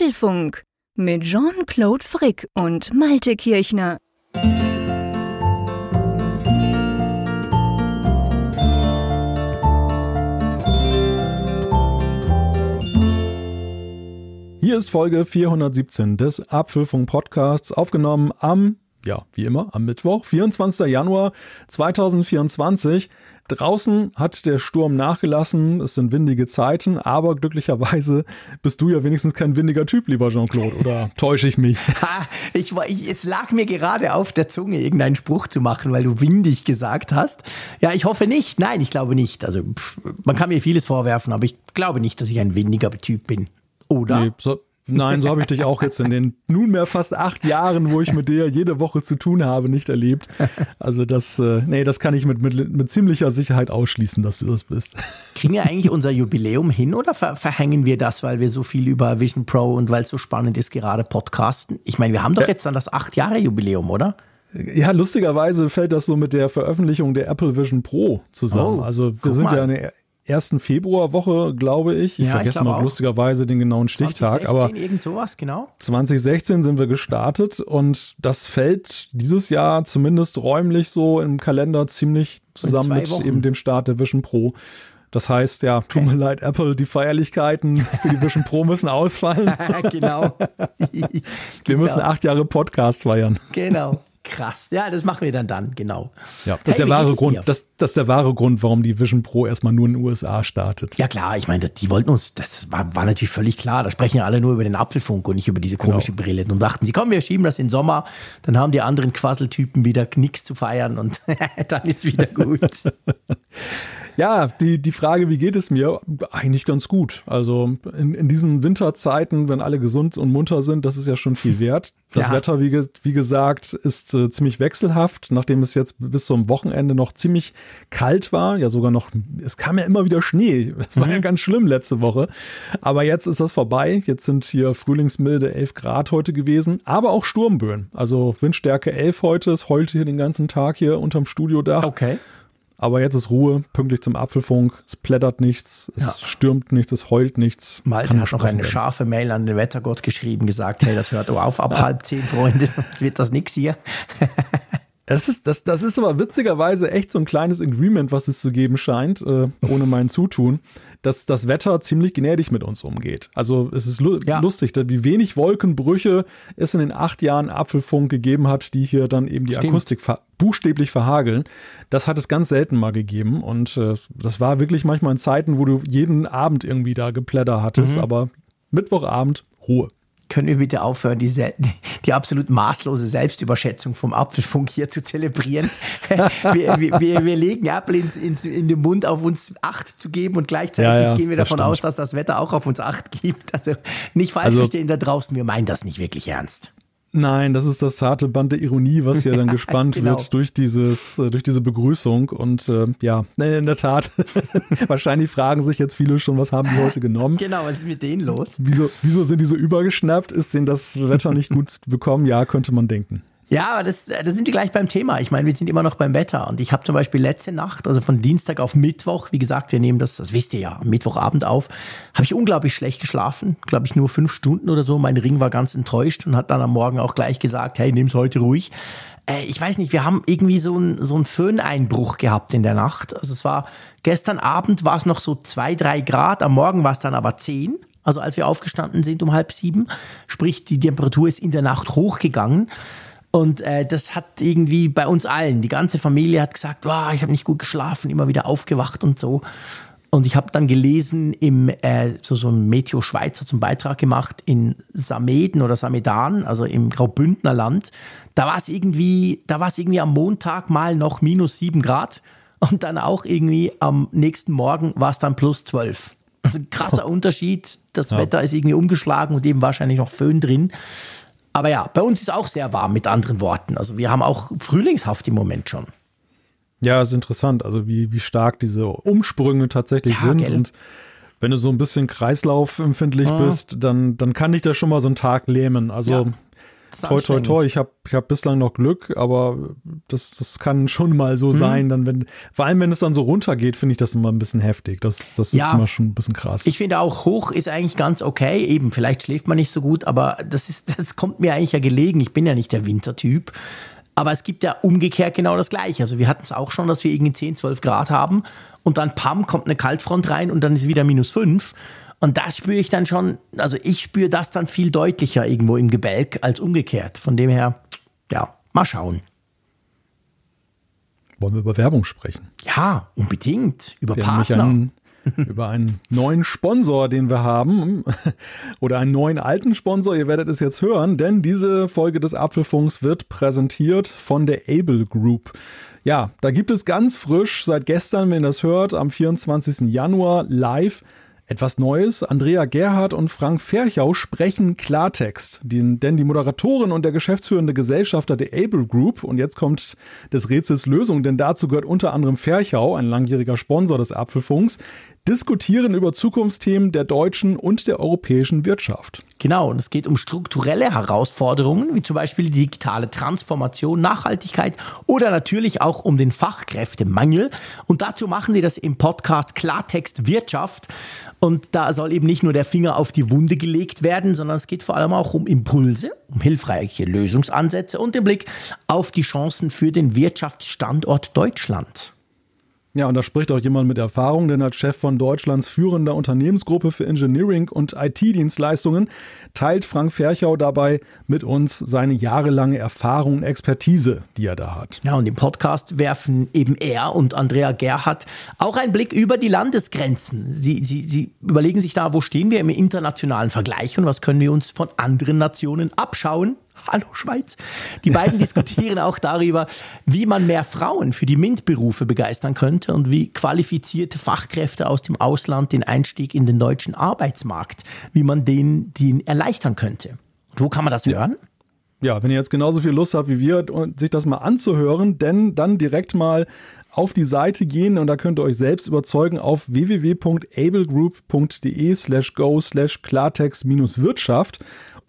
Apfelfunk mit Jean-Claude Frick und Malte Kirchner. Hier ist Folge 417 des Apfelfunk Podcasts, aufgenommen am, ja, wie immer, am Mittwoch, 24. Januar 2024. Draußen hat der Sturm nachgelassen, es sind windige Zeiten, aber glücklicherweise bist du ja wenigstens kein windiger Typ, lieber Jean-Claude, oder täusche ich mich? Ha, ich, ich, es lag mir gerade auf der Zunge, irgendeinen Spruch zu machen, weil du windig gesagt hast. Ja, ich hoffe nicht. Nein, ich glaube nicht. Also, pff, man kann mir vieles vorwerfen, aber ich glaube nicht, dass ich ein windiger Typ bin. Oder? Nee, so, Nein, so habe ich dich auch jetzt in den nunmehr fast acht Jahren, wo ich mit dir jede Woche zu tun habe, nicht erlebt. Also das, äh, nee, das kann ich mit, mit, mit ziemlicher Sicherheit ausschließen, dass du das bist. Kriegen wir eigentlich unser Jubiläum hin oder ver verhängen wir das, weil wir so viel über Vision Pro und weil es so spannend ist, gerade podcasten? Ich meine, wir haben doch jetzt dann das acht Jahre Jubiläum, oder? Ja, lustigerweise fällt das so mit der Veröffentlichung der Apple Vision Pro zusammen. Oh, also wir sind mal. ja eine 1. Februarwoche, glaube ich. Ich ja, vergesse ich mal lustigerweise den genauen Stichtag. 2016, aber irgend sowas, genau. 2016 sind wir gestartet und das fällt dieses Jahr zumindest räumlich so im Kalender ziemlich zusammen mit Wochen. eben dem Start der Vision Pro. Das heißt, ja, tut mir leid, Apple, die Feierlichkeiten für die Vision Pro müssen ausfallen. genau. wir müssen genau. acht Jahre Podcast feiern. Genau. Krass. Ja, das machen wir dann dann, genau. Ja, das, hey, ist der wahre Grund, das, das der wahre Grund, warum die Vision Pro erstmal nur in den USA startet. Ja, klar, ich meine, die wollten uns, das war, war natürlich völlig klar. Da sprechen ja alle nur über den Apfelfunk und nicht über diese genau. komische genau. Brille. Und dachten sie, komm, wir schieben das in den Sommer, dann haben die anderen Quasseltypen wieder nichts zu feiern und dann ist wieder gut. Ja, die, die Frage, wie geht es mir? Eigentlich ganz gut. Also in, in diesen Winterzeiten, wenn alle gesund und munter sind, das ist ja schon viel wert. Das ja. Wetter, wie, wie gesagt, ist äh, ziemlich wechselhaft, nachdem es jetzt bis zum Wochenende noch ziemlich kalt war. Ja, sogar noch, es kam ja immer wieder Schnee. Es war mhm. ja ganz schlimm letzte Woche. Aber jetzt ist das vorbei. Jetzt sind hier frühlingsmilde 11 Grad heute gewesen, aber auch Sturmböen. Also Windstärke 11 heute. Es heult hier den ganzen Tag hier unterm Studiodach. Okay. Aber jetzt ist Ruhe, pünktlich zum Apfelfunk. Es plättert nichts, es ja. stürmt nichts, es heult nichts. Malte hat noch eine werden. scharfe Mail an den Wettergott geschrieben, gesagt, hey, das hört auf ab halb zehn, Freunde, sonst wird das nichts hier. Das ist, das, das ist aber witzigerweise echt so ein kleines Agreement, was es zu geben scheint, äh, ohne mein Zutun dass das Wetter ziemlich gnädig mit uns umgeht. Also es ist lu ja. lustig, wie wenig Wolkenbrüche es in den acht Jahren Apfelfunk gegeben hat, die hier dann eben die Stimmt. Akustik ver buchstäblich verhageln. Das hat es ganz selten mal gegeben und äh, das war wirklich manchmal in Zeiten, wo du jeden Abend irgendwie da Geplätter hattest, mhm. aber Mittwochabend Ruhe können wir bitte aufhören, die, die absolut maßlose Selbstüberschätzung vom Apfelfunk hier zu zelebrieren. wir, wir, wir, legen Apple ins, ins, in den Mund, auf uns Acht zu geben und gleichzeitig ja, ja, gehen wir davon aus, dass das Wetter auch auf uns Acht gibt. Also nicht falsch also, verstehen da draußen, wir meinen das nicht wirklich ernst. Nein, das ist das zarte Band der Ironie, was hier dann gespannt genau. wird durch dieses, äh, durch diese Begrüßung. Und äh, ja, in der Tat, wahrscheinlich fragen sich jetzt viele schon, was haben die heute genommen? Genau, was ist mit denen los? Wieso, wieso sind die so übergeschnappt? Ist denen das Wetter nicht gut bekommen? Ja, könnte man denken. Ja, aber das, da sind wir gleich beim Thema. Ich meine, wir sind immer noch beim Wetter. Und ich habe zum Beispiel letzte Nacht, also von Dienstag auf Mittwoch, wie gesagt, wir nehmen das, das wisst ihr ja, am Mittwochabend auf, habe ich unglaublich schlecht geschlafen. Glaube ich nur fünf Stunden oder so. Mein Ring war ganz enttäuscht und hat dann am Morgen auch gleich gesagt, hey, nimm's heute ruhig. Äh, ich weiß nicht, wir haben irgendwie so einen so einen Föhneinbruch gehabt in der Nacht. Also es war, gestern Abend war es noch so zwei, drei Grad, am Morgen war es dann aber zehn. Also als wir aufgestanden sind um halb sieben. Sprich, die Temperatur ist in der Nacht hochgegangen. Und äh, das hat irgendwie bei uns allen, die ganze Familie hat gesagt, wow, ich habe nicht gut geschlafen, immer wieder aufgewacht und so. Und ich habe dann gelesen, im, äh, so, so ein Meteo Schweizer zum Beitrag gemacht in Sameden oder Samedan, also im Graubündner Land. Da war es irgendwie, da war es irgendwie am Montag mal noch minus sieben Grad und dann auch irgendwie am nächsten Morgen war es dann plus zwölf. Also krasser Unterschied. Das ja. Wetter ist irgendwie umgeschlagen und eben wahrscheinlich noch Föhn drin. Aber ja, bei uns ist auch sehr warm, mit anderen Worten. Also wir haben auch frühlingshaft im Moment schon. Ja, ist interessant, also wie, wie stark diese Umsprünge tatsächlich ja, sind. Gell? Und wenn du so ein bisschen kreislaufempfindlich ah. bist, dann, dann kann dich das schon mal so einen Tag lähmen. Also ja. Toi, toi, toi. Ich habe ich hab bislang noch Glück, aber das, das kann schon mal so mhm. sein. Dann, wenn, vor allem, wenn es dann so runtergeht, finde ich das immer ein bisschen heftig. Das, das ja, ist immer schon ein bisschen krass. Ich finde auch, hoch ist eigentlich ganz okay. Eben, vielleicht schläft man nicht so gut, aber das, ist, das kommt mir eigentlich ja gelegen. Ich bin ja nicht der Wintertyp. Aber es gibt ja umgekehrt genau das Gleiche. Also wir hatten es auch schon, dass wir irgendwie 10, 12 Grad haben und dann pam, kommt eine Kaltfront rein und dann ist wieder minus 5. Und das spüre ich dann schon, also ich spüre das dann viel deutlicher irgendwo im Gebälk als umgekehrt. Von dem her, ja, mal schauen. Wollen wir über Werbung sprechen? Ja, unbedingt. Über wir Partner. Einen, über einen neuen Sponsor, den wir haben. Oder einen neuen alten Sponsor. Ihr werdet es jetzt hören, denn diese Folge des Apfelfunks wird präsentiert von der Able Group. Ja, da gibt es ganz frisch seit gestern, wenn ihr das hört, am 24. Januar live etwas Neues. Andrea Gerhardt und Frank Ferchau sprechen Klartext, denn die Moderatorin und der geschäftsführende Gesellschafter der Able Group, und jetzt kommt des Rätsels Lösung, denn dazu gehört unter anderem Ferchau, ein langjähriger Sponsor des Apfelfunks, diskutieren über Zukunftsthemen der deutschen und der europäischen Wirtschaft. Genau, und es geht um strukturelle Herausforderungen, wie zum Beispiel die digitale Transformation, Nachhaltigkeit oder natürlich auch um den Fachkräftemangel. Und dazu machen sie das im Podcast Klartext Wirtschaft. Und da soll eben nicht nur der Finger auf die Wunde gelegt werden, sondern es geht vor allem auch um Impulse, um hilfreiche Lösungsansätze und den Blick auf die Chancen für den Wirtschaftsstandort Deutschland. Ja, und da spricht auch jemand mit Erfahrung, denn als Chef von Deutschlands führender Unternehmensgruppe für Engineering und IT-Dienstleistungen teilt Frank Ferchau dabei mit uns seine jahrelange Erfahrung und Expertise, die er da hat. Ja, und im Podcast werfen eben er und Andrea Gerhardt auch einen Blick über die Landesgrenzen. Sie, sie, sie überlegen sich da, wo stehen wir im internationalen Vergleich und was können wir uns von anderen Nationen abschauen Hallo Schweiz. Die beiden diskutieren auch darüber, wie man mehr Frauen für die MINT-Berufe begeistern könnte und wie qualifizierte Fachkräfte aus dem Ausland den Einstieg in den deutschen Arbeitsmarkt, wie man den, den erleichtern könnte. Und wo kann man das hören? Ja, wenn ihr jetzt genauso viel Lust habt wie wir, sich das mal anzuhören, denn dann direkt mal auf die Seite gehen und da könnt ihr euch selbst überzeugen auf www.ablegroup.de slash go slash klartext-wirtschaft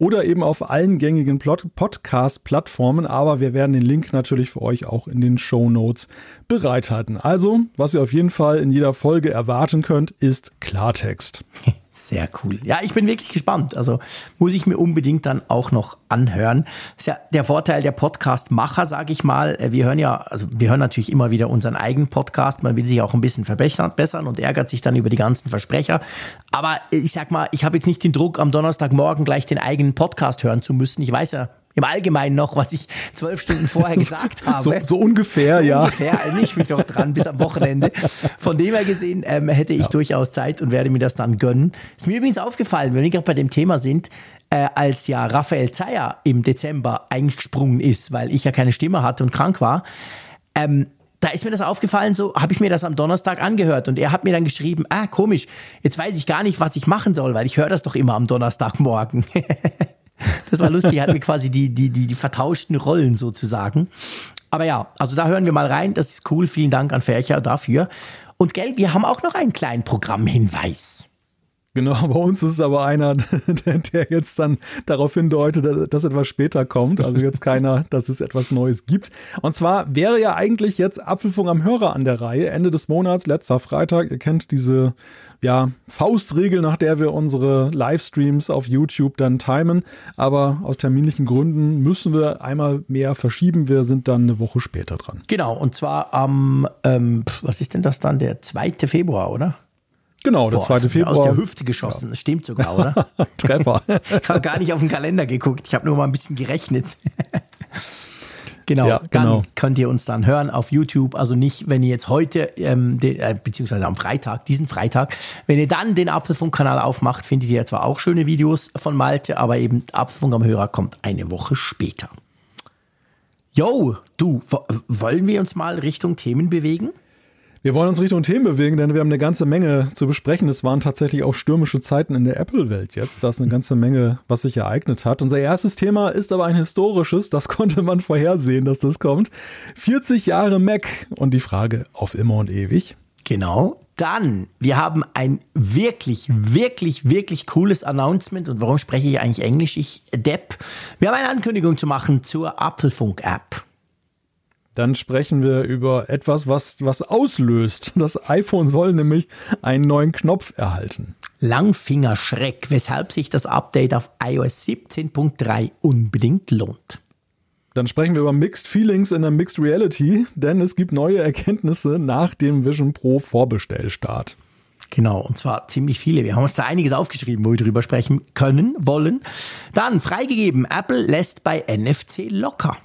oder eben auf allen gängigen Podcast-Plattformen. Aber wir werden den Link natürlich für euch auch in den Show Notes bereithalten. Also, was ihr auf jeden Fall in jeder Folge erwarten könnt, ist Klartext. Sehr cool. Ja, ich bin wirklich gespannt. Also muss ich mir unbedingt dann auch noch anhören. Ist ja der Vorteil der Podcast-Macher, sage ich mal. Äh, wir hören ja, also wir hören natürlich immer wieder unseren eigenen Podcast. Man will sich auch ein bisschen verbessern und ärgert sich dann über die ganzen Versprecher. Aber ich sag mal, ich habe jetzt nicht den Druck, am Donnerstagmorgen gleich den eigenen Podcast hören zu müssen. Ich weiß ja, im Allgemeinen noch, was ich zwölf Stunden vorher gesagt habe. So, so ungefähr, so ja. Ungefähr, nicht mich doch dran bis am Wochenende. Von dem her gesehen ähm, hätte ich ja. durchaus Zeit und werde mir das dann gönnen. Ist mir übrigens aufgefallen, wenn wir gerade bei dem Thema sind, äh, als ja Raphael Zeyer im Dezember eingesprungen ist, weil ich ja keine Stimme hatte und krank war. Ähm, da ist mir das aufgefallen, so habe ich mir das am Donnerstag angehört und er hat mir dann geschrieben, ah komisch, jetzt weiß ich gar nicht, was ich machen soll, weil ich höre das doch immer am Donnerstagmorgen. Das war lustig, er hat mir quasi die, die, die, die vertauschten Rollen sozusagen. Aber ja, also da hören wir mal rein. Das ist cool. Vielen Dank an Fercher dafür. Und gell, wir haben auch noch einen kleinen Programmhinweis. Genau, bei uns ist aber einer, der, der, jetzt dann darauf hindeutet, dass etwas später kommt. Also jetzt keiner, dass es etwas Neues gibt. Und zwar wäre ja eigentlich jetzt Apfelfunk am Hörer an der Reihe. Ende des Monats, letzter Freitag. Ihr kennt diese ja, Faustregel, nach der wir unsere Livestreams auf YouTube dann timen. Aber aus terminlichen Gründen müssen wir einmal mehr verschieben. Wir sind dann eine Woche später dran. Genau, und zwar am, ähm, was ist denn das dann, der 2. Februar, oder? Genau, der Boah, 2. Februar. Aus der Hüfte geschossen, ja. das stimmt sogar, oder? Treffer. ich habe gar nicht auf den Kalender geguckt, ich habe nur mal ein bisschen gerechnet. Genau, ja, genau, dann könnt ihr uns dann hören auf YouTube. Also nicht, wenn ihr jetzt heute, ähm, den, äh, beziehungsweise am Freitag, diesen Freitag, wenn ihr dann den Apfelfunk-Kanal aufmacht, findet ihr zwar auch schöne Videos von Malte, aber eben Apfelfunk am Hörer kommt eine Woche später. Yo, du, wollen wir uns mal Richtung Themen bewegen? Wir wollen uns Richtung Themen bewegen, denn wir haben eine ganze Menge zu besprechen. Es waren tatsächlich auch stürmische Zeiten in der Apple-Welt jetzt. Da ist eine ganze Menge, was sich ereignet hat. Unser erstes Thema ist aber ein historisches. Das konnte man vorhersehen, dass das kommt. 40 Jahre Mac und die Frage auf immer und ewig. Genau. dann, wir haben ein wirklich, wirklich, wirklich cooles Announcement. Und warum spreche ich eigentlich Englisch? Ich Depp. Wir haben eine Ankündigung zu machen zur Apfelfunk-App. Dann sprechen wir über etwas, was, was auslöst. Das iPhone soll nämlich einen neuen Knopf erhalten. Langfingerschreck, weshalb sich das Update auf iOS 17.3 unbedingt lohnt. Dann sprechen wir über Mixed Feelings in der Mixed Reality, denn es gibt neue Erkenntnisse nach dem Vision Pro Vorbestellstart. Genau, und zwar ziemlich viele. Wir haben uns da einiges aufgeschrieben, wo wir drüber sprechen können, wollen. Dann freigegeben, Apple lässt bei NFC locker.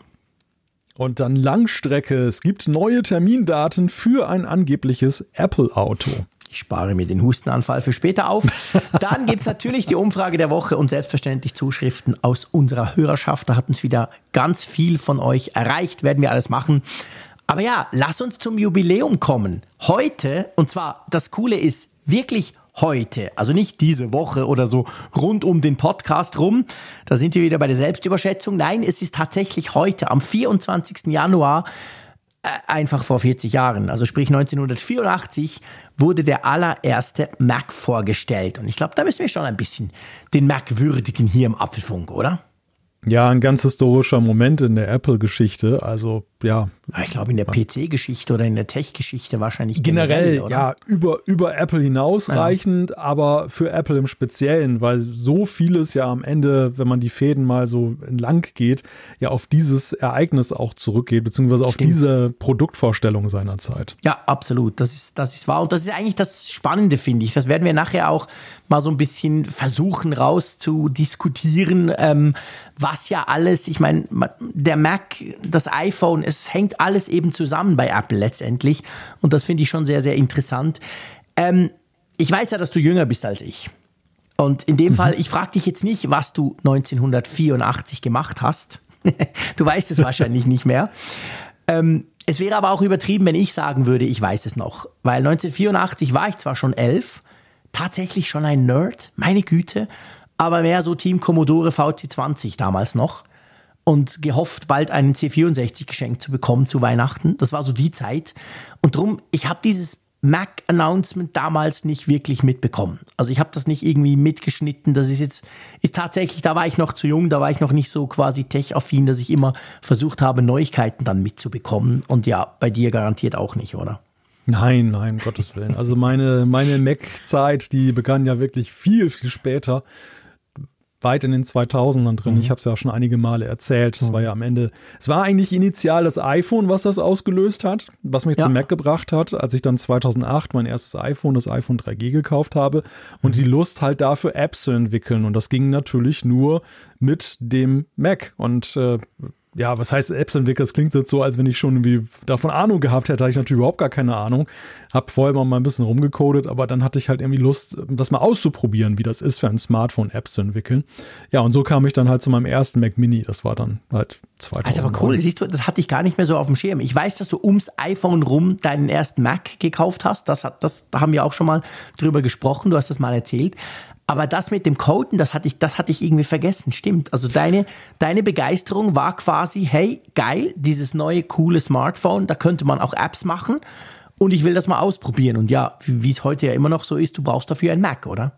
Und dann Langstrecke. Es gibt neue Termindaten für ein angebliches Apple-Auto. Ich spare mir den Hustenanfall für später auf. Dann gibt es natürlich die Umfrage der Woche und selbstverständlich Zuschriften aus unserer Hörerschaft. Da hat uns wieder ganz viel von euch erreicht, werden wir alles machen. Aber ja, lass uns zum Jubiläum kommen. Heute, und zwar das Coole ist wirklich heute, also nicht diese Woche oder so rund um den Podcast rum. Da sind wir wieder bei der Selbstüberschätzung. Nein, es ist tatsächlich heute, am 24. Januar, äh, einfach vor 40 Jahren, also sprich 1984, wurde der allererste Mac vorgestellt. Und ich glaube, da müssen wir schon ein bisschen den Mac würdigen hier im Apfelfunk, oder? Ja, ein ganz historischer Moment in der Apple-Geschichte. Also ja. Ich glaube, in der PC-Geschichte oder in der Tech-Geschichte wahrscheinlich generell, generell ja, über, über Apple hinausreichend, ja. aber für Apple im Speziellen, weil so vieles ja am Ende, wenn man die Fäden mal so entlang geht, ja auf dieses Ereignis auch zurückgeht, beziehungsweise auf Stimmt. diese Produktvorstellung seiner Zeit. Ja, absolut. Das ist, das ist wahr. Und das ist eigentlich das Spannende, finde ich. Das werden wir nachher auch mal so ein bisschen versuchen rauszudiskutieren, ähm, was ja alles, ich meine, der Mac, das iPhone, es hängt alles eben zusammen bei Apple letztendlich. Und das finde ich schon sehr, sehr interessant. Ähm, ich weiß ja, dass du jünger bist als ich. Und in dem mhm. Fall, ich frage dich jetzt nicht, was du 1984 gemacht hast. du weißt es wahrscheinlich nicht mehr. Ähm, es wäre aber auch übertrieben, wenn ich sagen würde, ich weiß es noch. Weil 1984 war ich zwar schon elf, tatsächlich schon ein Nerd, meine Güte, aber mehr so Team Commodore VC20 damals noch und gehofft, bald einen C64 geschenkt zu bekommen zu Weihnachten. Das war so die Zeit. Und drum, ich habe dieses Mac-Announcement damals nicht wirklich mitbekommen. Also ich habe das nicht irgendwie mitgeschnitten. Das ist jetzt, ist tatsächlich, da war ich noch zu jung, da war ich noch nicht so quasi tech-affin, dass ich immer versucht habe, Neuigkeiten dann mitzubekommen. Und ja, bei dir garantiert auch nicht, oder? Nein, nein, Gottes Willen. Also meine, meine Mac-Zeit, die begann ja wirklich viel, viel später weit in den 2000ern drin. Mhm. Ich habe es ja auch schon einige Male erzählt. Es mhm. war ja am Ende, es war eigentlich initial das iPhone, was das ausgelöst hat, was mich ja. zum Mac gebracht hat, als ich dann 2008 mein erstes iPhone, das iPhone 3G gekauft habe und mhm. die Lust halt dafür Apps zu entwickeln. Und das ging natürlich nur mit dem Mac. Und äh, ja, was heißt Apps entwickeln? Das klingt jetzt so, als wenn ich schon irgendwie davon Ahnung gehabt hätte. Hatte ich natürlich überhaupt gar keine Ahnung. Hab vorher mal ein bisschen rumgecodet, aber dann hatte ich halt irgendwie Lust, das mal auszuprobieren, wie das ist, für ein Smartphone Apps zu entwickeln. Ja, und so kam ich dann halt zu meinem ersten Mac Mini. Das war dann halt 2000. Also aber cool, siehst du, das hatte ich gar nicht mehr so auf dem Schirm. Ich weiß, dass du ums iPhone rum deinen ersten Mac gekauft hast. Das hat, das, da haben wir auch schon mal drüber gesprochen. Du hast das mal erzählt. Aber das mit dem Coden, das hatte ich, das hatte ich irgendwie vergessen. Stimmt. Also deine, deine Begeisterung war quasi, hey, geil, dieses neue coole Smartphone, da könnte man auch Apps machen. Und ich will das mal ausprobieren. Und ja, wie es heute ja immer noch so ist, du brauchst dafür ein Mac, oder?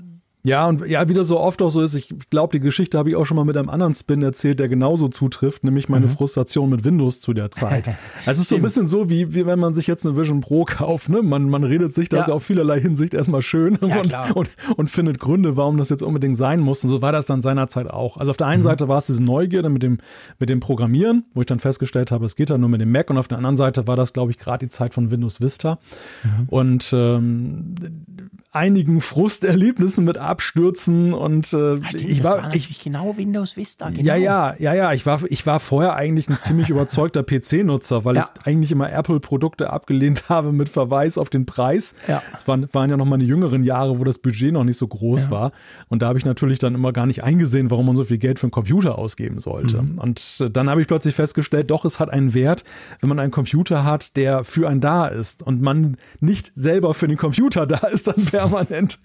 Ja, und ja, wie das so oft auch so ist, ich glaube, die Geschichte habe ich auch schon mal mit einem anderen Spin erzählt, der genauso zutrifft, nämlich meine mhm. Frustration mit Windows zu der Zeit. Also es ist so ein bisschen so, wie, wie wenn man sich jetzt eine Vision Pro kauft. Ne? Man, man redet sich das ja. auf vielerlei Hinsicht erstmal schön ja, und, und, und, findet Gründe, warum das jetzt unbedingt sein muss. Und so war das dann seinerzeit auch. Also auf der einen mhm. Seite war es diese Neugierde mit dem, mit dem Programmieren, wo ich dann festgestellt habe, es geht ja nur mit dem Mac. Und auf der anderen Seite war das, glaube ich, gerade die Zeit von Windows Vista. Mhm. Und ähm, einigen Frusterlebnissen mit Abstürzen und äh, ja, stimmt, ich war, war natürlich genau Windows Vista. Genau. Ja, ja, ja, ja. Ich war, ich war vorher eigentlich ein ziemlich überzeugter PC-Nutzer, weil ja. ich eigentlich immer Apple-Produkte abgelehnt habe mit Verweis auf den Preis. Ja. Es waren, waren ja noch meine jüngeren Jahre, wo das Budget noch nicht so groß ja. war. Und da habe ich natürlich dann immer gar nicht eingesehen, warum man so viel Geld für einen Computer ausgeben sollte. Mhm. Und äh, dann habe ich plötzlich festgestellt, doch, es hat einen Wert, wenn man einen Computer hat, der für einen da ist und man nicht selber für den Computer da ist, dann permanent.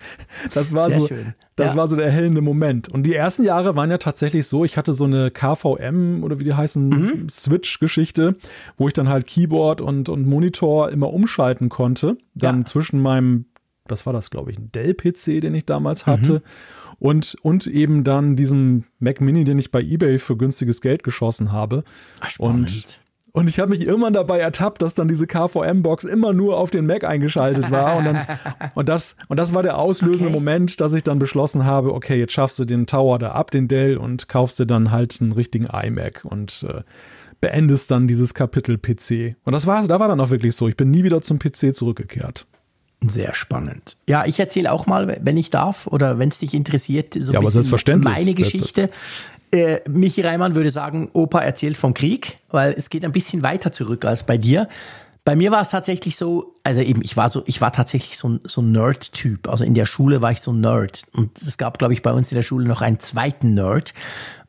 Das war Sehr so, schön. das ja. war so der erhellende Moment. Und die ersten Jahre waren ja tatsächlich so, ich hatte so eine KVM oder wie die heißen, mhm. Switch-Geschichte, wo ich dann halt Keyboard und, und Monitor immer umschalten konnte. Dann ja. zwischen meinem das war das, glaube ich, ein Dell-PC, den ich damals hatte. Mhm. Und, und eben dann diesen Mac Mini, den ich bei eBay für günstiges Geld geschossen habe. Ach, und und ich habe mich irgendwann dabei ertappt, dass dann diese KVM-Box immer nur auf den Mac eingeschaltet war. Und, dann, und, das, und das war der auslösende okay. Moment, dass ich dann beschlossen habe, okay, jetzt schaffst du den Tower da ab, den Dell, und kaufst dir dann halt einen richtigen iMac und äh, beendest dann dieses Kapitel PC. Und das war, da war dann auch wirklich so. Ich bin nie wieder zum PC zurückgekehrt. Sehr spannend. Ja, ich erzähle auch mal, wenn ich darf oder wenn es dich interessiert, so ja, ein bisschen meine Geschichte. Äh, Michi Reimann würde sagen, Opa erzählt vom Krieg, weil es geht ein bisschen weiter zurück als bei dir. Bei mir war es tatsächlich so, also eben, ich war so, ich war tatsächlich so, so ein Nerd-Typ. Also in der Schule war ich so ein Nerd. Und es gab, glaube ich, bei uns in der Schule noch einen zweiten Nerd.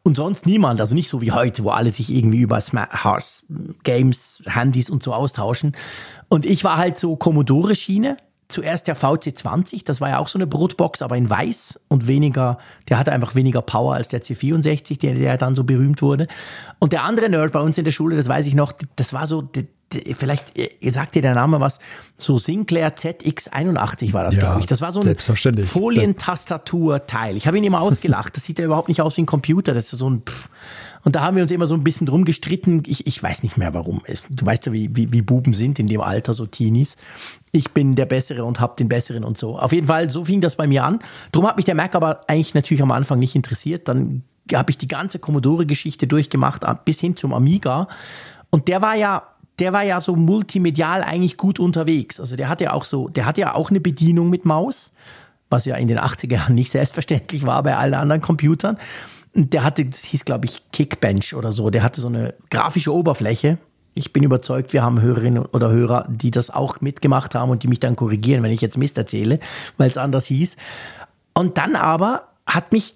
Und sonst niemand, also nicht so wie heute, wo alle sich irgendwie über Smart Games, Handys und so austauschen. Und ich war halt so Commodore-Schiene, zuerst der VC20, das war ja auch so eine Brotbox, aber in weiß und weniger, der hatte einfach weniger Power als der C64, der, der dann so berühmt wurde. Und der andere Nerd bei uns in der Schule, das weiß ich noch, das war so, vielleicht sagt dir der Name was, so Sinclair ZX81 war das, ja, glaube ich. Das war so ein Folientastaturteil. Ich habe ihn immer ausgelacht. Das sieht ja überhaupt nicht aus wie ein Computer. Das ist so ein Pff. Und da haben wir uns immer so ein bisschen drum gestritten. Ich, ich weiß nicht mehr warum. Du weißt ja, wie, wie, wie Buben sind in dem Alter, so Teenies. Ich bin der Bessere und hab den Besseren und so. Auf jeden Fall, so fing das bei mir an. Drum hat mich der Mac aber eigentlich natürlich am Anfang nicht interessiert. Dann habe ich die ganze Commodore-Geschichte durchgemacht, bis hin zum Amiga. Und der war ja der war ja so multimedial eigentlich gut unterwegs. Also der hat ja auch so, der hat ja auch eine Bedienung mit Maus, was ja in den 80er Jahren nicht selbstverständlich war bei allen anderen Computern der hatte, das hieß glaube ich Kickbench oder so, der hatte so eine grafische Oberfläche. Ich bin überzeugt, wir haben Hörerinnen oder Hörer, die das auch mitgemacht haben und die mich dann korrigieren, wenn ich jetzt Mist erzähle, weil es anders hieß. Und dann aber hat mich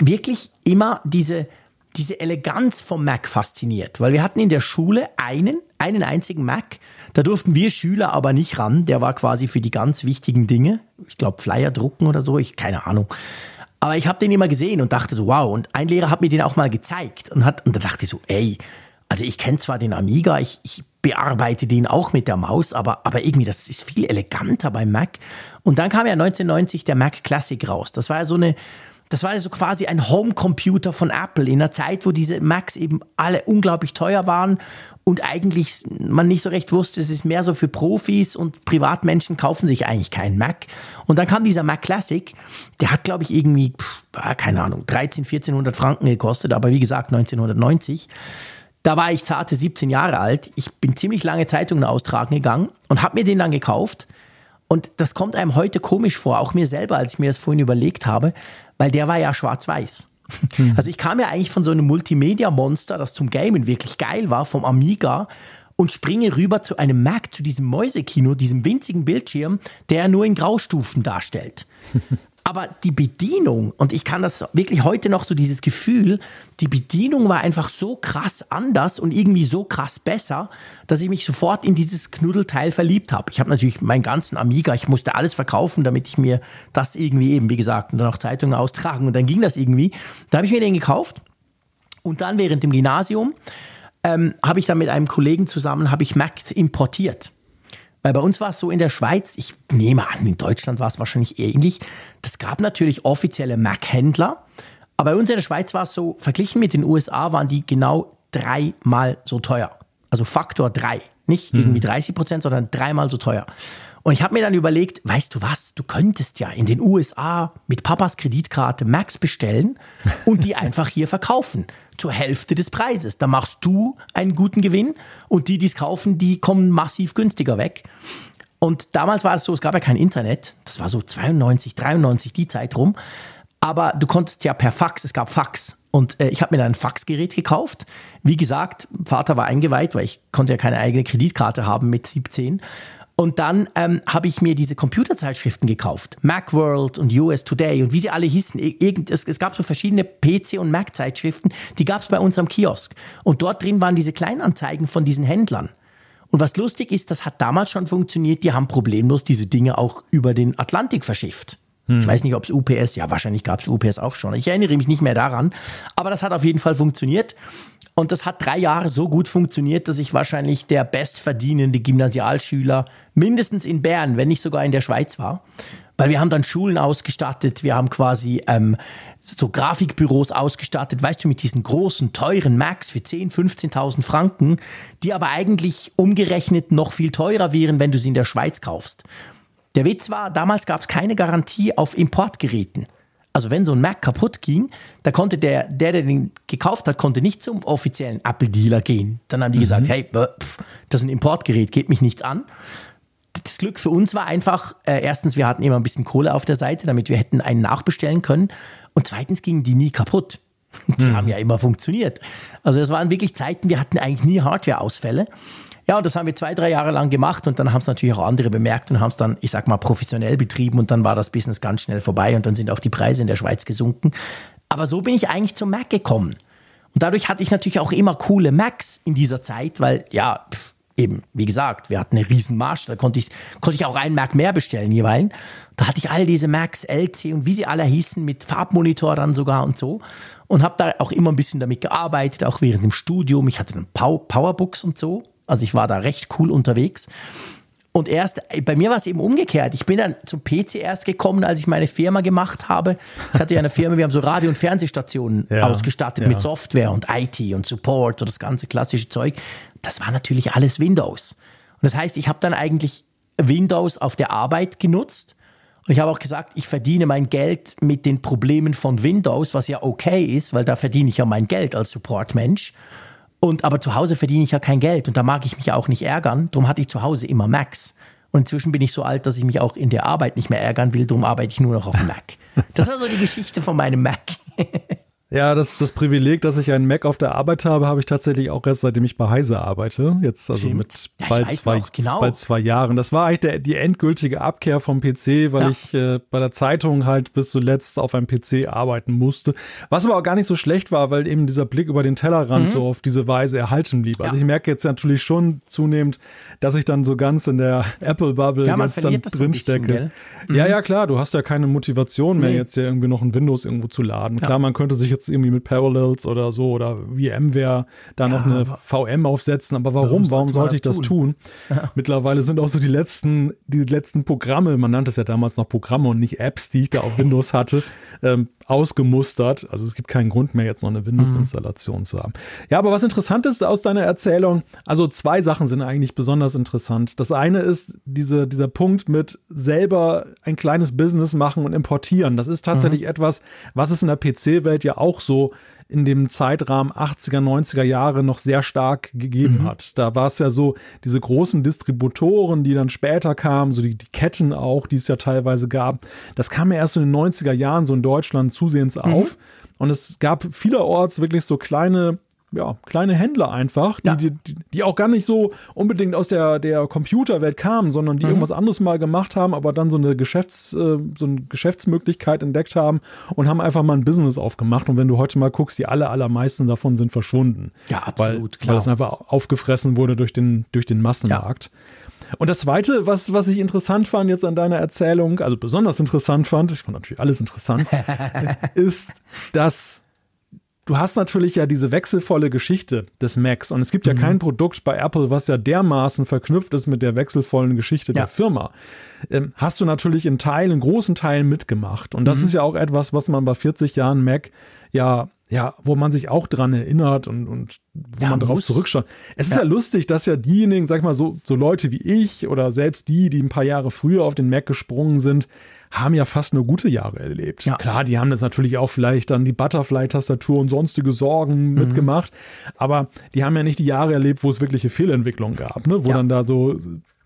wirklich immer diese, diese Eleganz vom Mac fasziniert, weil wir hatten in der Schule einen, einen einzigen Mac, da durften wir Schüler aber nicht ran, der war quasi für die ganz wichtigen Dinge, ich glaube Flyer drucken oder so, ich keine Ahnung. Aber ich habe den immer gesehen und dachte so, wow. Und ein Lehrer hat mir den auch mal gezeigt und hat und da dachte ich so, ey, also ich kenne zwar den Amiga, ich, ich bearbeite den auch mit der Maus, aber, aber irgendwie, das ist viel eleganter beim Mac. Und dann kam ja 1990 der Mac Classic raus. Das war ja so eine, das war so quasi ein Homecomputer von Apple in einer Zeit, wo diese Macs eben alle unglaublich teuer waren und eigentlich man nicht so recht wusste, es ist mehr so für Profis und Privatmenschen kaufen sich eigentlich keinen Mac. Und dann kam dieser Mac Classic, der hat glaube ich irgendwie, pff, ah, keine Ahnung, 13, 1400 Franken gekostet, aber wie gesagt 1990. Da war ich zarte 17 Jahre alt. Ich bin ziemlich lange Zeitungen austragen gegangen und habe mir den dann gekauft. Und das kommt einem heute komisch vor, auch mir selber, als ich mir das vorhin überlegt habe, weil der war ja schwarz-weiß. Hm. Also ich kam ja eigentlich von so einem Multimedia-Monster, das zum Gamen wirklich geil war, vom Amiga und springe rüber zu einem Mac, zu diesem Mäusekino, diesem winzigen Bildschirm, der nur in Graustufen darstellt. Aber die Bedienung, und ich kann das wirklich heute noch so dieses Gefühl, die Bedienung war einfach so krass anders und irgendwie so krass besser, dass ich mich sofort in dieses Knuddelteil verliebt habe. Ich habe natürlich meinen ganzen Amiga, ich musste alles verkaufen, damit ich mir das irgendwie eben, wie gesagt, und dann auch Zeitungen austragen und dann ging das irgendwie. Da habe ich mir den gekauft und dann während dem Gymnasium ähm, habe ich dann mit einem Kollegen zusammen, habe ich Macs importiert. Weil bei uns war es so in der Schweiz, ich nehme an, in Deutschland war es wahrscheinlich ähnlich. Das gab natürlich offizielle Mac-Händler, aber bei uns in der Schweiz war es so, verglichen mit den USA waren die genau dreimal so teuer. Also Faktor drei. Nicht mhm. irgendwie 30 Prozent, sondern dreimal so teuer. Und ich habe mir dann überlegt, weißt du was, du könntest ja in den USA mit Papas Kreditkarte Macs bestellen und die einfach hier verkaufen. Zur Hälfte des Preises. Da machst du einen guten Gewinn und die, die es kaufen, die kommen massiv günstiger weg. Und damals war es so, es gab ja kein Internet. Das war so 92, 93, die Zeit rum. Aber du konntest ja per Fax, es gab Fax. Und äh, ich habe mir dann ein Faxgerät gekauft. Wie gesagt, Vater war eingeweiht, weil ich konnte ja keine eigene Kreditkarte haben mit 17. Und dann ähm, habe ich mir diese Computerzeitschriften gekauft. Macworld und US Today und wie sie alle hießen. Irgend, es, es gab so verschiedene PC- und Mac-Zeitschriften, die gab es bei uns am Kiosk. Und dort drin waren diese Kleinanzeigen von diesen Händlern. Und was lustig ist, das hat damals schon funktioniert. Die haben problemlos diese Dinge auch über den Atlantik verschifft. Hm. Ich weiß nicht, ob es UPS, ja, wahrscheinlich gab es UPS auch schon. Ich erinnere mich nicht mehr daran. Aber das hat auf jeden Fall funktioniert. Und das hat drei Jahre so gut funktioniert, dass ich wahrscheinlich der bestverdienende Gymnasialschüler mindestens in Bern, wenn nicht sogar in der Schweiz war. Weil wir haben dann Schulen ausgestattet, wir haben quasi ähm, so Grafikbüros ausgestattet, weißt du, mit diesen großen, teuren Macs für 10.000, 15.000 Franken, die aber eigentlich umgerechnet noch viel teurer wären, wenn du sie in der Schweiz kaufst. Der Witz war, damals gab es keine Garantie auf Importgeräten. Also wenn so ein Mac kaputt ging, da konnte der, der, der den gekauft hat, konnte nicht zum offiziellen Apple-Dealer gehen. Dann haben die mhm. gesagt, hey, pff, das ist ein Importgerät, geht mich nichts an. Das Glück für uns war einfach, äh, erstens, wir hatten immer ein bisschen Kohle auf der Seite, damit wir hätten einen nachbestellen können. Und zweitens gingen die nie kaputt. Die mhm. haben ja immer funktioniert. Also das waren wirklich Zeiten, wir hatten eigentlich nie Hardware-Ausfälle. Ja, und das haben wir zwei, drei Jahre lang gemacht und dann haben es natürlich auch andere bemerkt und haben es dann, ich sag mal, professionell betrieben und dann war das Business ganz schnell vorbei und dann sind auch die Preise in der Schweiz gesunken. Aber so bin ich eigentlich zum Mac gekommen. Und dadurch hatte ich natürlich auch immer coole Macs in dieser Zeit, weil ja, pff, eben, wie gesagt, wir hatten eine riesen Marsch, da konnte ich, konnte ich auch einen Mac mehr bestellen jeweils. Da hatte ich all diese Macs, LC und wie sie alle hießen, mit Farbmonitor dann sogar und so. Und habe da auch immer ein bisschen damit gearbeitet, auch während dem Studium. Ich hatte dann Powerbooks und so. Also ich war da recht cool unterwegs. Und erst, bei mir war es eben umgekehrt. Ich bin dann zum PC erst gekommen, als ich meine Firma gemacht habe. Ich hatte ja eine Firma, wir haben so Radio- und Fernsehstationen ja, ausgestattet ja. mit Software und IT und Support und das ganze klassische Zeug. Das war natürlich alles Windows. Und das heißt, ich habe dann eigentlich Windows auf der Arbeit genutzt. Und ich habe auch gesagt, ich verdiene mein Geld mit den Problemen von Windows, was ja okay ist, weil da verdiene ich ja mein Geld als Supportmensch. Und aber zu Hause verdiene ich ja kein Geld und da mag ich mich auch nicht ärgern. Darum hatte ich zu Hause immer Macs. Und inzwischen bin ich so alt, dass ich mich auch in der Arbeit nicht mehr ärgern will. Darum arbeite ich nur noch auf Mac. Das war so die Geschichte von meinem Mac. Ja, das, das Privileg, dass ich einen Mac auf der Arbeit habe, habe ich tatsächlich auch erst seitdem ich bei Heise arbeite. Jetzt also Stimmt. mit bald, ja, zwei, genau. bald zwei Jahren. Das war eigentlich der, die endgültige Abkehr vom PC, weil ja. ich äh, bei der Zeitung halt bis zuletzt auf einem PC arbeiten musste. Was aber auch gar nicht so schlecht war, weil eben dieser Blick über den Tellerrand mhm. so auf diese Weise erhalten blieb. Also ja. ich merke jetzt natürlich schon zunehmend, dass ich dann so ganz in der Apple-Bubble ja, jetzt dann drinstecke. Mhm. Ja, ja, klar, du hast ja keine Motivation mehr, nee. jetzt ja irgendwie noch ein Windows irgendwo zu laden. Klar, man könnte sich jetzt irgendwie mit Parallels oder so oder VMware da ja, noch eine VM aufsetzen. Aber warum? Warum, sollte ich das tun? Ja. Mittlerweile sind auch so die letzten, die letzten Programme, man nannte es ja damals noch Programme und nicht Apps, die ich da auf Windows hatte, ähm, ausgemustert. Also es gibt keinen Grund mehr, jetzt noch eine Windows-Installation mhm. zu haben. Ja, aber was interessant ist aus deiner Erzählung, also zwei Sachen sind eigentlich besonders interessant. Das eine ist diese, dieser Punkt mit selber ein kleines Business machen und importieren. Das ist tatsächlich mhm. etwas, was es in der PC-Welt ja auch so in dem Zeitrahmen 80er, 90er Jahre noch sehr stark gegeben mhm. hat. Da war es ja so, diese großen Distributoren, die dann später kamen, so die, die Ketten auch, die es ja teilweise gab, das kam ja erst in den 90er Jahren so in Deutschland zusehends mhm. auf. Und es gab vielerorts wirklich so kleine ja, kleine Händler einfach, die, ja. die, die, die, auch gar nicht so unbedingt aus der, der Computerwelt kamen, sondern die mhm. irgendwas anderes mal gemacht haben, aber dann so eine, Geschäfts, äh, so eine Geschäftsmöglichkeit entdeckt haben und haben einfach mal ein Business aufgemacht. Und wenn du heute mal guckst, die aller, allermeisten davon sind verschwunden. Ja, absolut, weil, klar. Weil das einfach aufgefressen wurde durch den, durch den Massenmarkt. Ja. Und das Zweite, was, was ich interessant fand jetzt an deiner Erzählung, also besonders interessant fand, ich fand natürlich alles interessant, ist, dass du hast natürlich ja diese wechselvolle Geschichte des Macs und es gibt ja mhm. kein Produkt bei Apple, was ja dermaßen verknüpft ist mit der wechselvollen Geschichte ja. der Firma. Ähm, hast du natürlich in Teilen, in großen Teilen mitgemacht und das mhm. ist ja auch etwas, was man bei 40 Jahren Mac ja ja, wo man sich auch dran erinnert und, und wo ja, man darauf zurückschaut. Es ja. ist ja lustig, dass ja diejenigen, sag ich mal, so, so Leute wie ich oder selbst die, die ein paar Jahre früher auf den Mac gesprungen sind, haben ja fast nur gute Jahre erlebt. Ja. Klar, die haben das natürlich auch vielleicht dann die Butterfly-Tastatur und sonstige Sorgen mhm. mitgemacht, aber die haben ja nicht die Jahre erlebt, wo es wirkliche Fehlentwicklung gab, ne? wo ja. dann da so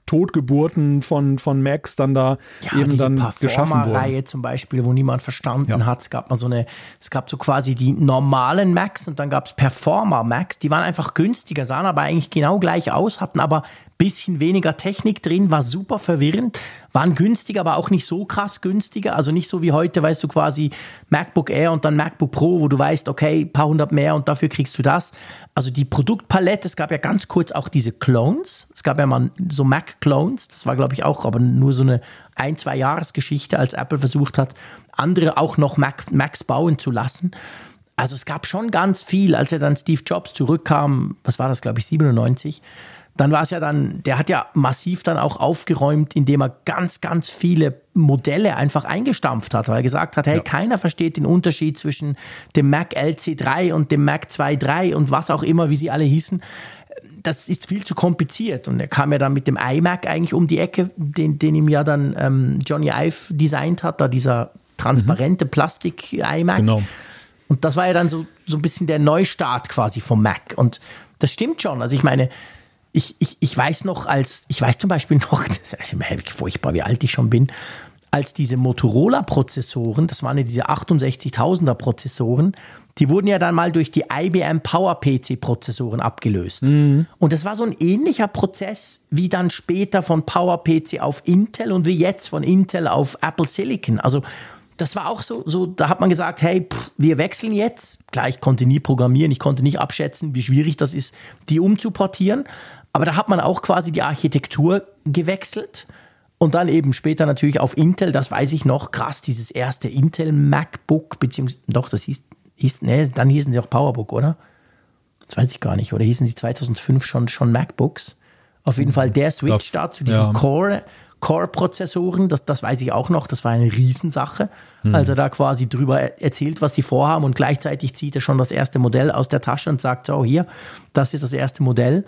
Totgeburten von, von Macs dann da ja, eben dann geschaffen wurden. Reihe zum Beispiel, wo niemand verstanden ja. hat. Es gab mal so eine, es gab so quasi die normalen Macs und dann gab es Performer Macs, die waren einfach günstiger, sahen aber eigentlich genau gleich aus, hatten aber bisschen weniger Technik drin, war super verwirrend, waren günstig, aber auch nicht so krass günstiger, also nicht so wie heute, weißt du, quasi MacBook Air und dann MacBook Pro, wo du weißt, okay, paar hundert mehr und dafür kriegst du das. Also die Produktpalette, es gab ja ganz kurz auch diese Clones, es gab ja mal so Mac-Clones, das war glaube ich auch aber nur so eine ein, zwei Jahresgeschichte, als Apple versucht hat, andere auch noch Mac, Macs bauen zu lassen. also es gab schon ganz viel, als er dann Steve Jobs zurückkam, was war das, glaube ich, 97, dann war es ja dann, der hat ja massiv dann auch aufgeräumt, indem er ganz, ganz viele Modelle einfach eingestampft hat, weil er gesagt hat, hey, ja. keiner versteht den Unterschied zwischen dem Mac LC3 und dem Mac 2.3 und was auch immer, wie sie alle hießen. Das ist viel zu kompliziert. Und er kam ja dann mit dem iMac eigentlich um die Ecke, den, den ihm ja dann ähm, Johnny Ive designt hat, da dieser transparente mhm. Plastik-iMac. Genau. Und das war ja dann so, so ein bisschen der Neustart quasi vom Mac. Und das stimmt schon. Also ich meine, ich, ich, ich weiß noch, als, ich weiß zum Beispiel noch, das ist furchtbar, wie alt ich schon bin, als diese Motorola-Prozessoren, das waren ja diese 68.000er Prozessoren, die wurden ja dann mal durch die IBM PowerPC-Prozessoren abgelöst. Mhm. Und das war so ein ähnlicher Prozess wie dann später von PowerPC auf Intel und wie jetzt von Intel auf Apple Silicon. Also das war auch so, so, da hat man gesagt, hey, pff, wir wechseln jetzt. Klar, ich konnte nie programmieren, ich konnte nicht abschätzen, wie schwierig das ist, die umzuportieren. Aber da hat man auch quasi die Architektur gewechselt. Und dann eben später natürlich auf Intel, das weiß ich noch, krass, dieses erste Intel MacBook, beziehungsweise, doch, das hieß, hieß nee, dann hießen sie auch PowerBook, oder? Das weiß ich gar nicht. Oder hießen sie 2005 schon, schon MacBooks? Auf jeden Fall der Switch da zu diesem ja. Core, Core-Prozessoren, das, das weiß ich auch noch, das war eine Riesensache. Hm. Also da quasi drüber erzählt, was sie vorhaben und gleichzeitig zieht er schon das erste Modell aus der Tasche und sagt, so hier, das ist das erste Modell.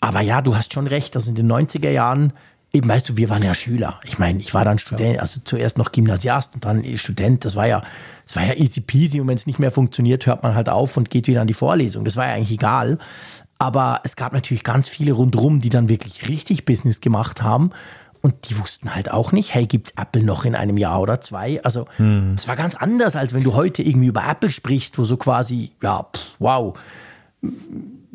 Aber ja, du hast schon recht. Also in den 90er Jahren, eben weißt du, wir waren ja Schüler. Ich meine, ich war dann Student, also zuerst noch Gymnasiast und dann Student. Das war ja, das war ja easy peasy. Und wenn es nicht mehr funktioniert, hört man halt auf und geht wieder an die Vorlesung. Das war ja eigentlich egal. Aber es gab natürlich ganz viele rundherum, die dann wirklich richtig Business gemacht haben. Und die wussten halt auch nicht, hey, gibt's Apple noch in einem Jahr oder zwei? Also, es hm. war ganz anders, als wenn du heute irgendwie über Apple sprichst, wo so quasi, ja, pff, wow,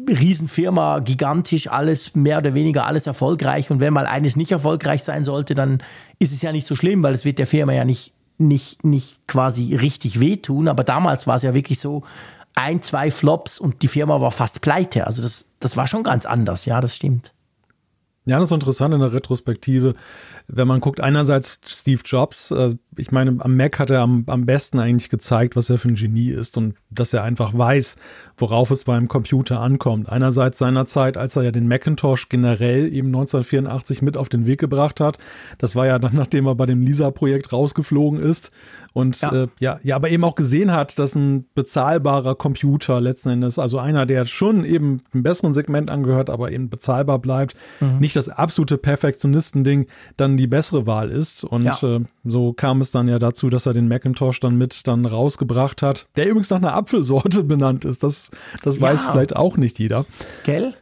Riesenfirma, gigantisch, alles mehr oder weniger alles erfolgreich. Und wenn mal eines nicht erfolgreich sein sollte, dann ist es ja nicht so schlimm, weil es wird der Firma ja nicht, nicht, nicht quasi richtig wehtun. Aber damals war es ja wirklich so, ein, zwei Flops und die Firma war fast pleite. Also das, das war schon ganz anders, ja, das stimmt. Ja, das ist interessant in der Retrospektive, wenn man guckt, einerseits Steve Jobs, äh, ich meine, am Mac hat er am, am besten eigentlich gezeigt, was er für ein Genie ist und dass er einfach weiß, worauf es beim Computer ankommt. Einerseits seiner Zeit, als er ja den Macintosh generell eben 1984 mit auf den Weg gebracht hat. Das war ja dann, nachdem er bei dem Lisa-Projekt rausgeflogen ist. Und ja. Äh, ja, ja, aber eben auch gesehen hat, dass ein bezahlbarer Computer letzten Endes, also einer, der schon eben einem besseren Segment angehört, aber eben bezahlbar bleibt, mhm. nicht das absolute Perfektionistending, dann die bessere Wahl ist. Und ja. äh, so kam es dann ja dazu, dass er den Macintosh dann mit dann rausgebracht hat, der übrigens nach einer Apfelsorte benannt ist. Das, das ja. weiß vielleicht auch nicht jeder. Gell?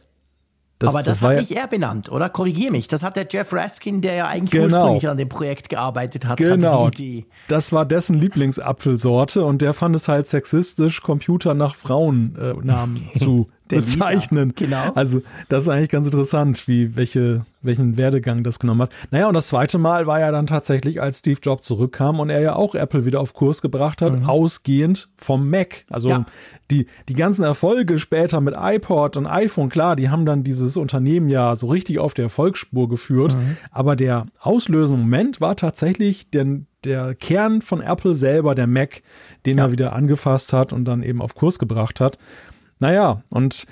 Das, Aber das, das hat nicht er benannt, oder? Korrigier mich. Das hat der Jeff Raskin, der ja eigentlich genau. ursprünglich an dem Projekt gearbeitet hat, genau. Hat die Idee. Das war dessen Lieblingsapfelsorte und der fand es halt sexistisch, Computer nach Frauennamen äh, zu bezeichnen. Genau. Also das ist eigentlich ganz interessant, wie welche, welchen Werdegang das genommen hat. Naja, und das zweite Mal war ja dann tatsächlich, als Steve Jobs zurückkam und er ja auch Apple wieder auf Kurs gebracht hat, mhm. ausgehend vom Mac. Also ja. die, die ganzen Erfolge später mit iPod und iPhone, klar, die haben dann dieses Unternehmen ja so richtig auf der Erfolgsspur geführt. Mhm. Aber der auslösende Moment war tatsächlich der, der Kern von Apple selber, der Mac, den ja. er wieder angefasst hat und dann eben auf Kurs gebracht hat. Naja, und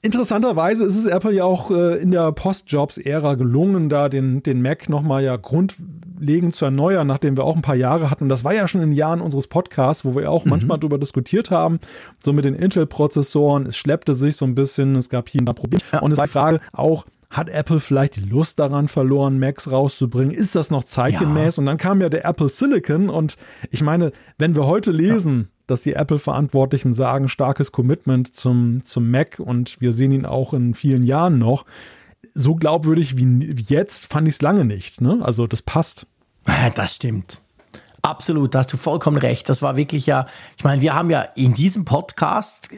Interessanterweise ist es Apple ja auch äh, in der Post-Jobs-Ära gelungen, da den, den Mac nochmal ja grundlegend zu erneuern, nachdem wir auch ein paar Jahre hatten. Das war ja schon in den Jahren unseres Podcasts, wo wir auch mhm. manchmal drüber diskutiert haben, so mit den Intel-Prozessoren. Es schleppte sich so ein bisschen, es gab hier ein paar Probleme. Ja. Und es war die Frage auch, hat Apple vielleicht die Lust daran verloren, Macs rauszubringen? Ist das noch zeitgemäß? Ja. Und dann kam ja der Apple Silicon und ich meine, wenn wir heute lesen, ja dass die Apple-Verantwortlichen sagen, starkes Commitment zum, zum Mac und wir sehen ihn auch in vielen Jahren noch. So glaubwürdig wie, jetzt fand ich es lange nicht. Ne? Also das passt. Das stimmt. Absolut, da hast du vollkommen recht. Das war wirklich ja, ich meine, wir haben ja in diesem Podcast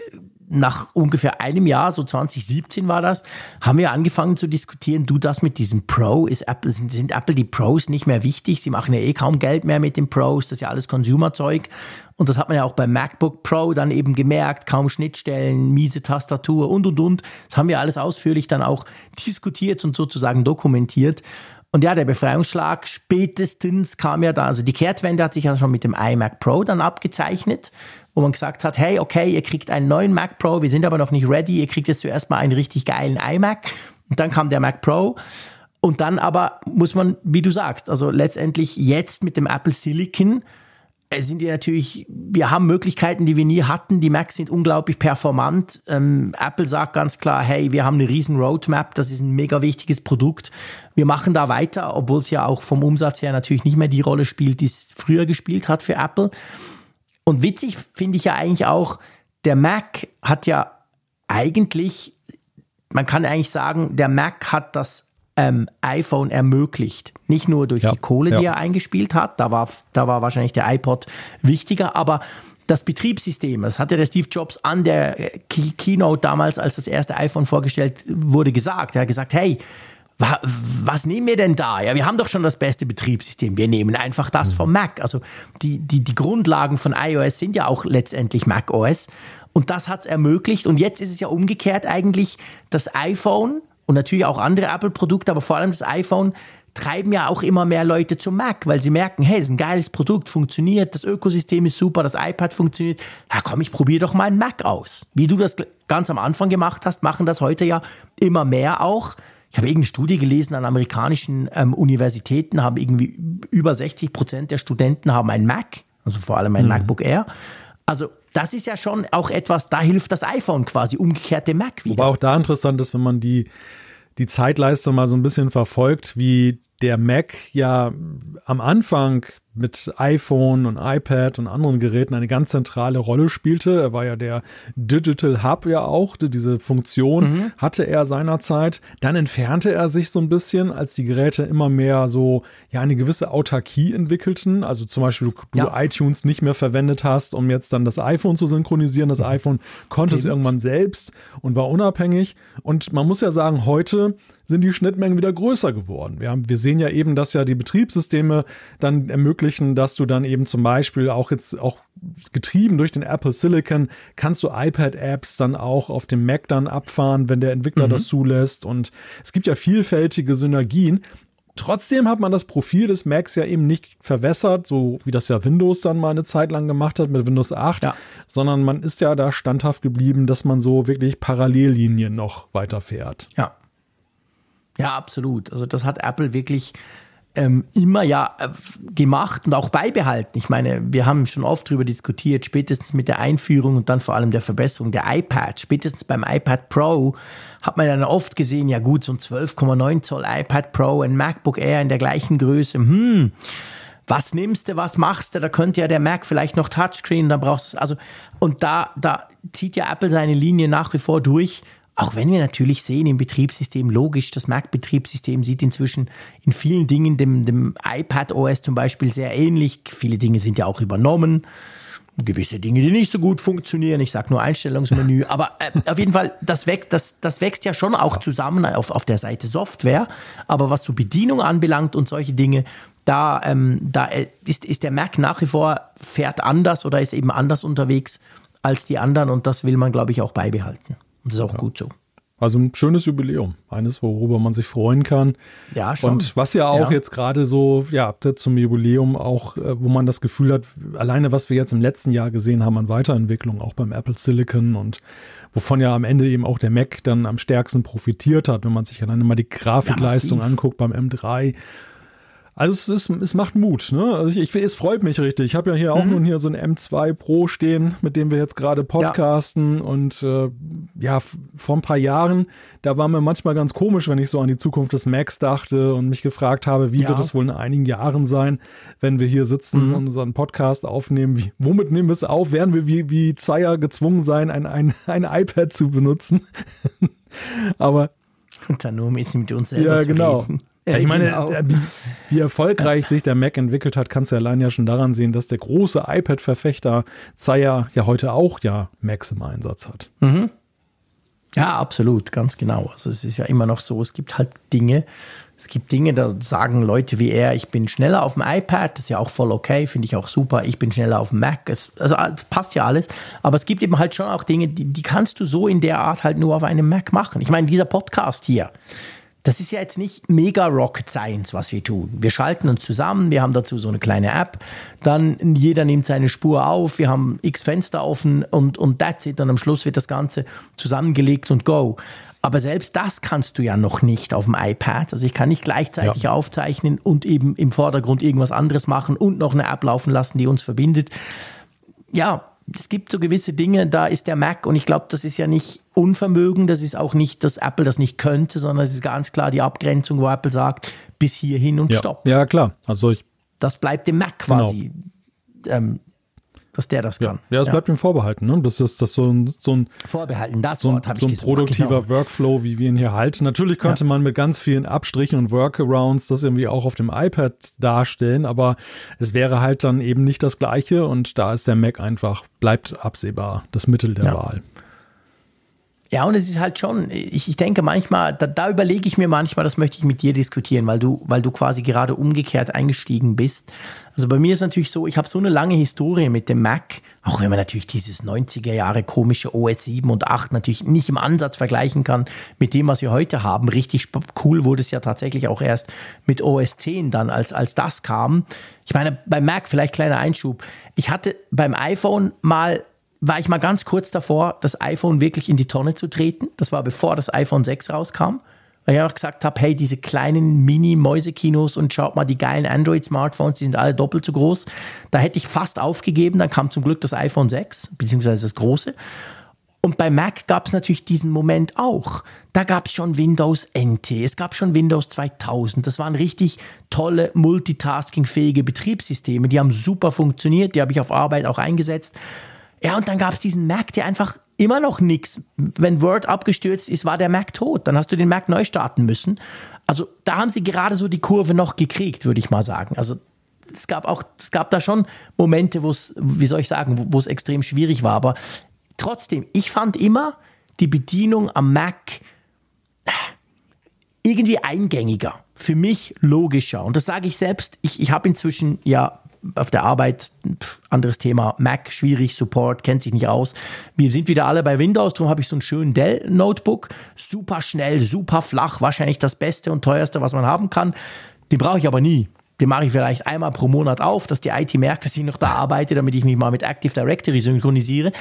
nach ungefähr einem Jahr, so 2017 war das, haben wir angefangen zu diskutieren, du das mit diesem Pro, ist Apple, sind, sind Apple die Pros nicht mehr wichtig? Sie machen ja eh kaum Geld mehr mit den Pros, das ist ja alles Consumer-Zeug. Und das hat man ja auch beim MacBook Pro dann eben gemerkt, kaum Schnittstellen, miese Tastatur und und und. Das haben wir alles ausführlich dann auch diskutiert und sozusagen dokumentiert. Und ja, der Befreiungsschlag spätestens kam ja da, also die Kehrtwende hat sich ja schon mit dem iMac Pro dann abgezeichnet wo man gesagt hat, hey, okay, ihr kriegt einen neuen Mac Pro, wir sind aber noch nicht ready, ihr kriegt jetzt zuerst mal einen richtig geilen iMac. Und dann kam der Mac Pro. Und dann aber muss man, wie du sagst, also letztendlich jetzt mit dem Apple Silicon es sind ja natürlich, wir haben Möglichkeiten, die wir nie hatten. Die Macs sind unglaublich performant. Ähm, Apple sagt ganz klar, hey, wir haben eine riesen Roadmap, das ist ein mega wichtiges Produkt. Wir machen da weiter, obwohl es ja auch vom Umsatz her natürlich nicht mehr die Rolle spielt, die es früher gespielt hat für Apple. Und witzig finde ich ja eigentlich auch, der Mac hat ja eigentlich, man kann eigentlich sagen, der Mac hat das ähm, iPhone ermöglicht. Nicht nur durch ja, die Kohle, ja. die er eingespielt hat, da war, da war wahrscheinlich der iPod wichtiger, aber das Betriebssystem, das hatte der Steve Jobs an der Key Keynote damals, als das erste iPhone vorgestellt wurde, gesagt. Er hat gesagt, hey, wa was nehmen wir denn da? Ja, wir haben doch schon das beste Betriebssystem. Wir nehmen einfach das mhm. vom Mac. Also die, die, die Grundlagen von iOS sind ja auch letztendlich Mac OS. Und das hat es ermöglicht. Und jetzt ist es ja umgekehrt eigentlich, das iPhone und natürlich auch andere Apple-Produkte, aber vor allem das iPhone treiben ja auch immer mehr Leute zum Mac, weil sie merken, hey, es ist ein geiles Produkt, funktioniert, das Ökosystem ist super, das iPad funktioniert. Ja, komm, ich probiere doch mal einen Mac aus. Wie du das ganz am Anfang gemacht hast, machen das heute ja immer mehr auch. Ich habe irgendeine Studie gelesen an amerikanischen ähm, Universitäten, haben irgendwie über 60 Prozent der Studenten haben einen Mac, also vor allem ein mhm. MacBook Air. Also das ist ja schon auch etwas, da hilft das iPhone quasi, umgekehrt dem Mac wieder. Wobei auch da interessant ist, wenn man die, die Zeitleiste mal so ein bisschen verfolgt, wie der Mac ja am Anfang mit iPhone und iPad und anderen Geräten eine ganz zentrale Rolle spielte. Er war ja der Digital Hub ja auch, diese Funktion mhm. hatte er seinerzeit. Dann entfernte er sich so ein bisschen, als die Geräte immer mehr so ja eine gewisse Autarkie entwickelten. Also zum Beispiel du, ja. iTunes nicht mehr verwendet hast, um jetzt dann das iPhone zu synchronisieren. Das mhm. iPhone konnte es irgendwann selbst und war unabhängig. Und man muss ja sagen, heute sind die Schnittmengen wieder größer geworden. Wir, haben, wir sehen ja eben, dass ja die Betriebssysteme dann ermöglichen, dass du dann eben zum Beispiel auch jetzt auch getrieben durch den Apple Silicon kannst du iPad-Apps dann auch auf dem Mac dann abfahren, wenn der Entwickler mhm. das zulässt. Und es gibt ja vielfältige Synergien. Trotzdem hat man das Profil des Macs ja eben nicht verwässert, so wie das ja Windows dann mal eine Zeit lang gemacht hat mit Windows 8, ja. sondern man ist ja da standhaft geblieben, dass man so wirklich Parallellinien noch weiterfährt. Ja. Ja, absolut. Also das hat Apple wirklich ähm, immer ja äh, gemacht und auch beibehalten. Ich meine, wir haben schon oft darüber diskutiert, spätestens mit der Einführung und dann vor allem der Verbesserung der iPad, spätestens beim iPad Pro hat man dann oft gesehen, ja gut, so ein 12,9 Zoll iPad Pro, ein MacBook Air in der gleichen Größe, hm, was nimmst du, was machst du, da könnte ja der Mac vielleicht noch Touchscreen, dann brauchst du es, also, und da, da zieht ja Apple seine Linie nach wie vor durch auch wenn wir natürlich sehen im Betriebssystem, logisch, das Mac-Betriebssystem sieht inzwischen in vielen Dingen dem, dem iPad OS zum Beispiel sehr ähnlich. Viele Dinge sind ja auch übernommen. Gewisse Dinge, die nicht so gut funktionieren. Ich sage nur Einstellungsmenü. Aber äh, auf jeden Fall, das wächst, das, das wächst ja schon auch zusammen auf, auf der Seite Software. Aber was so Bedienung anbelangt und solche Dinge, da, ähm, da äh, ist, ist der Mac nach wie vor fährt anders oder ist eben anders unterwegs als die anderen. Und das will man, glaube ich, auch beibehalten. Und das ist auch ja. gut so. Also ein schönes Jubiläum, eines, worüber man sich freuen kann. Ja, schon. Und was ja auch ja. jetzt gerade so, ja, zum Jubiläum auch, äh, wo man das Gefühl hat, alleine was wir jetzt im letzten Jahr gesehen haben an Weiterentwicklung, auch beim Apple Silicon und wovon ja am Ende eben auch der Mac dann am stärksten profitiert hat, wenn man sich alleine mal die Grafikleistung ja, anguckt beim M3 also es, ist, es macht Mut. Ne? Also ich, ich, es freut mich richtig. Ich habe ja hier auch mhm. nun hier so ein M2 Pro stehen, mit dem wir jetzt gerade podcasten. Ja. Und äh, ja, vor ein paar Jahren, da war mir manchmal ganz komisch, wenn ich so an die Zukunft des Macs dachte und mich gefragt habe, wie ja. wird es wohl in einigen Jahren sein, wenn wir hier sitzen mhm. und unseren Podcast aufnehmen. Wie, womit nehmen wir es auf? Werden wir wie, wie Zeier gezwungen sein, ein, ein, ein iPad zu benutzen? Aber und dann nur mit, mit uns selber ja, genau. Reden. Ja, ich meine, genau. Äh, wie, wie, erfolgreich sich der Mac entwickelt hat, kannst du allein ja schon daran sehen, dass der große iPad-Verfechter Zayer ja heute auch ja Macs im Einsatz hat. Mhm. Ja, absolut, ganz genau. Also es ist ja immer noch so, es gibt halt Dinge, es gibt Dinge, da sagen Leute wie er, ich bin schneller auf dem iPad, das ist ja auch voll okay, finde ich auch super, ich bin schneller auf dem Mac, es, also passt ja alles, aber es gibt eben halt schon auch Dinge, die, die kannst du so in der Art halt nur auf einem Mac machen. Ich meine, dieser Podcast hier, das ist ja jetzt nicht mega Rocket Science, was wir tun. Wir schalten uns zusammen, wir haben dazu so eine kleine App, dann jeder nimmt seine Spur auf, wir haben x Fenster offen und, und that's it. Und am Schluss wird das Ganze zusammengelegt und go. Aber selbst das kannst du ja noch nicht auf dem iPad. Also ich kann nicht gleichzeitig ja. aufzeichnen und eben im Vordergrund irgendwas anderes machen und noch eine App laufen lassen, die uns verbindet. Ja, es gibt so gewisse Dinge, da ist der Mac und ich glaube, das ist ja nicht Unvermögen, das ist auch nicht, dass Apple das nicht könnte, sondern es ist ganz klar die Abgrenzung, wo Apple sagt, bis hierhin und ja. stopp. Ja, klar. Also ich das bleibt dem Mac quasi genau. ähm, dass der das kann. Ja, es ja. bleibt ihm vorbehalten. Ne? Das ist das so ein, so ein Vorbehalten, das so ein, so ein produktiver genau. Workflow, wie wir ihn hier halten. Natürlich könnte ja. man mit ganz vielen Abstrichen und Workarounds das irgendwie auch auf dem iPad darstellen, aber es wäre halt dann eben nicht das Gleiche und da ist der Mac einfach, bleibt absehbar, das Mittel der ja. Wahl. Ja, und es ist halt schon, ich, ich denke manchmal, da, da überlege ich mir manchmal, das möchte ich mit dir diskutieren, weil du, weil du quasi gerade umgekehrt eingestiegen bist. Also bei mir ist natürlich so, ich habe so eine lange Historie mit dem Mac, auch wenn man natürlich dieses 90er Jahre komische OS 7 und 8 natürlich nicht im Ansatz vergleichen kann mit dem, was wir heute haben. Richtig cool wurde es ja tatsächlich auch erst mit OS 10 dann, als, als das kam. Ich meine, beim Mac vielleicht kleiner Einschub. Ich hatte beim iPhone mal war ich mal ganz kurz davor, das iPhone wirklich in die Tonne zu treten. Das war bevor das iPhone 6 rauskam. Weil ich einfach gesagt habe, hey, diese kleinen Mini-Mäusekinos und schaut mal, die geilen Android-Smartphones, die sind alle doppelt so groß. Da hätte ich fast aufgegeben. Dann kam zum Glück das iPhone 6, beziehungsweise das große. Und bei Mac gab es natürlich diesen Moment auch. Da gab es schon Windows NT, es gab schon Windows 2000. Das waren richtig tolle, multitaskingfähige Betriebssysteme. Die haben super funktioniert, die habe ich auf Arbeit auch eingesetzt. Ja, und dann gab es diesen Mac, der einfach immer noch nichts. Wenn Word abgestürzt ist, war der Mac tot. Dann hast du den Mac neu starten müssen. Also da haben sie gerade so die Kurve noch gekriegt, würde ich mal sagen. Also es gab auch, es gab da schon Momente, wo es, wie soll ich sagen, wo es extrem schwierig war. Aber trotzdem, ich fand immer die Bedienung am Mac irgendwie eingängiger. Für mich logischer. Und das sage ich selbst. Ich, ich habe inzwischen ja auf der Arbeit, pff, anderes Thema, Mac, schwierig, Support, kennt sich nicht aus. Wir sind wieder alle bei Windows, darum habe ich so einen schönen Dell-Notebook. Super schnell, super flach, wahrscheinlich das Beste und teuerste, was man haben kann. Den brauche ich aber nie. Den mache ich vielleicht einmal pro Monat auf, dass die IT merkt, dass ich noch da arbeite, damit ich mich mal mit Active Directory synchronisiere.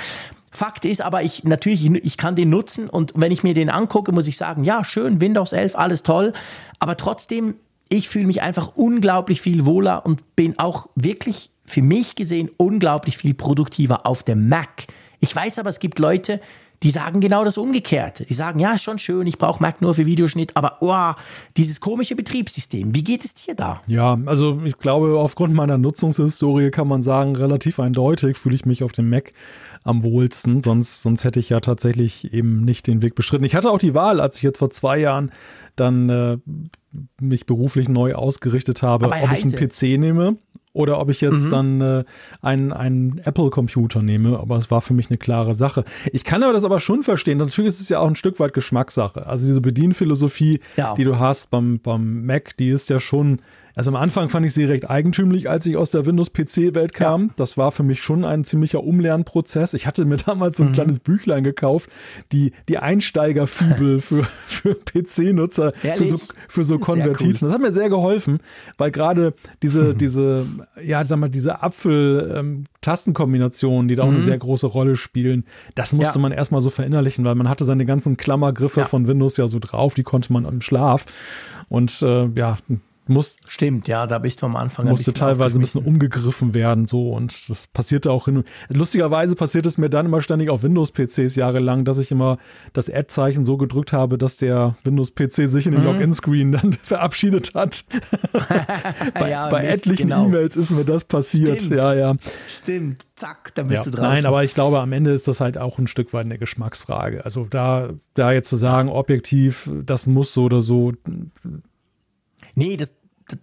Fakt ist aber, ich natürlich, ich kann den nutzen und wenn ich mir den angucke, muss ich sagen, ja, schön, Windows 11, alles toll, aber trotzdem ich fühle mich einfach unglaublich viel wohler und bin auch wirklich für mich gesehen unglaublich viel produktiver auf dem Mac. Ich weiß aber, es gibt Leute, die sagen genau das Umgekehrte. Die sagen, ja, schon schön, ich brauche Mac nur für Videoschnitt, aber oh, dieses komische Betriebssystem, wie geht es dir da? Ja, also ich glaube, aufgrund meiner Nutzungshistorie kann man sagen, relativ eindeutig fühle ich mich auf dem Mac am wohlsten. Sonst, sonst hätte ich ja tatsächlich eben nicht den Weg beschritten. Ich hatte auch die Wahl, als ich jetzt vor zwei Jahren dann äh, mich beruflich neu ausgerichtet habe, ob ich einen PC nehme oder ob ich jetzt mhm. dann äh, einen, einen Apple-Computer nehme. Aber es war für mich eine klare Sache. Ich kann aber das aber schon verstehen. Natürlich ist es ja auch ein Stück weit Geschmackssache. Also diese Bedienphilosophie, ja. die du hast beim, beim Mac, die ist ja schon also am Anfang fand ich sie recht eigentümlich, als ich aus der Windows-PC-Welt kam. Ja. Das war für mich schon ein ziemlicher Umlernprozess. Ich hatte mir damals so ein mhm. kleines Büchlein gekauft, die, die Einsteigerfibel für, für PC-Nutzer, für so, für so Konvertiten. Cool. Das hat mir sehr geholfen, weil gerade diese, mhm. diese, ja, sag mal, diese Apfel-Tastenkombinationen, ähm, die da auch eine mhm. sehr große Rolle spielen, das musste ja. man erstmal so verinnerlichen, weil man hatte seine ganzen Klammergriffe ja. von Windows ja so drauf, die konnte man im Schlaf. Und äh, ja, muss, Stimmt, ja, da bist du am Anfang ein musste teilweise ein bisschen umgegriffen werden, so und das passierte auch hin. Lustigerweise passiert es mir dann immer ständig auf Windows-PCs jahrelang, dass ich immer das Add-Zeichen so gedrückt habe, dass der Windows-PC sich in den mhm. Login-Screen dann verabschiedet hat. bei, ja, bei Mist, etlichen genau. E-Mails ist mir das passiert, Stimmt. ja, ja. Stimmt, zack, dann bist ja. du draußen. Nein, aber ich glaube, am Ende ist das halt auch ein Stück weit eine Geschmacksfrage. Also da, da jetzt zu sagen, objektiv, das muss so oder so Nee, das,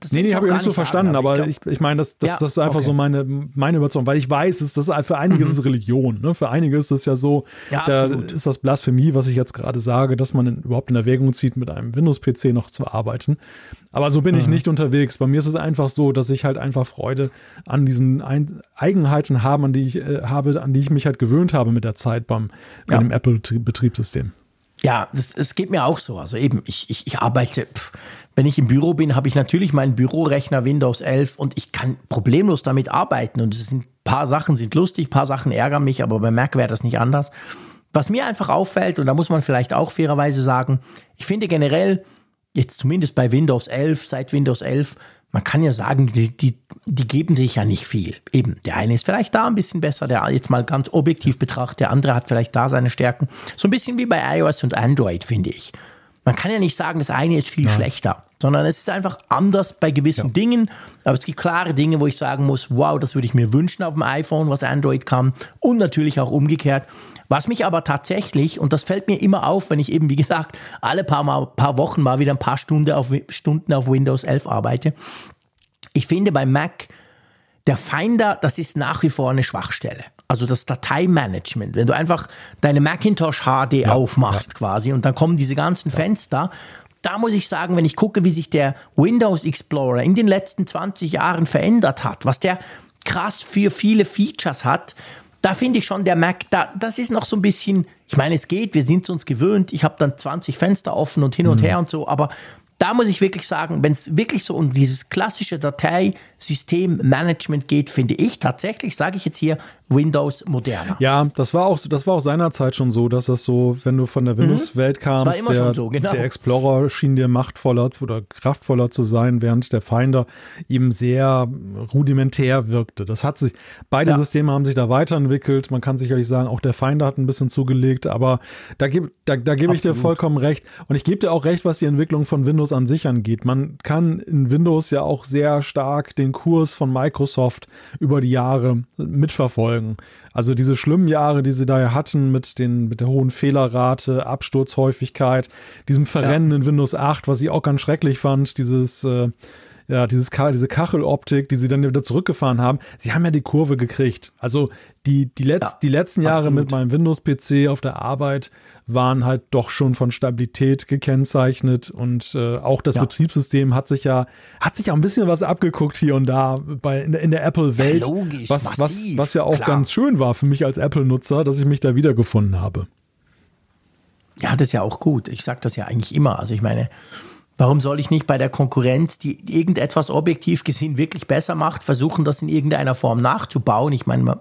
das nee, nee, habe ich nicht so verstanden, also aber ich, ich, ich meine, das, das, ja, das ist einfach okay. so meine, meine Überzeugung, weil ich weiß, ist, das für einige mhm. ist es Religion, ne? für einige ist es ja so, ja, da absolut. ist das Blasphemie, was ich jetzt gerade sage, dass man in, überhaupt in Erwägung zieht, mit einem Windows-PC noch zu arbeiten. Aber so bin mhm. ich nicht unterwegs. Bei mir ist es einfach so, dass ich halt einfach Freude an diesen Ein Eigenheiten habe, an die ich äh, habe, an die ich mich halt gewöhnt habe mit der Zeit beim, ja. Apple-Betriebssystem. Ja, es geht mir auch so. Also eben, ich, ich, ich arbeite, pff, wenn ich im Büro bin, habe ich natürlich meinen Bürorechner Windows 11 und ich kann problemlos damit arbeiten. Und es sind ein paar Sachen sind lustig, ein paar Sachen ärgern mich, aber bei Mac wäre das nicht anders. Was mir einfach auffällt, und da muss man vielleicht auch fairerweise sagen, ich finde generell, jetzt zumindest bei Windows 11, seit Windows 11, man kann ja sagen, die, die, die geben sich ja nicht viel. Eben, der eine ist vielleicht da ein bisschen besser, der jetzt mal ganz objektiv betrachtet, der andere hat vielleicht da seine Stärken. So ein bisschen wie bei iOS und Android, finde ich. Man kann ja nicht sagen, das eine ist viel ja. schlechter, sondern es ist einfach anders bei gewissen ja. Dingen. Aber es gibt klare Dinge, wo ich sagen muss, wow, das würde ich mir wünschen auf dem iPhone, was Android kann. Und natürlich auch umgekehrt. Was mich aber tatsächlich, und das fällt mir immer auf, wenn ich eben, wie gesagt, alle paar, mal, paar Wochen mal wieder ein paar Stunden auf, Stunden auf Windows 11 arbeite. Ich finde bei Mac, der Finder, das ist nach wie vor eine Schwachstelle. Also das Dateimanagement. Wenn du einfach deine Macintosh HD ja, aufmachst ja. quasi und dann kommen diese ganzen ja. Fenster da muss ich sagen, wenn ich gucke, wie sich der Windows Explorer in den letzten 20 Jahren verändert hat, was der krass für viele Features hat, da finde ich schon, der Mac, da, das ist noch so ein bisschen, ich meine, es geht, wir sind es uns gewöhnt, ich habe dann 20 Fenster offen und hin und mhm. her und so, aber da muss ich wirklich sagen, wenn es wirklich so um dieses klassische Dateisystemmanagement geht, finde ich tatsächlich, sage ich jetzt hier, Windows moderner. Ja, das war auch, das war auch seinerzeit schon so, dass das so, wenn du von der mhm. Windows-Welt kamst, der, so, genau. der, Explorer schien dir machtvoller oder kraftvoller zu sein, während der Finder eben sehr rudimentär wirkte. Das hat sich, beide ja. Systeme haben sich da weiterentwickelt. Man kann sicherlich sagen, auch der Finder hat ein bisschen zugelegt, aber da gebe da, da geb ich dir vollkommen recht. Und ich gebe dir auch recht, was die Entwicklung von Windows an sich angeht. Man kann in Windows ja auch sehr stark den Kurs von Microsoft über die Jahre mitverfolgen. Also diese schlimmen Jahre, die sie da ja hatten mit, den, mit der hohen Fehlerrate, Absturzhäufigkeit, diesem Verrennen ja. in Windows 8, was ich auch ganz schrecklich fand, dieses äh, ja, dieses, diese Kacheloptik, die sie dann wieder zurückgefahren haben, sie haben ja die Kurve gekriegt. Also die, die, Letz-, ja, die letzten Jahre absolut. mit meinem Windows-PC auf der Arbeit waren halt doch schon von Stabilität gekennzeichnet und äh, auch das ja. Betriebssystem hat sich ja hat sich ja ein bisschen was abgeguckt hier und da bei in der, in der Apple-Welt, ja, was, was, was ja auch klar. ganz schön war für mich als Apple-Nutzer, dass ich mich da wiedergefunden habe. Ja, das ist ja auch gut. Ich sage das ja eigentlich immer. Also ich meine, Warum soll ich nicht bei der Konkurrenz, die irgendetwas objektiv gesehen wirklich besser macht, versuchen, das in irgendeiner Form nachzubauen? Ich meine,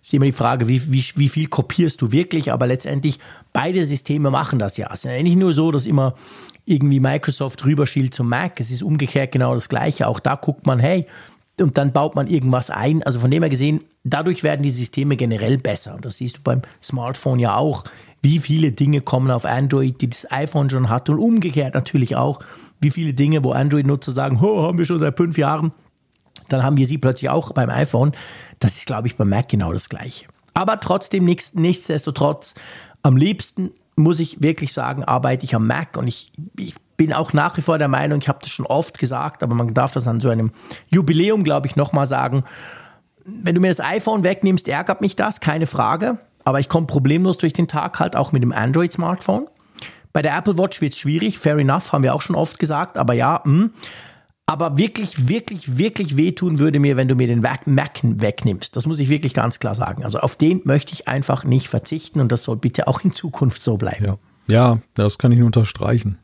es ist immer die Frage, wie, wie, wie viel kopierst du wirklich, aber letztendlich beide Systeme machen das ja. Es ist ja nicht nur so, dass immer irgendwie Microsoft rüberschielt zum Mac, es ist umgekehrt genau das Gleiche. Auch da guckt man, hey, und dann baut man irgendwas ein. Also von dem her gesehen, dadurch werden die Systeme generell besser. Und das siehst du beim Smartphone ja auch wie viele Dinge kommen auf Android, die das iPhone schon hat und umgekehrt natürlich auch, wie viele Dinge, wo Android-Nutzer sagen, oh, haben wir schon seit fünf Jahren, dann haben wir sie plötzlich auch beim iPhone. Das ist, glaube ich, beim Mac genau das Gleiche. Aber trotzdem, nichts, nichtsdestotrotz, am liebsten muss ich wirklich sagen, arbeite ich am Mac und ich, ich bin auch nach wie vor der Meinung, ich habe das schon oft gesagt, aber man darf das an so einem Jubiläum, glaube ich, nochmal sagen. Wenn du mir das iPhone wegnimmst, ärgert mich das, keine Frage aber ich komme problemlos durch den Tag halt auch mit dem Android-Smartphone. Bei der Apple Watch wird es schwierig, fair enough, haben wir auch schon oft gesagt, aber ja, mh. Hm. Aber wirklich, wirklich, wirklich wehtun würde mir, wenn du mir den Mac wegnimmst. Das muss ich wirklich ganz klar sagen. Also auf den möchte ich einfach nicht verzichten und das soll bitte auch in Zukunft so bleiben. Ja, ja das kann ich nur unterstreichen.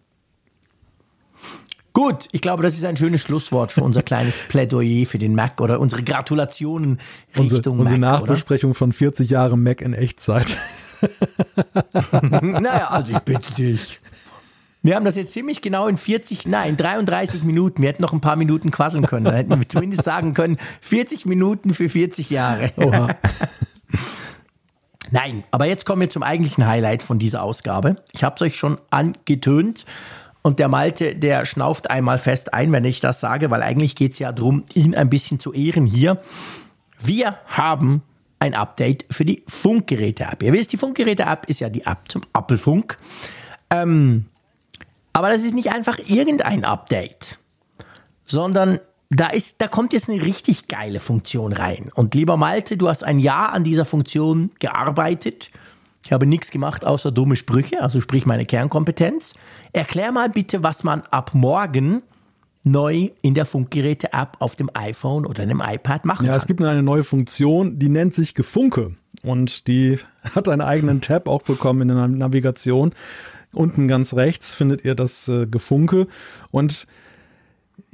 Gut, ich glaube, das ist ein schönes Schlusswort für unser kleines Plädoyer für den Mac oder unsere Gratulationen Richtung unsere, Mac. Unsere Nachbesprechung oder? von 40 Jahren Mac in Echtzeit. naja, also ich bitte dich. Wir haben das jetzt ziemlich genau in 40, nein, 33 Minuten. Wir hätten noch ein paar Minuten quasseln können. Dann hätten wir zumindest sagen können, 40 Minuten für 40 Jahre. Oha. Nein, aber jetzt kommen wir zum eigentlichen Highlight von dieser Ausgabe. Ich habe es euch schon angetönt. Und der Malte, der schnauft einmal fest ein, wenn ich das sage, weil eigentlich geht es ja darum, ihn ein bisschen zu ehren hier. Wir haben ein Update für die Funkgeräte-App. Ihr wisst, die Funkgeräte-App ist ja die App zum Apfelfunk. Ähm, aber das ist nicht einfach irgendein Update, sondern da, ist, da kommt jetzt eine richtig geile Funktion rein. Und lieber Malte, du hast ein Jahr an dieser Funktion gearbeitet. Ich habe nichts gemacht außer dumme Sprüche, also sprich meine Kernkompetenz. Erklär mal bitte, was man ab morgen neu in der Funkgeräte-App auf dem iPhone oder einem iPad machen ja, kann. es gibt eine neue Funktion, die nennt sich Gefunke und die hat einen eigenen Tab auch bekommen in der Navigation. Unten ganz rechts findet ihr das äh, Gefunke. Und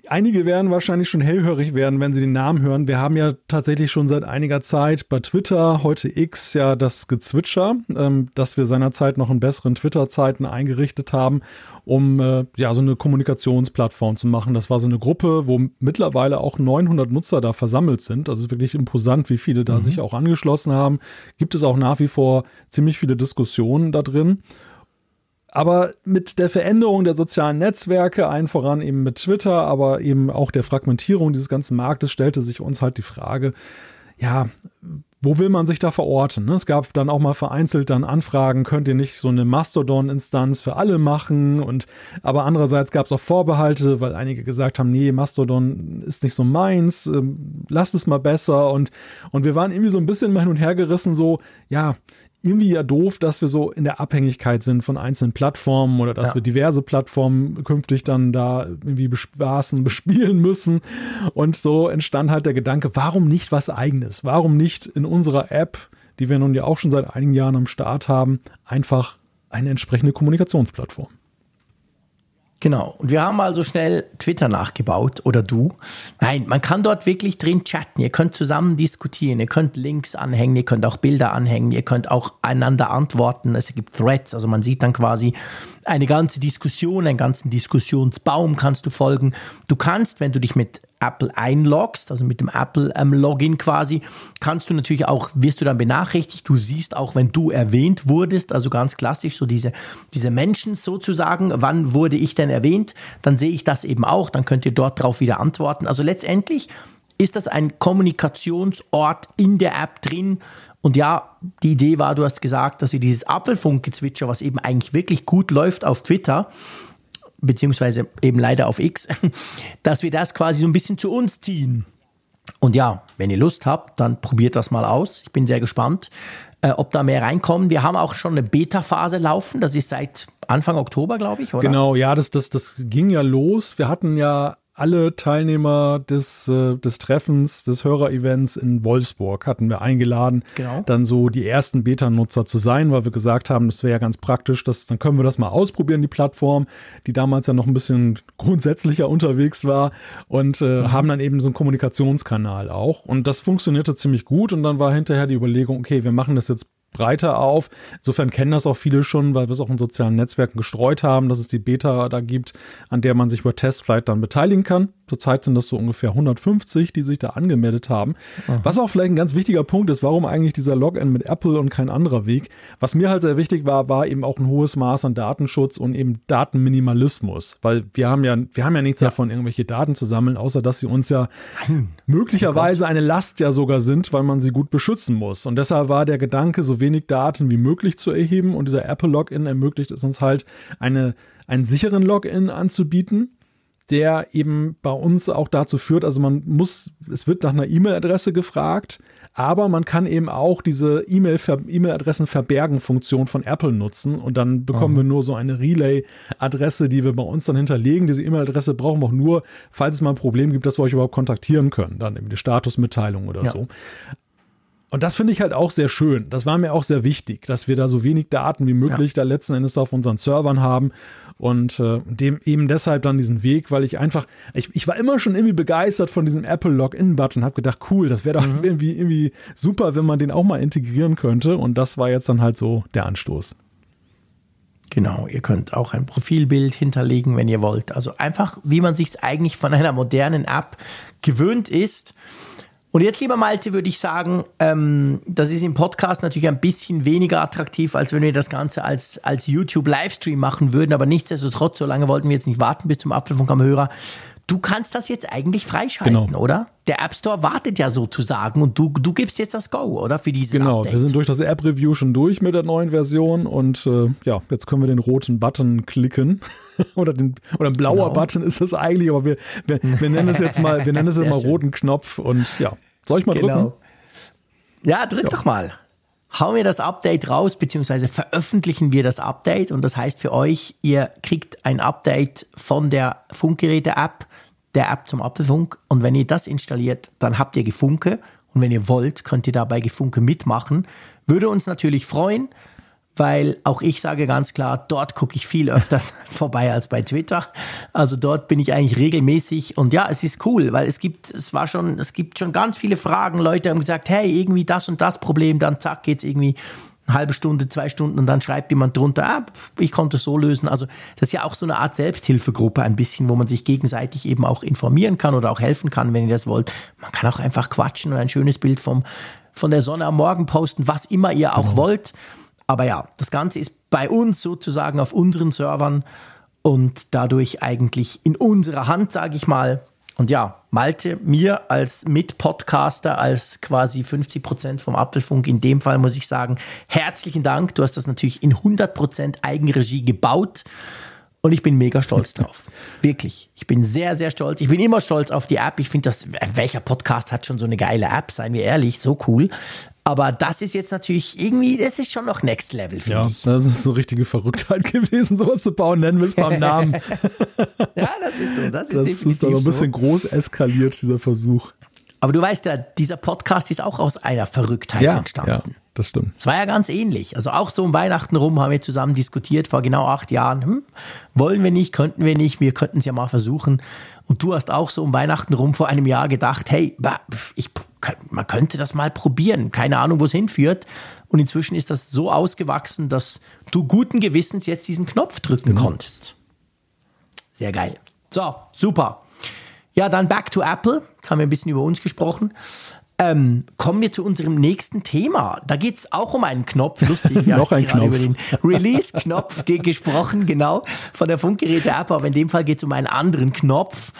einige werden wahrscheinlich schon hellhörig werden, wenn sie den Namen hören. Wir haben ja tatsächlich schon seit einiger Zeit bei Twitter, heute X, ja das Gezwitscher, ähm, dass wir seinerzeit noch in besseren Twitter-Zeiten eingerichtet haben, um äh, ja so eine Kommunikationsplattform zu machen. Das war so eine Gruppe, wo mittlerweile auch 900 Nutzer da versammelt sind. Also ist wirklich imposant, wie viele da mhm. sich auch angeschlossen haben. Gibt es auch nach wie vor ziemlich viele Diskussionen da drin. Aber mit der Veränderung der sozialen Netzwerke, allen voran eben mit Twitter, aber eben auch der Fragmentierung dieses ganzen Marktes, stellte sich uns halt die Frage, ja, wo will man sich da verorten? Ne? Es gab dann auch mal vereinzelt dann Anfragen, könnt ihr nicht so eine Mastodon-Instanz für alle machen? Und aber andererseits gab es auch Vorbehalte, weil einige gesagt haben, nee, Mastodon ist nicht so meins, ähm, lasst es mal besser. Und, und wir waren irgendwie so ein bisschen hin und her gerissen, so, ja, irgendwie ja doof, dass wir so in der Abhängigkeit sind von einzelnen Plattformen oder dass ja. wir diverse Plattformen künftig dann da irgendwie bespaßen, bespielen müssen. Und so entstand halt der Gedanke, warum nicht was eigenes? Warum nicht in unserer App, die wir nun ja auch schon seit einigen Jahren am Start haben, einfach eine entsprechende Kommunikationsplattform? Genau. Und wir haben also schnell Twitter nachgebaut oder du. Nein, man kann dort wirklich drin chatten. Ihr könnt zusammen diskutieren. Ihr könnt Links anhängen. Ihr könnt auch Bilder anhängen. Ihr könnt auch einander antworten. Es gibt Threads. Also man sieht dann quasi eine ganze Diskussion, einen ganzen Diskussionsbaum kannst du folgen. Du kannst, wenn du dich mit Apple einloggst, also mit dem Apple ähm, Login quasi, kannst du natürlich auch, wirst du dann benachrichtigt, du siehst auch, wenn du erwähnt wurdest, also ganz klassisch, so diese, diese Menschen sozusagen, wann wurde ich denn erwähnt, dann sehe ich das eben auch, dann könnt ihr dort drauf wieder antworten. Also letztendlich ist das ein Kommunikationsort in der App drin, und ja, die Idee war, du hast gesagt, dass wir dieses Apfelfunkgezwitscher, was eben eigentlich wirklich gut läuft auf Twitter, beziehungsweise eben leider auf X, dass wir das quasi so ein bisschen zu uns ziehen. Und ja, wenn ihr Lust habt, dann probiert das mal aus. Ich bin sehr gespannt, äh, ob da mehr reinkommen. Wir haben auch schon eine Beta-Phase laufen. Das ist seit Anfang Oktober, glaube ich, oder? Genau, ja, das, das, das ging ja los. Wir hatten ja alle Teilnehmer des, äh, des Treffens, des Hörerevents in Wolfsburg hatten wir eingeladen, genau. dann so die ersten Beta-Nutzer zu sein, weil wir gesagt haben, das wäre ja ganz praktisch, dass, dann können wir das mal ausprobieren, die Plattform, die damals ja noch ein bisschen grundsätzlicher unterwegs war und äh, mhm. haben dann eben so einen Kommunikationskanal auch und das funktionierte ziemlich gut und dann war hinterher die Überlegung, okay, wir machen das jetzt breiter auf. Insofern kennen das auch viele schon, weil wir es auch in sozialen Netzwerken gestreut haben, dass es die Beta da gibt, an der man sich über Testflight dann beteiligen kann. Zurzeit sind das so ungefähr 150, die sich da angemeldet haben. Aha. Was auch vielleicht ein ganz wichtiger Punkt ist, warum eigentlich dieser Login mit Apple und kein anderer Weg. Was mir halt sehr wichtig war, war eben auch ein hohes Maß an Datenschutz und eben Datenminimalismus, weil wir haben ja, wir haben ja nichts ja. davon, irgendwelche Daten zu sammeln, außer dass sie uns ja Nein. möglicherweise oh eine Last ja sogar sind, weil man sie gut beschützen muss. Und deshalb war der Gedanke, so wenig Daten wie möglich zu erheben und dieser Apple Login ermöglicht es uns halt eine einen sicheren Login anzubieten, der eben bei uns auch dazu führt, also man muss, es wird nach einer E-Mail-Adresse gefragt, aber man kann eben auch diese E-Mail-Adressen-Verbergen-Funktion von Apple nutzen und dann bekommen mhm. wir nur so eine Relay-Adresse, die wir bei uns dann hinterlegen. Diese E-Mail-Adresse brauchen wir auch nur, falls es mal ein Problem gibt, dass wir euch überhaupt kontaktieren können, dann eben die Statusmitteilung oder ja. so. Und das finde ich halt auch sehr schön. Das war mir auch sehr wichtig, dass wir da so wenig Daten wie möglich ja. da letzten Endes auf unseren Servern haben und äh, dem eben deshalb dann diesen Weg, weil ich einfach, ich, ich war immer schon irgendwie begeistert von diesem Apple Login-Button, habe gedacht, cool, das wäre doch mhm. irgendwie, irgendwie super, wenn man den auch mal integrieren könnte. Und das war jetzt dann halt so der Anstoß. Genau, ihr könnt auch ein Profilbild hinterlegen, wenn ihr wollt. Also einfach, wie man sich es eigentlich von einer modernen App gewöhnt ist. Und jetzt, lieber Malte, würde ich sagen, ähm, das ist im Podcast natürlich ein bisschen weniger attraktiv, als wenn wir das Ganze als, als YouTube-Livestream machen würden. Aber nichtsdestotrotz, so lange wollten wir jetzt nicht warten bis zum Apfelfunk am Hörer. Du kannst das jetzt eigentlich freischalten, genau. oder? Der App Store wartet ja sozusagen und du, du gibst jetzt das Go, oder? Für dieses Genau, Update. wir sind durch das App-Review schon durch mit der neuen Version und äh, ja, jetzt können wir den roten Button klicken. oder, den, oder ein blauer genau. Button ist das eigentlich, aber wir, wir, wir nennen es jetzt mal, wir nennen es jetzt mal roten Knopf und ja, soll ich mal genau. drücken? Ja, drück ja. doch mal. Hauen wir das Update raus, beziehungsweise veröffentlichen wir das Update. Und das heißt für euch, ihr kriegt ein Update von der Funkgeräte-App, der App zum Apfelfunk. Und wenn ihr das installiert, dann habt ihr Gefunke. Und wenn ihr wollt, könnt ihr dabei Gefunke mitmachen. Würde uns natürlich freuen. Weil auch ich sage ganz klar, dort gucke ich viel öfter vorbei als bei Twitter. Also dort bin ich eigentlich regelmäßig und ja, es ist cool, weil es gibt, es war schon, es gibt schon ganz viele Fragen. Leute haben gesagt, hey, irgendwie das und das Problem, dann zack, geht's irgendwie eine halbe Stunde, zwei Stunden und dann schreibt jemand drunter, ah, ich konnte es so lösen. Also das ist ja auch so eine Art Selbsthilfegruppe ein bisschen, wo man sich gegenseitig eben auch informieren kann oder auch helfen kann, wenn ihr das wollt. Man kann auch einfach quatschen und ein schönes Bild vom, von der Sonne am Morgen posten, was immer ihr auch mhm. wollt. Aber ja, das Ganze ist bei uns sozusagen auf unseren Servern und dadurch eigentlich in unserer Hand, sage ich mal. Und ja, Malte, mir als Mitpodcaster, als quasi 50 Prozent vom Apfelfunk, in dem Fall muss ich sagen, herzlichen Dank. Du hast das natürlich in 100 Prozent Eigenregie gebaut. Und ich bin mega stolz drauf. Wirklich. Ich bin sehr, sehr stolz. Ich bin immer stolz auf die App. Ich finde, das, welcher Podcast hat schon so eine geile App? Seien wir ehrlich, so cool. Aber das ist jetzt natürlich irgendwie, das ist schon noch Next Level, finde ja, ich. Das ist so richtige Verrücktheit gewesen, sowas zu bauen. Nennen wir es beim Namen. ja, das ist so. Das ist, das ist aber ein bisschen so. groß eskaliert, dieser Versuch. Aber du weißt ja, dieser Podcast ist auch aus einer Verrücktheit ja, entstanden. Ja, das stimmt. Es war ja ganz ähnlich. Also auch so um Weihnachten rum haben wir zusammen diskutiert, vor genau acht Jahren. Hm, wollen wir nicht, könnten wir nicht, wir könnten es ja mal versuchen. Und du hast auch so um Weihnachten rum vor einem Jahr gedacht, hey, ich, man könnte das mal probieren. Keine Ahnung, wo es hinführt. Und inzwischen ist das so ausgewachsen, dass du guten Gewissens jetzt diesen Knopf drücken mhm. konntest. Sehr geil. So, super. Ja, dann back to Apple. Jetzt haben wir ein bisschen über uns gesprochen. Ähm, kommen wir zu unserem nächsten Thema. Da geht es auch um einen Knopf. Lustig, wir haben gerade Knopf. über den Release-Knopf gesprochen, genau, von der Funkgeräte-App, aber in dem Fall geht es um einen anderen Knopf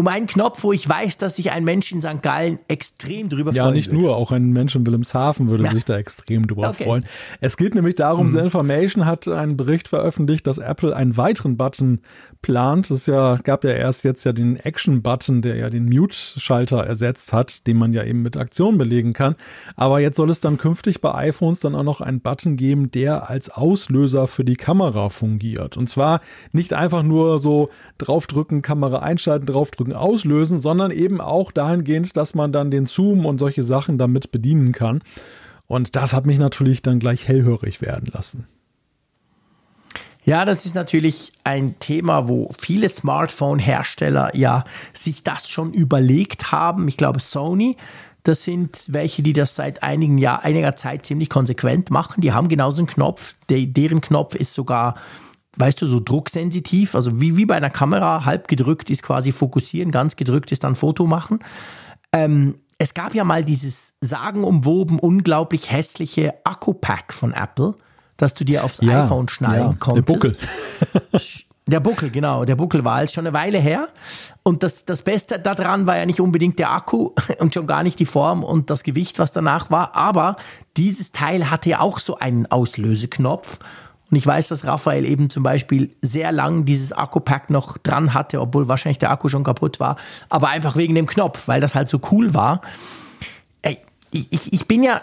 um einen Knopf, wo ich weiß, dass sich ein Mensch in St. Gallen extrem drüber ja, freuen Ja, nicht würde. nur, auch ein Mensch in Wilhelmshaven würde ja. sich da extrem drüber okay. freuen. Es geht nämlich darum, hm. The Information hat einen Bericht veröffentlicht, dass Apple einen weiteren Button plant. Es ja, gab ja erst jetzt ja den Action-Button, der ja den Mute-Schalter ersetzt hat, den man ja eben mit Aktion belegen kann. Aber jetzt soll es dann künftig bei iPhones dann auch noch einen Button geben, der als Auslöser für die Kamera fungiert. Und zwar nicht einfach nur so draufdrücken, Kamera einschalten, draufdrücken, auslösen, sondern eben auch dahingehend, dass man dann den Zoom und solche Sachen damit bedienen kann. Und das hat mich natürlich dann gleich hellhörig werden lassen. Ja, das ist natürlich ein Thema, wo viele Smartphone-Hersteller ja sich das schon überlegt haben. Ich glaube, Sony, das sind welche, die das seit einigen Jahr, einiger Zeit ziemlich konsequent machen. Die haben genauso einen Knopf. De, deren Knopf ist sogar, weißt du, so drucksensitiv. Also wie, wie bei einer Kamera, halb gedrückt ist quasi fokussieren, ganz gedrückt ist dann Foto machen. Ähm, es gab ja mal dieses sagenumwoben, unglaublich hässliche Akku-Pack von Apple dass du dir aufs ja, iPhone schnallen ja, konntest. Der Buckel. der Buckel, genau. Der Buckel war jetzt schon eine Weile her. Und das, das Beste daran war ja nicht unbedingt der Akku und schon gar nicht die Form und das Gewicht, was danach war. Aber dieses Teil hatte ja auch so einen Auslöseknopf. Und ich weiß, dass Raphael eben zum Beispiel sehr lang dieses Akku-Pack noch dran hatte, obwohl wahrscheinlich der Akku schon kaputt war. Aber einfach wegen dem Knopf, weil das halt so cool war. Ey, ich, ich bin ja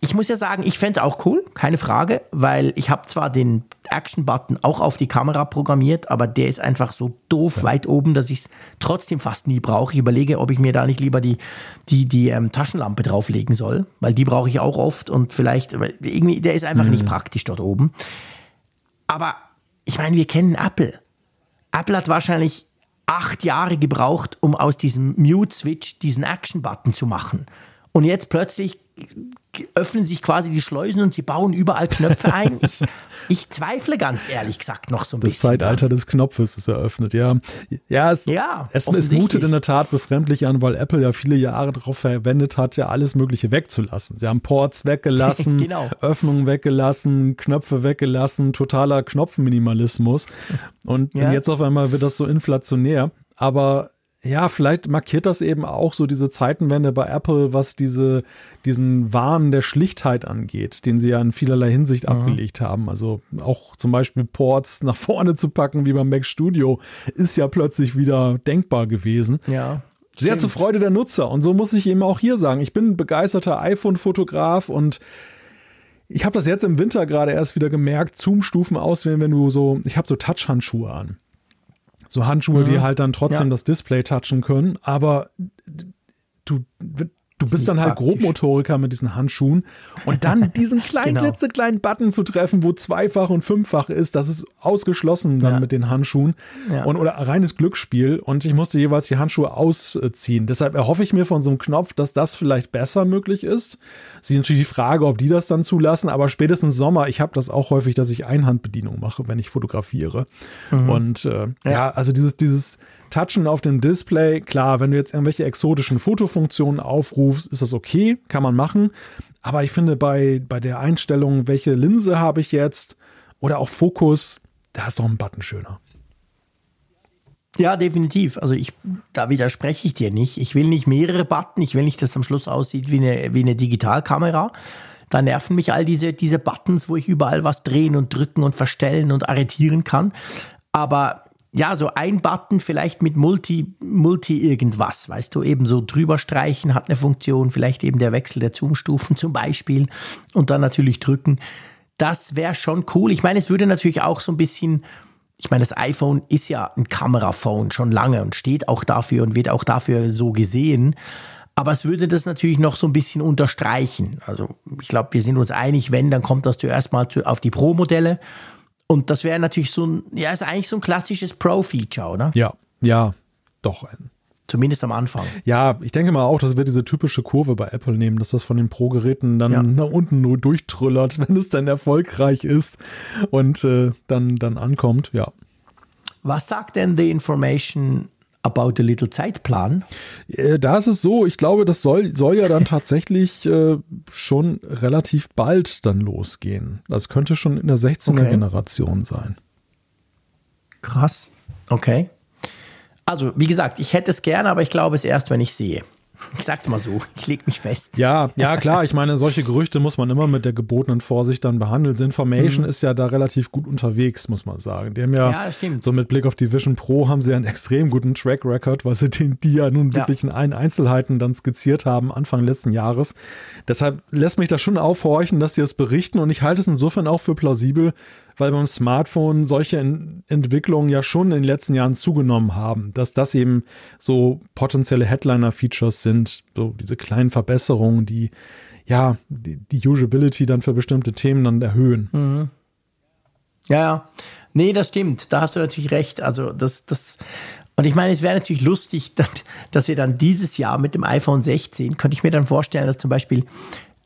ich muss ja sagen, ich fände es auch cool, keine Frage, weil ich habe zwar den Action-Button auch auf die Kamera programmiert, aber der ist einfach so doof ja. weit oben, dass ich es trotzdem fast nie brauche. Ich überlege, ob ich mir da nicht lieber die, die, die ähm, Taschenlampe drauflegen soll, weil die brauche ich auch oft und vielleicht, irgendwie, der ist einfach mhm. nicht praktisch dort oben. Aber ich meine, wir kennen Apple. Apple hat wahrscheinlich acht Jahre gebraucht, um aus diesem Mute-Switch diesen Action-Button zu machen. Und jetzt plötzlich öffnen sich quasi die Schleusen und sie bauen überall Knöpfe ein. Ich, ich zweifle ganz ehrlich gesagt noch so ein das bisschen. Das Zeitalter des Knopfes ist eröffnet, ja. Ja, es, ja, es, es mutet in der Tat befremdlich an, weil Apple ja viele Jahre darauf verwendet hat, ja alles Mögliche wegzulassen. Sie haben Ports weggelassen, genau. Öffnungen weggelassen, Knöpfe weggelassen, totaler Knopfminimalismus. Und ja. jetzt auf einmal wird das so inflationär. Aber ja, vielleicht markiert das eben auch so diese Zeitenwende bei Apple, was diese, diesen Wahn der Schlichtheit angeht, den sie ja in vielerlei Hinsicht mhm. abgelegt haben. Also auch zum Beispiel Ports nach vorne zu packen, wie beim Mac Studio, ist ja plötzlich wieder denkbar gewesen. Ja. Sehr stimmt. zur Freude der Nutzer. Und so muss ich eben auch hier sagen, ich bin ein begeisterter iPhone-Fotograf und ich habe das jetzt im Winter gerade erst wieder gemerkt, Zoom-Stufen auswählen, wenn du so, ich habe so Touch-Handschuhe an. So Handschuhe, mhm. die halt dann trotzdem ja. das Display touchen können, aber du, du bist dann halt praktisch. Grobmotoriker mit diesen Handschuhen und dann diesen kleinen, genau. klitzekleinen Button zu treffen, wo zweifach und fünffach ist, das ist ausgeschlossen dann ja. mit den Handschuhen ja. und oder reines Glücksspiel und ich musste jeweils die Handschuhe ausziehen. Deshalb erhoffe ich mir von so einem Knopf, dass das vielleicht besser möglich ist. Sie natürlich die Frage, ob die das dann zulassen, aber spätestens Sommer, ich habe das auch häufig, dass ich Einhandbedienung mache, wenn ich fotografiere. Mhm. Und äh, ja. ja, also dieses, dieses Touchen auf dem Display, klar, wenn du jetzt irgendwelche exotischen Fotofunktionen aufrufst, ist das okay, kann man machen. Aber ich finde, bei, bei der Einstellung, welche Linse habe ich jetzt oder auch Fokus, da ist doch ein Button schöner. Ja, definitiv. Also ich, da widerspreche ich dir nicht. Ich will nicht mehrere Button. Ich will nicht, dass am Schluss aussieht wie eine, wie eine Digitalkamera. Da nerven mich all diese, diese Buttons, wo ich überall was drehen und drücken und verstellen und arretieren kann. Aber ja, so ein Button vielleicht mit Multi, Multi irgendwas, weißt du, eben so drüber streichen hat eine Funktion, vielleicht eben der Wechsel der Zoomstufen zum Beispiel und dann natürlich drücken. Das wäre schon cool. Ich meine, es würde natürlich auch so ein bisschen, ich meine, das iPhone ist ja ein Kameraphone schon lange und steht auch dafür und wird auch dafür so gesehen. Aber es würde das natürlich noch so ein bisschen unterstreichen. Also ich glaube, wir sind uns einig, wenn, dann kommt das zuerst mal auf die Pro-Modelle und das wäre natürlich so ein, ja, ist eigentlich so ein klassisches Pro-Feature, oder? Ja, ja, doch. Zumindest am Anfang. Ja, ich denke mal auch, das wird diese typische Kurve bei Apple nehmen, dass das von den Pro-Geräten dann ja. nach unten nur durchtrüllert, wenn es dann erfolgreich ist und äh, dann, dann ankommt, ja. Was sagt denn The Information About a Little Zeitplan? Äh, da ist es so, ich glaube, das soll, soll ja dann tatsächlich äh, schon relativ bald dann losgehen. Das könnte schon in der 16er okay. Generation sein. Krass. Okay. Also, wie gesagt, ich hätte es gerne, aber ich glaube es erst, wenn ich sehe. Ich sag's mal so, ich leg mich fest. Ja, ja, klar. Ich meine, solche Gerüchte muss man immer mit der gebotenen Vorsicht dann behandeln. Information mhm. ist ja da relativ gut unterwegs, muss man sagen. Die haben ja, ja so mit Blick auf die Vision Pro haben sie einen extrem guten Track Record, weil sie den, die ja nun wirklich ja. in allen Einzelheiten dann skizziert haben, Anfang letzten Jahres. Deshalb lässt mich das schon aufhorchen, dass sie es berichten und ich halte es insofern auch für plausibel, weil beim Smartphone solche Entwicklungen ja schon in den letzten Jahren zugenommen haben, dass das eben so potenzielle Headliner-Features sind, so diese kleinen Verbesserungen, die ja die, die Usability dann für bestimmte Themen dann erhöhen. Mhm. Ja, ja. Nee, das stimmt. Da hast du natürlich recht. Also das, das, und ich meine, es wäre natürlich lustig, dass wir dann dieses Jahr mit dem iPhone 16, könnte ich mir dann vorstellen, dass zum Beispiel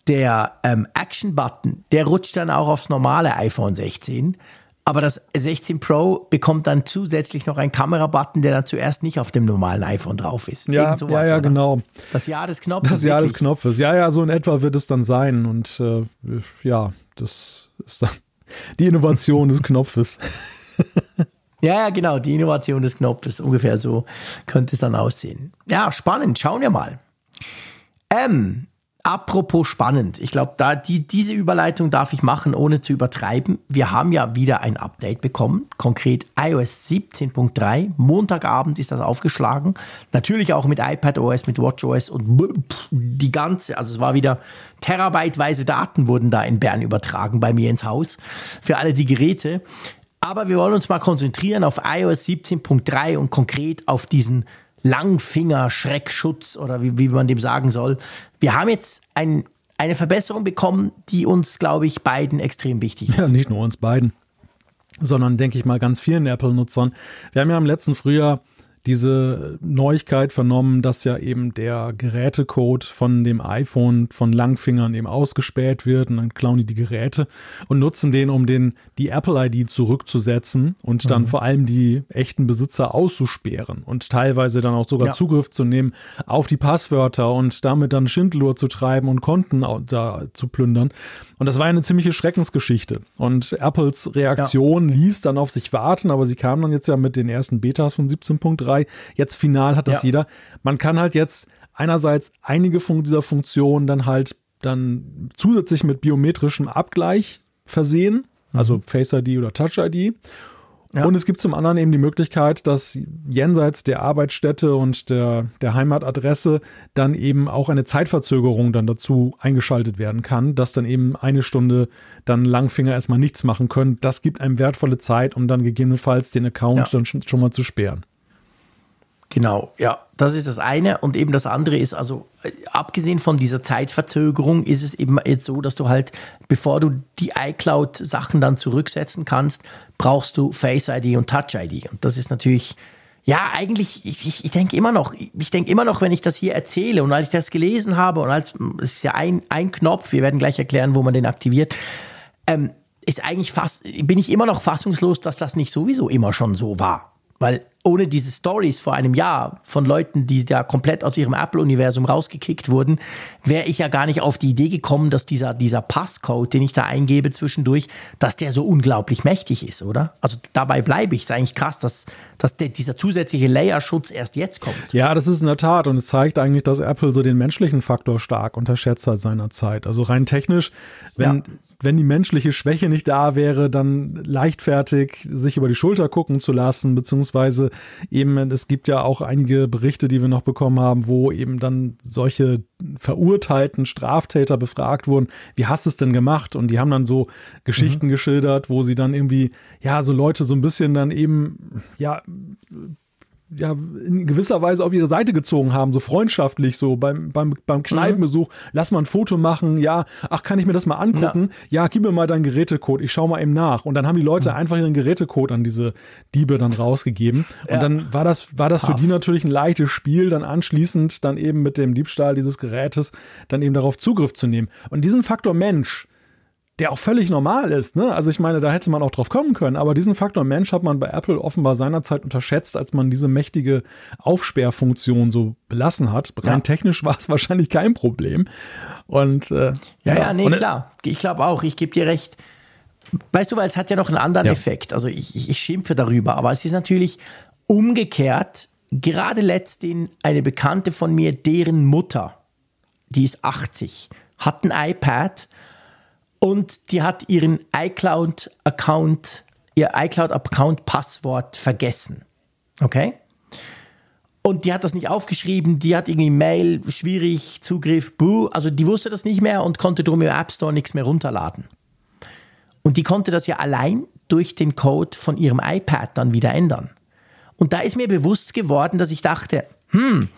der ähm, Action-Button, der rutscht dann auch aufs normale iPhone 16. Aber das 16 Pro bekommt dann zusätzlich noch einen Kamerabutton, der dann zuerst nicht auf dem normalen iPhone drauf ist. Ja, sowas, ja, ja, oder? genau. Das Jahr des Knopfes. Das Jahr wirklich. des Knopfes. Ja, ja, so in etwa wird es dann sein. Und äh, ja, das ist dann die Innovation des Knopfes. Ja, ja, genau, die Innovation des Knopfes. Ungefähr so könnte es dann aussehen. Ja, spannend. Schauen wir mal. Ähm, Apropos spannend, ich glaube, da die, diese Überleitung darf ich machen, ohne zu übertreiben. Wir haben ja wieder ein Update bekommen, konkret iOS 17.3. Montagabend ist das aufgeschlagen. Natürlich auch mit iPadOS, mit WatchOS und die ganze, also es war wieder terabyteweise Daten wurden da in Bern übertragen bei mir ins Haus für alle die Geräte. Aber wir wollen uns mal konzentrieren auf iOS 17.3 und konkret auf diesen Langfinger-Schreckschutz oder wie, wie man dem sagen soll. Wir haben jetzt ein, eine Verbesserung bekommen, die uns, glaube ich, beiden extrem wichtig ist. Ja, nicht nur uns beiden, sondern denke ich mal ganz vielen Apple-Nutzern. Wir haben ja im letzten Frühjahr diese Neuigkeit vernommen, dass ja eben der Gerätecode von dem iPhone von Langfingern eben ausgespäht wird und dann klauen die die Geräte und nutzen den, um den, die Apple-ID zurückzusetzen und dann mhm. vor allem die echten Besitzer auszusperren und teilweise dann auch sogar ja. Zugriff zu nehmen auf die Passwörter und damit dann Schindlur zu treiben und Konten da zu plündern. Und das war eine ziemliche Schreckensgeschichte. Und Apples Reaktion ja. ließ dann auf sich warten, aber sie kam dann jetzt ja mit den ersten Betas von 17.3. Jetzt final hat das ja. jeder. Man kann halt jetzt einerseits einige von dieser Funktionen dann halt dann zusätzlich mit biometrischem Abgleich versehen, also mhm. Face ID oder Touch ID. Ja. Und es gibt zum anderen eben die Möglichkeit, dass jenseits der Arbeitsstätte und der, der Heimatadresse dann eben auch eine Zeitverzögerung dann dazu eingeschaltet werden kann, dass dann eben eine Stunde dann Langfinger erstmal nichts machen können. Das gibt einem wertvolle Zeit, um dann gegebenenfalls den Account ja. dann schon, schon mal zu sperren. Genau, ja, das ist das eine. Und eben das andere ist, also äh, abgesehen von dieser Zeitverzögerung, ist es eben jetzt so, dass du halt, bevor du die iCloud-Sachen dann zurücksetzen kannst, brauchst du Face ID und Touch ID. Und das ist natürlich, ja, eigentlich, ich, ich, ich denke immer noch, ich denke immer noch, wenn ich das hier erzähle und als ich das gelesen habe und als, es ist ja ein, ein Knopf, wir werden gleich erklären, wo man den aktiviert, ähm, ist eigentlich fast, bin ich immer noch fassungslos, dass das nicht sowieso immer schon so war. Weil ohne diese Stories vor einem Jahr von Leuten, die da komplett aus ihrem Apple-Universum rausgekickt wurden, wäre ich ja gar nicht auf die Idee gekommen, dass dieser, dieser Passcode, den ich da eingebe zwischendurch, dass der so unglaublich mächtig ist, oder? Also dabei bleibe ich. Es ist eigentlich krass, dass, dass der, dieser zusätzliche Layerschutz erst jetzt kommt. Ja, das ist in der Tat. Und es zeigt eigentlich, dass Apple so den menschlichen Faktor stark unterschätzt hat seinerzeit. Also rein technisch, wenn ja wenn die menschliche Schwäche nicht da wäre, dann leichtfertig sich über die Schulter gucken zu lassen, beziehungsweise eben, es gibt ja auch einige Berichte, die wir noch bekommen haben, wo eben dann solche verurteilten Straftäter befragt wurden, wie hast du es denn gemacht? Und die haben dann so Geschichten mhm. geschildert, wo sie dann irgendwie, ja, so Leute so ein bisschen dann eben, ja, ja, in gewisser Weise auf ihre Seite gezogen haben, so freundschaftlich, so beim, beim, beim Kneipenbesuch, mhm. lass mal ein Foto machen, ja, ach, kann ich mir das mal angucken? Ja, ja gib mir mal deinen Gerätecode, ich schau mal eben nach. Und dann haben die Leute mhm. einfach ihren Gerätecode an diese Diebe dann rausgegeben. Und ja. dann war das, war das für die natürlich ein leichtes Spiel, dann anschließend dann eben mit dem Diebstahl dieses Gerätes dann eben darauf Zugriff zu nehmen. Und diesen Faktor Mensch, der auch völlig normal ist. Ne? Also ich meine, da hätte man auch drauf kommen können. Aber diesen Faktor Mensch hat man bei Apple offenbar seinerzeit unterschätzt, als man diese mächtige Aufsperrfunktion so belassen hat. Rein ja. technisch war es wahrscheinlich kein Problem. Und äh, ja, ja, ja, nee, Und, klar. Ich glaube auch, ich gebe dir recht. Weißt du, weil es hat ja noch einen anderen ja. Effekt. Also ich, ich, ich schimpfe darüber, aber es ist natürlich umgekehrt. Gerade letztens eine Bekannte von mir, deren Mutter, die ist 80, hat ein iPad und die hat ihren iCloud-Account, ihr iCloud-Account-Passwort vergessen. Okay? Und die hat das nicht aufgeschrieben, die hat irgendwie Mail, schwierig, Zugriff, buh. Also die wusste das nicht mehr und konnte drum im App Store nichts mehr runterladen. Und die konnte das ja allein durch den Code von ihrem iPad dann wieder ändern. Und da ist mir bewusst geworden, dass ich dachte, hm,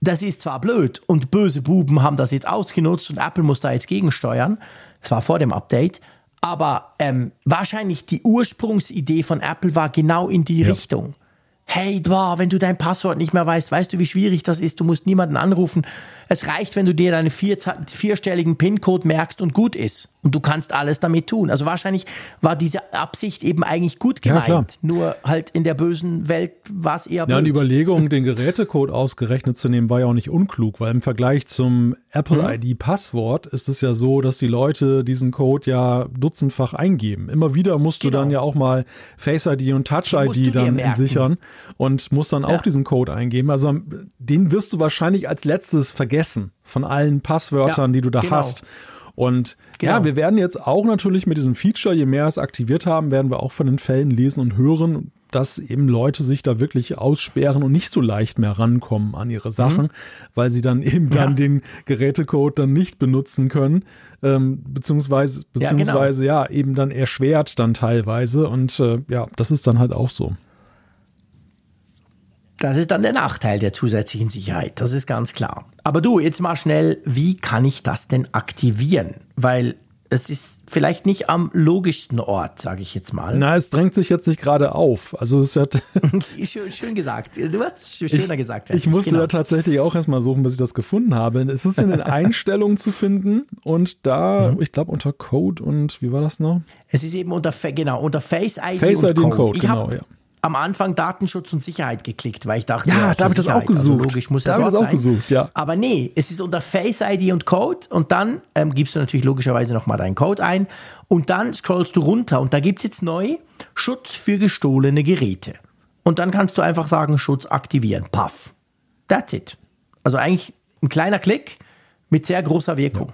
das ist zwar blöd und böse Buben haben das jetzt ausgenutzt und Apple muss da jetzt gegensteuern, das war vor dem Update. Aber ähm, wahrscheinlich die Ursprungsidee von Apple war genau in die ja. Richtung hey, boah, wenn du dein Passwort nicht mehr weißt, weißt du, wie schwierig das ist, du musst niemanden anrufen. Es reicht, wenn du dir deinen vier, vierstelligen PIN-Code merkst und gut ist. Und du kannst alles damit tun. Also wahrscheinlich war diese Absicht eben eigentlich gut gemeint. Ja, nur halt in der bösen Welt war es eher blöd. Ja, die Überlegung, den Gerätecode ausgerechnet zu nehmen, war ja auch nicht unklug, weil im Vergleich zum Apple hm. ID-Passwort ist es ja so, dass die Leute diesen Code ja dutzendfach eingeben. Immer wieder musst du genau. dann ja auch mal Face ID und Touch ID dann sichern und musst dann ja. auch diesen Code eingeben. Also den wirst du wahrscheinlich als letztes vergessen von allen Passwörtern, ja, die du da genau. hast. Und genau. ja, wir werden jetzt auch natürlich mit diesem Feature, je mehr es aktiviert haben, werden wir auch von den Fällen lesen und hören, dass eben Leute sich da wirklich aussperren und nicht so leicht mehr rankommen an ihre Sachen, mhm. weil sie dann eben ja. dann den Gerätecode dann nicht benutzen können, ähm, beziehungsweise, beziehungsweise ja, genau. ja, eben dann erschwert dann teilweise und äh, ja, das ist dann halt auch so. Das ist dann der Nachteil der zusätzlichen Sicherheit, das ist ganz klar. Aber du, jetzt mal schnell, wie kann ich das denn aktivieren? Weil es ist vielleicht nicht am logischsten Ort, sage ich jetzt mal. Na, es drängt sich jetzt nicht gerade auf. Also es hat schön, schön, gesagt. Du hast schöner ich, gesagt. Ich musste genau. da tatsächlich auch erstmal suchen, bis ich das gefunden habe. Es ist in den Einstellungen zu finden und da, mhm. ich glaube unter Code und wie war das noch? Es ist eben unter genau unter Face ID Face und ID Code. Code genau, ja am Anfang Datenschutz und Sicherheit geklickt, weil ich dachte, ja, ja da habe ich das auch also gesucht. Also logisch muss da ja dort das auch sein. gesucht, ja. Aber nee, es ist unter Face ID und Code und dann ähm, gibst du natürlich logischerweise nochmal deinen Code ein und dann scrollst du runter und da gibt es jetzt neu Schutz für gestohlene Geräte. Und dann kannst du einfach sagen, Schutz aktivieren. Paff. That's it. Also eigentlich ein kleiner Klick mit sehr großer Wirkung.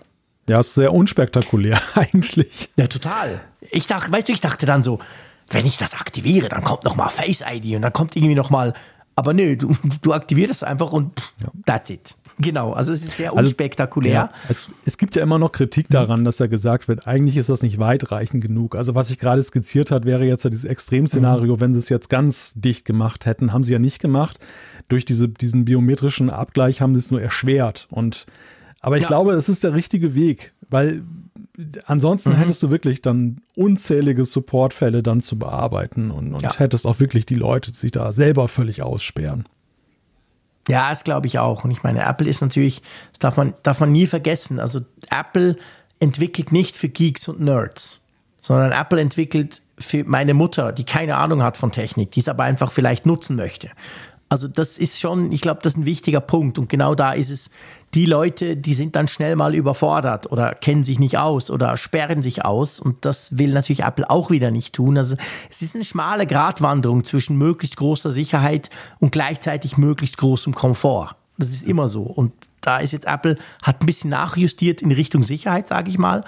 Ja, ja ist sehr unspektakulär eigentlich. Ja, total. Ich dachte, weißt du, ich dachte dann so, wenn ich das aktiviere, dann kommt nochmal Face ID und dann kommt irgendwie nochmal, aber nö, du, du aktivierst es einfach und pff, ja. that's it. Genau, also es ist sehr also, unspektakulär. Also, ja, es, gibt ja immer noch Kritik daran, dass ja gesagt wird, eigentlich ist das nicht weitreichend genug. Also was ich gerade skizziert hat, wäre jetzt ja dieses Extremszenario, mhm. wenn sie es jetzt ganz dicht gemacht hätten, haben sie ja nicht gemacht. Durch diese, diesen biometrischen Abgleich haben sie es nur erschwert. Und aber ich ja. glaube, es ist der richtige Weg, weil ansonsten mhm. hättest du wirklich dann unzählige Supportfälle dann zu bearbeiten und, und ja. hättest auch wirklich die Leute, die sich da selber völlig aussperren. Ja, das glaube ich auch. Und ich meine, Apple ist natürlich, das darf man, darf man nie vergessen. Also Apple entwickelt nicht für Geeks und Nerds, sondern Apple entwickelt für meine Mutter, die keine Ahnung hat von Technik, die es aber einfach vielleicht nutzen möchte. Also das ist schon, ich glaube, das ist ein wichtiger Punkt. Und genau da ist es, die Leute, die sind dann schnell mal überfordert oder kennen sich nicht aus oder sperren sich aus. Und das will natürlich Apple auch wieder nicht tun. Also es ist eine schmale Gratwanderung zwischen möglichst großer Sicherheit und gleichzeitig möglichst großem Komfort. Das ist immer so. Und da ist jetzt Apple, hat ein bisschen nachjustiert in Richtung Sicherheit, sage ich mal.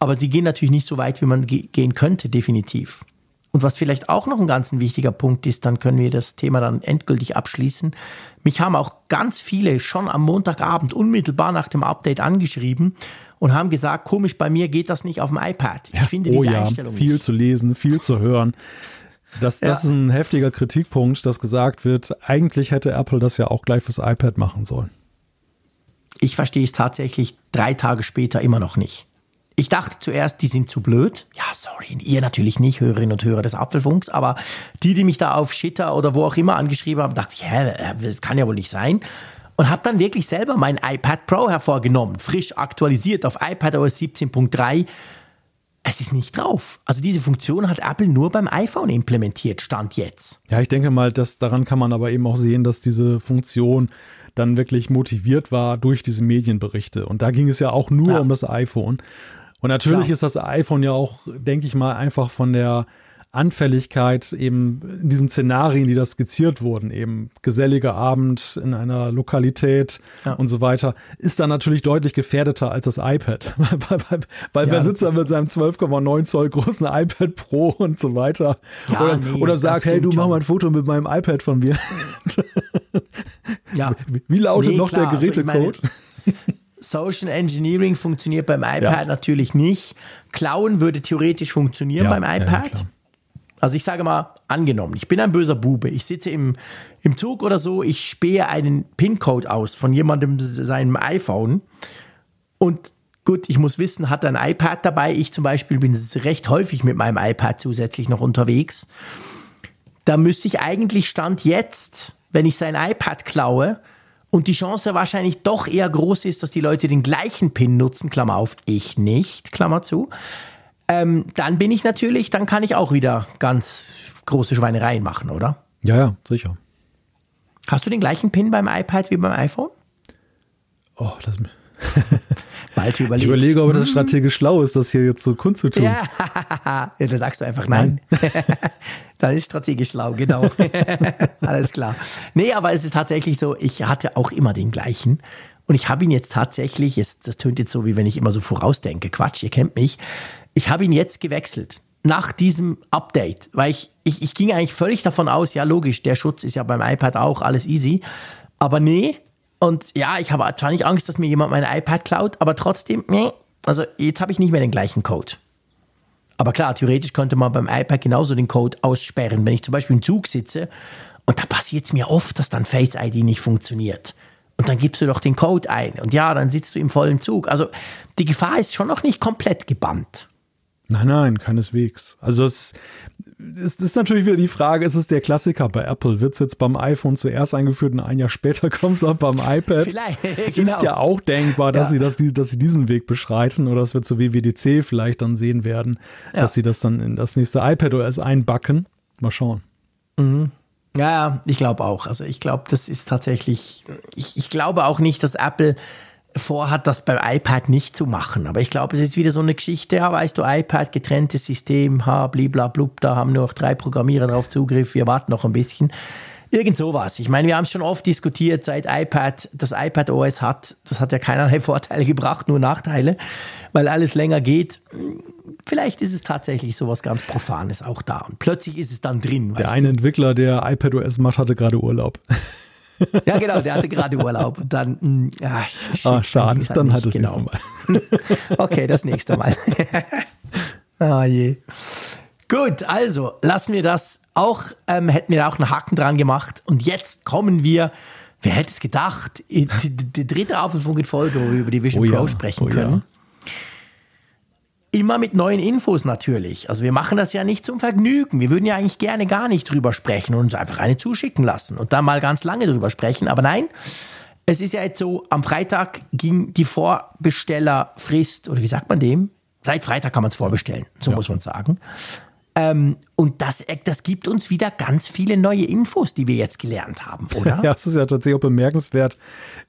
Aber sie gehen natürlich nicht so weit, wie man gehen könnte, definitiv. Und was vielleicht auch noch ein ganz wichtiger Punkt ist, dann können wir das Thema dann endgültig abschließen. Mich haben auch ganz viele schon am Montagabend unmittelbar nach dem Update angeschrieben und haben gesagt, komisch, bei mir geht das nicht auf dem iPad. Ich ja, finde oh diese ja, Einstellung viel nicht. zu lesen, viel zu hören. Das, das ja. ist ein heftiger Kritikpunkt, dass gesagt wird, eigentlich hätte Apple das ja auch gleich fürs iPad machen sollen. Ich verstehe es tatsächlich drei Tage später immer noch nicht. Ich dachte zuerst, die sind zu blöd. Ja, sorry, ihr natürlich nicht, Hörerinnen und Hörer des Apfelfunks, aber die, die mich da auf Shitter oder wo auch immer angeschrieben haben, dachte ich, hä, das kann ja wohl nicht sein. Und habe dann wirklich selber mein iPad Pro hervorgenommen, frisch aktualisiert auf iPadOS 17.3. Es ist nicht drauf. Also diese Funktion hat Apple nur beim iPhone implementiert, stand jetzt. Ja, ich denke mal, dass daran kann man aber eben auch sehen, dass diese Funktion dann wirklich motiviert war durch diese Medienberichte. Und da ging es ja auch nur ja. um das iPhone. Und natürlich Klar. ist das iPhone ja auch, denke ich mal, einfach von der Anfälligkeit eben in diesen Szenarien, die da skizziert wurden, eben geselliger Abend in einer Lokalität ja. und so weiter, ist dann natürlich deutlich gefährdeter als das iPad. weil, weil, weil ja, wer sitzt da mit seinem 12,9 Zoll großen iPad Pro und so weiter ja, oder, nee, oder sagt, hey, du mach mal ein Foto mit meinem iPad von mir. ja. Wie lautet nee, noch klar. der Gerätecode? Also Social Engineering funktioniert beim iPad ja. natürlich nicht. Klauen würde theoretisch funktionieren ja, beim iPad. Ja, also ich sage mal, angenommen, ich bin ein böser Bube, ich sitze im, im Zug oder so, ich spähe einen PIN-Code aus von jemandem seinem iPhone und gut, ich muss wissen, hat er ein iPad dabei. Ich zum Beispiel bin recht häufig mit meinem iPad zusätzlich noch unterwegs. Da müsste ich eigentlich Stand jetzt, wenn ich sein iPad klaue, und die Chance wahrscheinlich doch eher groß ist, dass die Leute den gleichen PIN nutzen, Klammer auf, ich nicht, Klammer zu, ähm, dann bin ich natürlich, dann kann ich auch wieder ganz große Schweinereien machen, oder? Ja, ja, sicher. Hast du den gleichen PIN beim iPad wie beim iPhone? Oh, das, Bald überlegt. Ich überlege, ob das strategisch schlau ist, das hier jetzt so kundzutun. Ja, ja da sagst du einfach nein. nein. das ist strategisch schlau, genau. Alles klar. Nee, aber es ist tatsächlich so, ich hatte auch immer den gleichen. Und ich habe ihn jetzt tatsächlich, jetzt, das tönt jetzt so, wie wenn ich immer so vorausdenke. Quatsch, ihr kennt mich. Ich habe ihn jetzt gewechselt nach diesem Update, weil ich, ich, ich ging eigentlich völlig davon aus, ja logisch, der Schutz ist ja beim iPad auch alles easy. Aber nee, und ja, ich habe zwar nicht Angst, dass mir jemand mein iPad klaut, aber trotzdem, nee, also jetzt habe ich nicht mehr den gleichen Code. Aber klar, theoretisch könnte man beim iPad genauso den Code aussperren. Wenn ich zum Beispiel im Zug sitze und da passiert es mir oft, dass dann Face ID nicht funktioniert. Und dann gibst du doch den Code ein. Und ja, dann sitzt du im vollen Zug. Also die Gefahr ist schon noch nicht komplett gebannt. Nein, nein, keineswegs. Also es, es ist natürlich wieder die Frage, ist es der Klassiker bei Apple? Wird es jetzt beim iPhone zuerst eingeführt und ein Jahr später kommt es auch beim iPad? Vielleicht, genau. Ist ja auch denkbar, dass, ja. sie das, dass sie diesen Weg beschreiten oder dass wir zu WWDC vielleicht dann sehen werden, ja. dass sie das dann in das nächste iPad OS einbacken. Mal schauen. Mhm. Ja, ich glaube auch. Also ich glaube, das ist tatsächlich, ich, ich glaube auch nicht, dass Apple vorhat, das beim iPad nicht zu machen. Aber ich glaube, es ist wieder so eine Geschichte, ja, weißt du, iPad, getrenntes System, ha, bliblablub, da haben nur noch drei Programmierer drauf Zugriff, wir warten noch ein bisschen. Irgend sowas. Ich meine, wir haben es schon oft diskutiert, seit iPad das iPad OS hat, das hat ja keinerlei Vorteile gebracht, nur Nachteile, weil alles länger geht. Vielleicht ist es tatsächlich sowas ganz Profanes auch da. Und plötzlich ist es dann drin. Der eine Entwickler, der iPad OS macht, hatte gerade Urlaub. Ja, genau, der hatte gerade Urlaub. Und dann, mh, ach, shit, Ah, schade, dann nicht, halt das genau. Mal. Okay, das nächste Mal. ah je. Gut, also lassen wir das auch, ähm, hätten wir auch einen Haken dran gemacht. Und jetzt kommen wir, wer hätte es gedacht, die, die, die dritte Apfelfunk in Folge, wo wir über die Vision Oh ja, Pro sprechen oh ja. Immer mit neuen Infos natürlich. Also wir machen das ja nicht zum Vergnügen. Wir würden ja eigentlich gerne gar nicht drüber sprechen und uns einfach eine zuschicken lassen und dann mal ganz lange drüber sprechen. Aber nein, es ist ja jetzt so, am Freitag ging die Vorbestellerfrist, oder wie sagt man dem? Seit Freitag kann man es vorbestellen, so muss man sagen. Ähm, und das, das gibt uns wieder ganz viele neue Infos, die wir jetzt gelernt haben, oder? Ja, es ist ja tatsächlich auch bemerkenswert,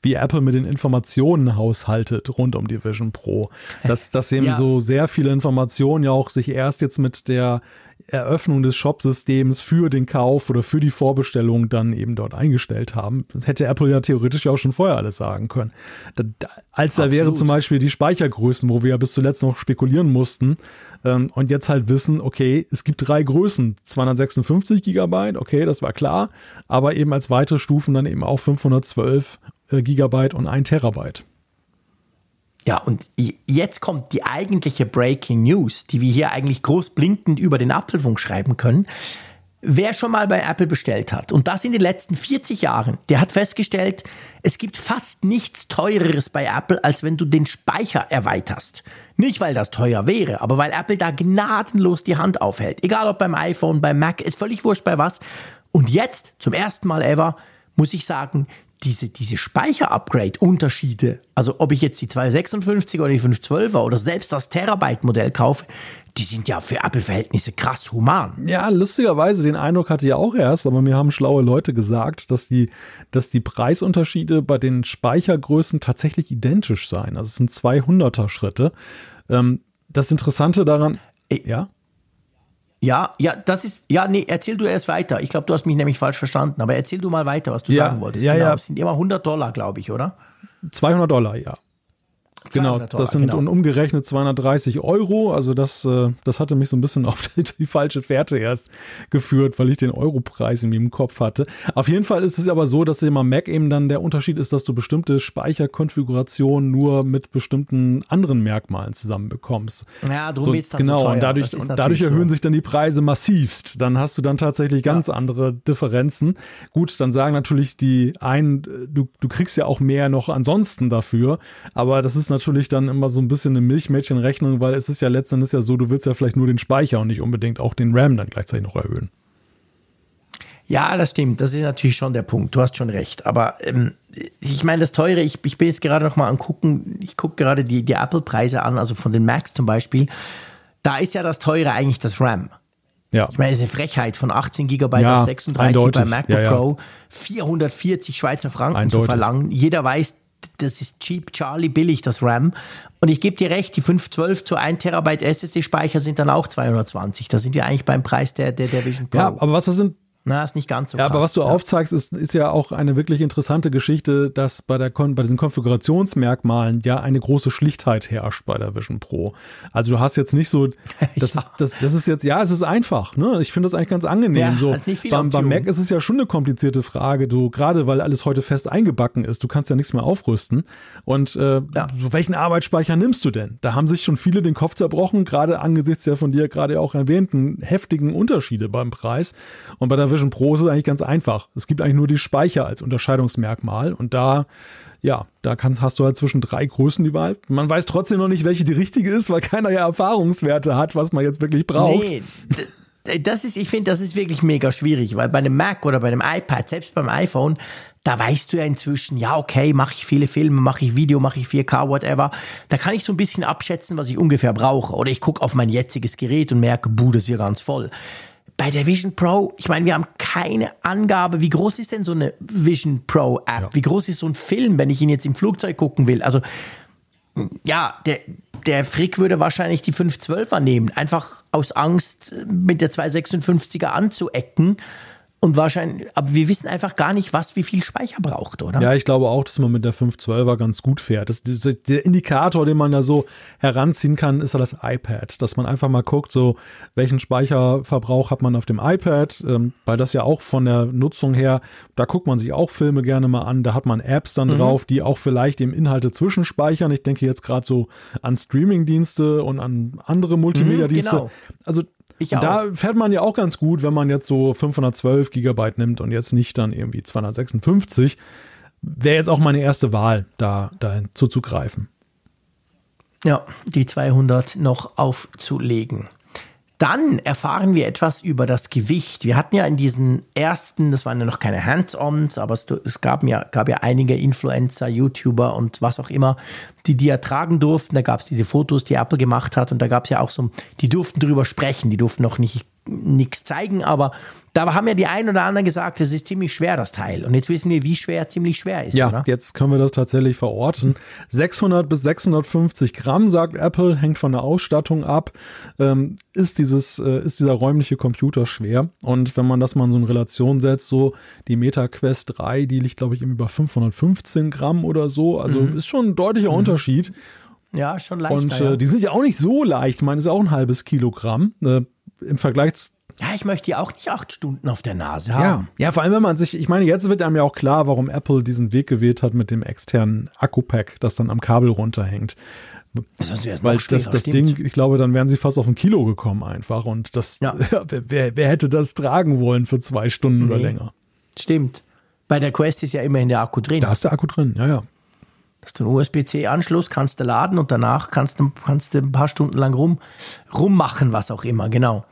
wie Apple mit den Informationen haushaltet rund um die Vision Pro. Dass, dass eben Ja. so sehr viele Informationen ja auch sich erst jetzt mit der Eröffnung des Shop-Systems für den Kauf oder für die Vorbestellung dann eben dort eingestellt haben. Das hätte Apple ja theoretisch auch schon vorher alles sagen können. Da, da, als da wäre zum Beispiel die Speichergrößen, wo wir ja bis zuletzt noch spekulieren mussten ähm, und jetzt halt wissen, okay, es gibt drei Größen, 256 Gigabyte, okay, das war klar, aber eben als weitere Stufen dann eben auch 512 äh, Gigabyte und 1 Terabyte. Ja, und jetzt kommt die eigentliche Breaking News, die wir hier eigentlich groß blinkend über den Apfelfunk schreiben können. Wer schon mal bei Apple bestellt hat, und das in den letzten 40 Jahren, der hat festgestellt, es gibt fast nichts teureres bei Apple, als wenn du den Speicher erweiterst. Nicht, weil das teuer wäre, aber weil Apple da gnadenlos die Hand aufhält. Egal ob beim iPhone, beim Mac, ist völlig wurscht bei was. Und jetzt, zum ersten Mal ever, muss ich sagen, diese, diese Speicher-Upgrade-Unterschiede, also ob ich jetzt die 256 oder die 512er oder selbst das Terabyte-Modell kaufe, die sind ja für Apple-Verhältnisse krass human. Ja, lustigerweise, den Eindruck hatte ich auch erst, aber mir haben schlaue Leute gesagt, dass die, dass die Preisunterschiede bei den Speichergrößen tatsächlich identisch seien. Also es sind 200er Schritte. Ähm, das Interessante daran, ja? Ja, ja, das ist, ja, nee, erzähl du erst weiter. Ich glaube, du hast mich nämlich falsch verstanden, aber erzähl du mal weiter, was du Ja, sagen wolltest. ja, genau, ja. es sind immer 100 Dollar, glaube ich, oder? 200 Dollar, ja. Genau, 200 Dollar, das sind genau. und umgerechnet 230 Euro. Also das, äh, das hatte mich so ein bisschen auf die, falsche Fährte erst geführt, weil ich den Europreis in im Kopf hatte. Auf jeden Fall ist es aber so, dass im Mac eben dann der Unterschied ist, dass du bestimmte Speicherkonfigurationen nur mit bestimmten anderen Merkmalen zusammenbekommst. Ja, drum So, wird's dann genau, so und dadurch, und dadurch erhöhen so. sich dann die Preise massivst. Dann hast du dann tatsächlich ganz andere Differenzen. Gut, dann sagen natürlich die einen, äh, du, du kriegst ja auch mehr noch ansonsten dafür, aber das ist natürlich dann immer so ein bisschen eine Milchmädchenrechnung, weil es ist ja letzten Endes ja so, du willst ja vielleicht nur den Speicher und nicht unbedingt auch den RAM dann gleichzeitig noch erhöhen. Ja, das stimmt. Das ist natürlich schon der Punkt. Du hast schon recht. Aber ähm, ich meine, das Teure, ich, ich bin jetzt gerade noch mal am gucken, ich gucke gerade die, die Apple-Preise an, also von den Macs zum Beispiel. Da ist ja das Teure eigentlich das RAM. Ja. Ich meine, das ist eine Frechheit von 18 GB Ja, auf 36 eindeutig. beim MacBook Ja, ja. Pro, 440 Schweizer Franken zu Eindeutig. verlangen. Jeder weiß, das ist cheap, Charlie billig, das RAM. Und ich gebe dir recht, die 512 zu 1 Terabyte SSD-Speicher sind dann auch 220. Da sind wir eigentlich beim Preis der, der, der Vision Pro. Ja, aber was das sind, Na, ist nicht ganz so Ja, krass. aber was du ja. aufzeigst, ist, ist ja auch eine wirklich interessante Geschichte, dass bei, der Kon bei diesen Konfigurationsmerkmalen ja eine große Schlichtheit herrscht bei der Vision Pro. Also du hast jetzt nicht so, das, Ja. ist, das, das ist jetzt, ja, es ist einfach. Ne? Ich finde das eigentlich ganz angenehm. Ja, so. hast nicht viele beim, beim. Mac ist es ja schon eine komplizierte Frage, du, gerade weil alles heute fest eingebacken ist, du kannst ja nichts mehr aufrüsten. Und äh, Ja. welchen Arbeitsspeicher nimmst du denn? Da haben sich schon viele den Kopf zerbrochen, gerade angesichts der von dir gerade auch erwähnten heftigen Unterschiede beim Preis. Und bei der Vision Pro ist eigentlich ganz einfach. Es gibt eigentlich nur die Speicher als Unterscheidungsmerkmal und da ja, da kannst, hast du halt zwischen drei Größen die Wahl. Man weiß trotzdem noch nicht, welche die richtige ist, weil keiner ja Erfahrungswerte hat, was man jetzt wirklich braucht. Nee, das ist, ich finde, das ist wirklich mega schwierig, weil bei einem Mac oder bei einem iPad, selbst beim iPhone, da weißt du ja inzwischen, ja, okay, mache ich viele Filme, mache ich Video, mache ich 4K, whatever. Da kann ich so ein bisschen abschätzen, was ich ungefähr brauche. Oder ich gucke auf mein jetziges Gerät und merke, buh, das ist ja ganz voll. Bei der Vision Pro, ich meine, wir haben keine Angabe, wie groß ist denn so eine Vision Pro App? Wie groß ist so ein Film, wenn ich ihn jetzt im Flugzeug gucken will? Also, ja, der, der Frick würde wahrscheinlich die 512er nehmen, einfach aus Angst, mit der 256er anzuecken. Und wahrscheinlich, aber wir wissen einfach gar nicht, was wie viel Speicher braucht, oder? Ja, ich glaube auch, dass man mit der 512er ganz gut fährt. Das, der Indikator, den man da so heranziehen kann, ist ja das iPad. Dass man einfach mal guckt, so welchen Speicherverbrauch hat man auf dem iPad, ähm, weil das ja auch von der Nutzung her, da guckt man sich auch Filme gerne mal an. Da hat man Apps dann mhm. drauf, die auch vielleicht eben Inhalte zwischenspeichern. Ich denke jetzt gerade so an Streamingdienste und an andere Multimedia-Dienste. Mhm, genau. Also ich auch. Da fährt man ja auch ganz gut, wenn man jetzt so 512 Gigabyte nimmt und jetzt nicht dann irgendwie 256. Wäre jetzt auch meine erste Wahl, da, da zuzugreifen. Ja, die 200 noch aufzulegen. Dann erfahren wir etwas über das Gewicht. Wir hatten ja in diesen ersten, das waren ja noch keine Hands-ons, aber es, es, gab, ja, gab ja einige Influencer, YouTuber und was auch immer, die die ertragen durften. Da gab es diese Fotos, die Apple gemacht hat und da gab es ja auch so, die durften drüber sprechen, die durften noch nicht nichts zeigen, aber da haben ja die einen oder anderen gesagt, es ist ziemlich schwer, das Teil. Und jetzt wissen wir, wie schwer ziemlich schwer ist. Ja, oder? jetzt können wir das tatsächlich verorten. 600 bis 650 Gramm, sagt Apple, hängt von der Ausstattung ab. Ähm, ist, dieses, äh, ist dieser räumliche Computer schwer? Und wenn man das mal in so eine Relation setzt, so die Meta Quest 3, die liegt, glaube ich, über 515 Gramm oder so. Also mhm. ist schon ein deutlicher mhm. Unterschied. Ja, schon leicht. Und äh, die sind ja auch nicht so leicht. Ich meine, ist auch ein halbes Kilogramm. Äh, Im Vergleich zu ja, ich möchte die auch nicht acht Stunden auf der Nase haben. Ja, ja, vor allem, wenn man sich, ich meine, jetzt wird einem ja auch klar, warum Apple diesen Weg gewählt hat mit dem externen Akku-Pack, das dann am Kabel runterhängt. Das Weil das, das Ding, ich glaube, dann wären sie fast auf ein Kilo gekommen einfach. Und das, ja. wer, wer, hätte das tragen wollen für zwei Stunden nee. oder länger? Stimmt. Bei der Quest ist ja immerhin der Akku drin. Da ist der Akku drin, ja, ja. Hast du einen USB-C-Anschluss, kannst du laden und danach kannst du, kannst du ein paar Stunden lang rum, rummachen, was auch immer, genau.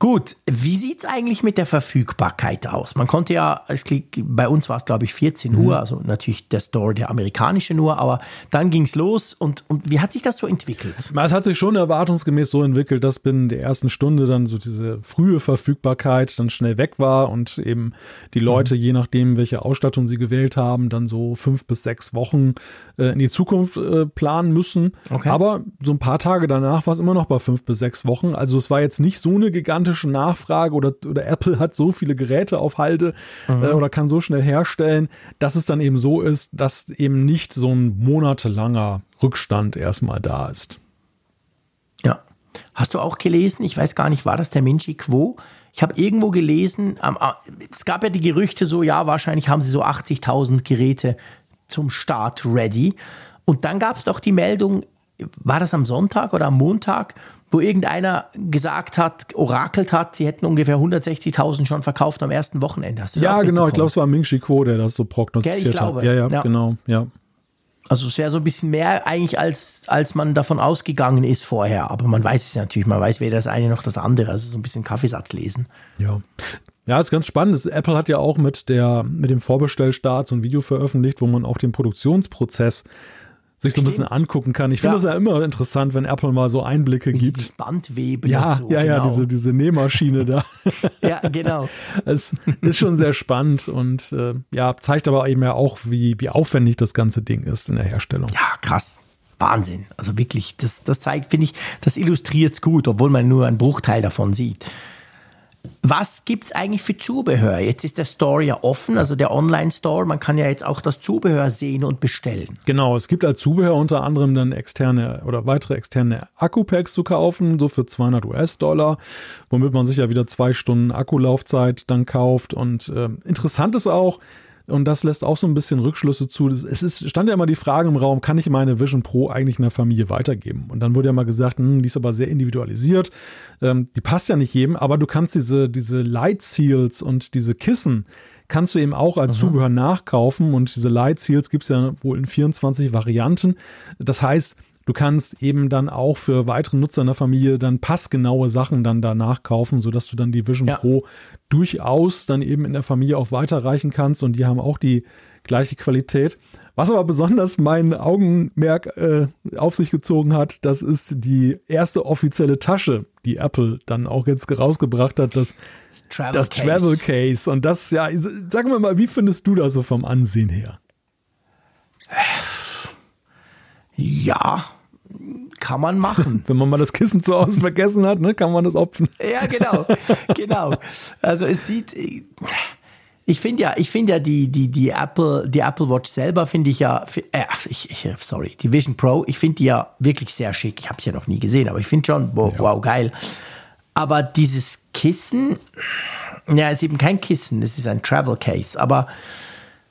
Gut, wie sieht es eigentlich mit der Verfügbarkeit aus? Man konnte ja, es, bei uns war es glaube ich 14 mhm. Uhr, also natürlich der Store, der amerikanische nur, aber dann ging es los und, und wie hat sich das so entwickelt? Es hat sich schon erwartungsgemäß so entwickelt, dass binnen der ersten Stunde dann so diese frühe Verfügbarkeit dann schnell weg war und eben die Leute, mhm. je nachdem, welche Ausstattung sie gewählt haben, dann so fünf bis sechs Wochen äh, in die Zukunft äh, planen müssen. Okay. Aber so ein paar Tage danach war es immer noch bei fünf bis sechs Wochen. Also es war jetzt nicht so eine gigantische gigantische Nachfrage oder, oder Apple hat so viele Geräte auf Halde mhm. äh, oder kann so schnell herstellen, dass es dann eben so ist, dass eben nicht so ein monatelanger Rückstand erstmal da ist. Ja. Hast du auch gelesen, ich weiß gar nicht, war das der Minchi Quo? Ich habe irgendwo gelesen, es gab ja die Gerüchte so, ja, wahrscheinlich haben sie so 80.000 Geräte zum Start ready. Und dann gab es doch die Meldung, war das am Sonntag oder am Montag, wo irgendeiner gesagt hat, orakelt hat, sie hätten ungefähr 160.000 schon verkauft am ersten Wochenende. Ja, genau. Ich glaube, es war Ming Chi Kuo, der das so prognostiziert Gell, ich glaube. hat. Ja, ja, ja, genau. Ja. Also es wäre so ein bisschen mehr eigentlich, als, als man davon ausgegangen ist vorher. Aber man weiß es natürlich, man weiß weder das eine noch das andere. Also so ein bisschen Kaffeesatz lesen. Ja. Ja, ist ganz spannend. Apple hat ja auch mit, der, mit dem Vorbestellstart so ein Video veröffentlicht, wo man auch den Produktionsprozess sich so ein bisschen angucken kann. Ich finde es ja. ja immer interessant, wenn Apple mal so Einblicke Wie gibt. Bandweben. Ja, so, ja, ja, genau. diese, diese Nähmaschine da. ja, genau. Es ist schon sehr spannend und äh, ja, zeigt aber eben ja auch, wie, wie aufwendig das ganze Ding ist in der Herstellung. Ja, krass. Wahnsinn. Also wirklich, das, das zeigt, finde ich, das illustriert es gut, obwohl man nur einen Bruchteil davon sieht. Was gibt es eigentlich für Zubehör? Jetzt ist der Store ja offen, also der Online-Store. Man kann ja jetzt auch das Zubehör sehen und bestellen. Genau, es gibt als Zubehör unter anderem dann externe oder weitere externe Akkupacks zu kaufen, so für 200 US-Dollar, womit man sich ja wieder zwei Stunden Akkulaufzeit dann kauft. Und äh, interessant ist auch, und das lässt auch so ein bisschen Rückschlüsse zu. Es ist, stand ja immer die Frage im Raum, kann ich meine Vision Pro eigentlich in der Familie weitergeben? Und dann wurde ja mal gesagt, hm, die ist aber sehr individualisiert. Ähm, die passt ja nicht jedem, aber du kannst diese, diese Light Seals und diese Kissen kannst du eben auch als Aha. Zubehör nachkaufen. Und diese Light Seals gibt es ja wohl in 24 Varianten. Das heißt, Du kannst eben dann auch für weitere Nutzer in der Familie dann passgenaue Sachen dann danach kaufen, sodass du dann die Vision ja. Pro durchaus dann eben in der Familie auch weiterreichen kannst und die haben auch die gleiche Qualität. Was aber besonders mein Augenmerk äh, auf sich gezogen hat, das ist die erste offizielle Tasche, die Apple dann auch jetzt rausgebracht hat, das, das, Travel, das Case. Travel Case. Und das, ja, sagen wir mal, wie findest du das so vom Ansehen her? Ja, kann man machen. Wenn man mal das Kissen zu Hause vergessen hat, ne, kann man das opfern. Ja, genau, genau. Also es sieht, ich finde ja, ich finde ja die, die, die Apple, die Apple Watch selber finde ich ja, äh, ich, ich, sorry, die Vision Pro, ich finde die ja wirklich sehr schick. Ich habe es ja noch nie gesehen, aber ich finde schon, wow, ja. wow, geil. Aber dieses Kissen, ja, ist eben kein Kissen, es ist ein Travel Case, aber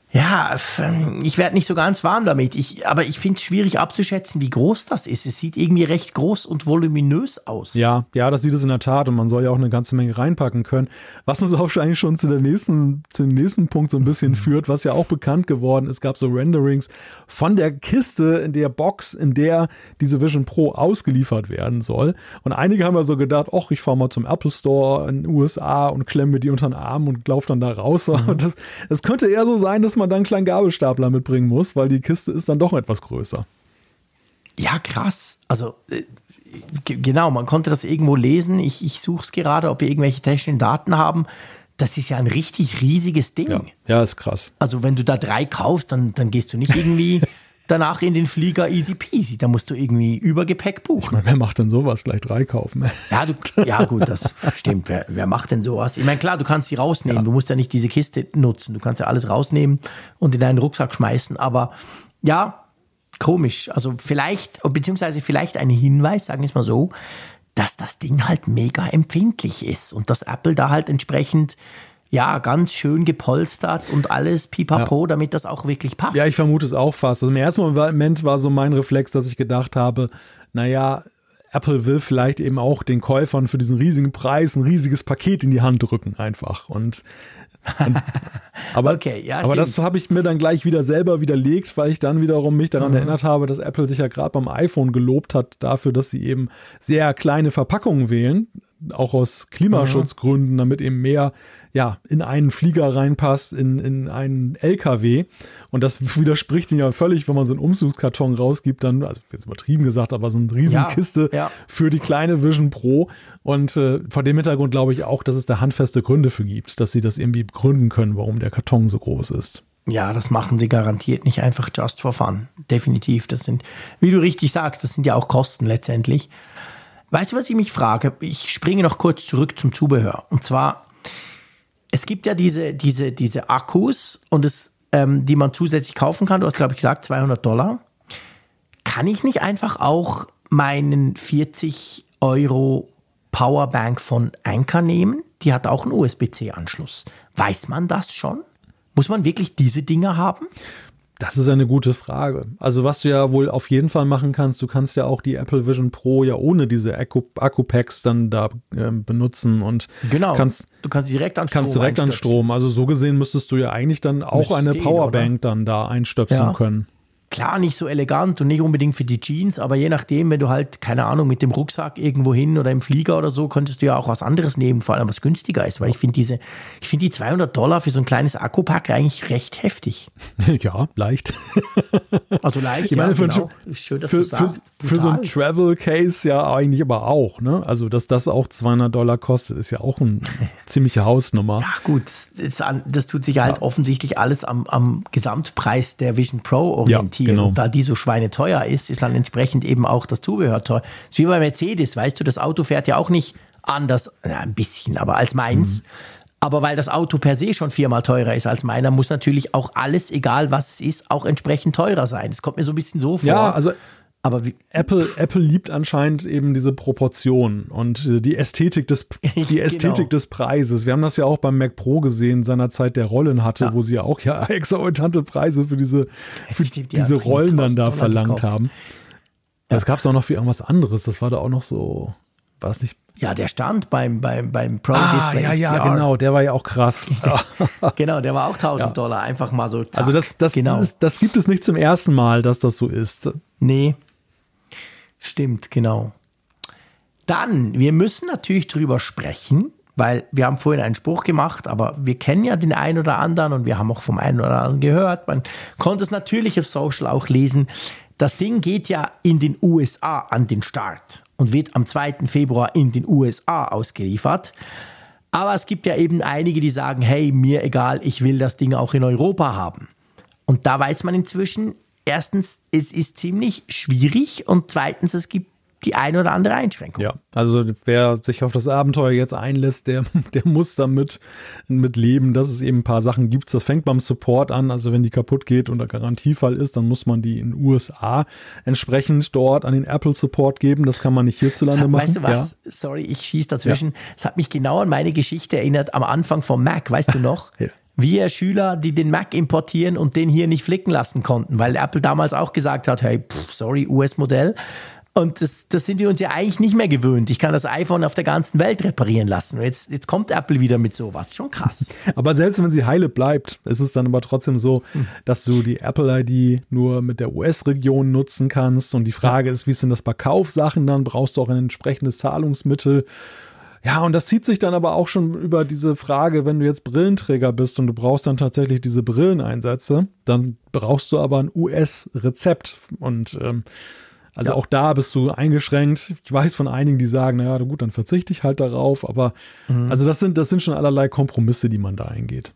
ja, ähm, ich werde nicht so ganz warm damit. Ich, aber ich finde es schwierig abzuschätzen, wie groß das ist. Es sieht irgendwie recht groß und voluminös aus. Ja, ja, das sieht es in der Tat. Und man soll ja auch eine ganze Menge reinpacken können. Was uns auch eigentlich schon zu, der nächsten, zu dem nächsten Punkt so ein bisschen führt, was ja auch bekannt geworden ist. Es gab so Renderings von der Kiste in der Box, in der diese Vision Pro ausgeliefert werden soll. Und einige haben ja so gedacht, ach, ich fahre mal zum Apple Store in den USA und klemme die unter den Arm und laufe dann da raus. Mhm. Das, das könnte eher so sein, dass man dann einen kleinen Gabelstapler mitbringen muss, weil die Kiste ist dann doch etwas größer. Ja, krass. Also äh, genau, man konnte das irgendwo lesen. Ich, ich suche es gerade, ob wir irgendwelche technischen Daten haben. Das ist ja ein richtig riesiges Ding. Ja, ja ist krass. Also wenn du da drei kaufst, dann, dann gehst du nicht irgendwie danach in den Flieger easy peasy. Da musst du irgendwie Übergepäck buchen. Ich meine, wer macht denn sowas? Gleich drei kaufen. Ja, du, ja gut, das stimmt. Wer, wer macht denn sowas? Ich meine, klar, du kannst sie rausnehmen. Ja. Du musst ja nicht diese Kiste nutzen. Du kannst ja alles rausnehmen und in deinen Rucksack schmeißen. Aber ja, komisch. Also vielleicht, beziehungsweise vielleicht ein Hinweis, sagen wir es mal so, dass das Ding halt mega empfindlich ist und dass Apple da halt entsprechend ja, ganz schön gepolstert und alles pipapo, ja. damit das auch wirklich passt. Ja, ich vermute es auch fast. Also Im ersten Moment war so mein Reflex, dass ich gedacht habe, naja, Apple will vielleicht eben auch den Käufern für diesen riesigen Preis ein riesiges Paket in die Hand drücken, einfach. Und, und aber, okay, ja, aber das habe ich mir dann gleich wieder selber widerlegt, weil ich dann wiederum mich daran mhm. erinnert habe, dass Apple sich ja gerade beim iPhone gelobt hat dafür, dass sie eben sehr kleine Verpackungen wählen, auch aus Klimaschutzgründen, mhm. damit eben mehr ja, in einen Flieger reinpasst, in, in einen LKW. Und das widerspricht ihn ja völlig, wenn man so einen Umzugskarton rausgibt, dann, also jetzt übertrieben gesagt, aber so eine Riesenkiste ja, ja. für die kleine Vision Pro. Und äh, vor dem Hintergrund glaube ich auch, dass es da handfeste Gründe für gibt, dass sie das irgendwie begründen können, warum der Karton so groß ist. Ja, das machen sie garantiert nicht einfach just for fun. Definitiv. Das sind, wie du richtig sagst, das sind ja auch Kosten letztendlich. Weißt du, was ich mich frage? Ich springe noch kurz zurück zum Zubehör. Und zwar, es gibt ja diese, diese, diese Akkus und es, ähm, die man zusätzlich kaufen kann. Du hast, glaube ich, gesagt 200 Dollar. Kann ich nicht einfach auch meinen 40 Euro Powerbank von Anker nehmen? Die hat auch einen USB-C-Anschluss. Weiß man das schon? Muss man wirklich diese Dinge haben? Das ist eine gute Frage. Also was du ja wohl auf jeden Fall machen kannst, du kannst ja auch die Apple Vision Pro ja ohne diese Akku-Packs dann da äh, benutzen und genau. kannst du kannst direkt an Strom kannst direkt an Strom. Also so gesehen müsstest du ja eigentlich dann auch müsstest eine Powerbank dann da einstöpseln ja. können klar nicht so elegant und nicht unbedingt für die Jeans, aber je nachdem, wenn du halt, keine Ahnung, mit dem Rucksack irgendwo hin oder im Flieger oder so, könntest du ja auch was anderes nehmen, vor allem was günstiger ist, weil ich finde diese, ich finde die 200 Dollar für so ein kleines Akkupack eigentlich recht heftig. Ja, leicht. Also leicht, ich meine, ja, für, genau. Schön, dass für, du sagst. Für, für, so ein Travel Case ja eigentlich aber auch, ne? Also, dass das auch 200 Dollar kostet, ist ja auch eine ziemliche Hausnummer. Ja, gut, das, das tut sich halt ja. offensichtlich alles am, am Gesamtpreis der Vision Pro orientiert. Ja orientieren. Genau. Und da die so schweineteuer ist, ist dann entsprechend eben auch das Zubehör teuer. Das ist wie bei Mercedes, weißt du, das Auto fährt ja auch nicht anders, ja, ein bisschen, aber als meins. Mhm. Aber weil das Auto per se schon viermal teurer ist als meiner, muss natürlich auch alles, egal was es ist, auch entsprechend teurer sein. Das kommt mir so ein bisschen so vor. Ja, also aber wie, Apple, Apple liebt anscheinend eben diese Proportionen und äh, die Ästhetik des, die Ästhetik genau. des Preises. Wir haben das ja auch beim Mac Pro gesehen, seinerzeit der Rollen hatte, ja. wo sie ja auch ja exorbitante Preise für diese, für Stimmt, diese Rollen dann da Dollar verlangt gekauft. haben. Das gab es auch noch für irgendwas anderes. Das war da auch noch so, war das nicht? Ja, der stand beim, beim, beim Pro ah, Display. Ja, ja, XDR. genau, der war ja auch krass. genau, der war auch 1000 ja. Dollar, einfach mal so. Zack. Also, das, das, genau. das, das gibt es nicht zum ersten Mal, dass das so ist. Nee, Stimmt, genau. Dann, wir müssen natürlich drüber sprechen, weil wir haben vorhin einen Spruch gemacht, aber wir kennen ja den einen oder anderen und wir haben auch vom einen oder anderen gehört. Man konnte es natürlich auf Social auch lesen. Das Ding geht ja in den USA an den Start und wird am 2. Februar in den USA ausgeliefert. Aber es gibt ja eben einige, die sagen, hey, mir egal, ich will das Ding auch in Europa haben. Und da weiß man inzwischen, erstens, es ist ziemlich schwierig und zweitens, es gibt die ein oder andere Einschränkung. Ja, also wer sich auf das Abenteuer jetzt einlässt, der, der muss damit mit leben, dass es eben ein paar Sachen gibt. Das fängt beim Support an. Also wenn die kaputt geht und der Garantiefall ist, dann muss man die in den USA entsprechend dort an den Apple Support geben. Das kann man nicht hierzulande hat, machen. Weißt du was? Ja. Sorry, ich schieße dazwischen. Es ja. hat mich genau an meine Geschichte erinnert am Anfang vom Mac, weißt du noch? ja wir Schüler, die den Mac importieren und den hier nicht flicken lassen konnten, weil Apple damals auch gesagt hat, hey, pff, sorry, US-Modell. Und das, das sind wir uns ja eigentlich nicht mehr gewöhnt. Ich kann das iPhone auf der ganzen Welt reparieren lassen. Und jetzt, jetzt kommt Apple wieder mit sowas. Schon krass. Aber selbst wenn sie heile bleibt, ist es dann aber trotzdem so, dass du die Apple-ID nur mit der US-Region nutzen kannst. Und die Frage ist, wie sind das bei Kaufsachen dann? Brauchst du auch ein entsprechendes Zahlungsmittel? Ja, und das zieht sich dann aber auch schon über diese Frage, wenn du jetzt Brillenträger bist und du brauchst dann tatsächlich diese Brilleneinsätze, dann brauchst du aber ein US-Rezept. Und ähm, also ja. auch da bist du eingeschränkt. Ich weiß von einigen, die sagen, naja, gut, dann verzichte ich halt darauf. Aber mhm. also das sind, das sind schon allerlei Kompromisse, die man da eingeht.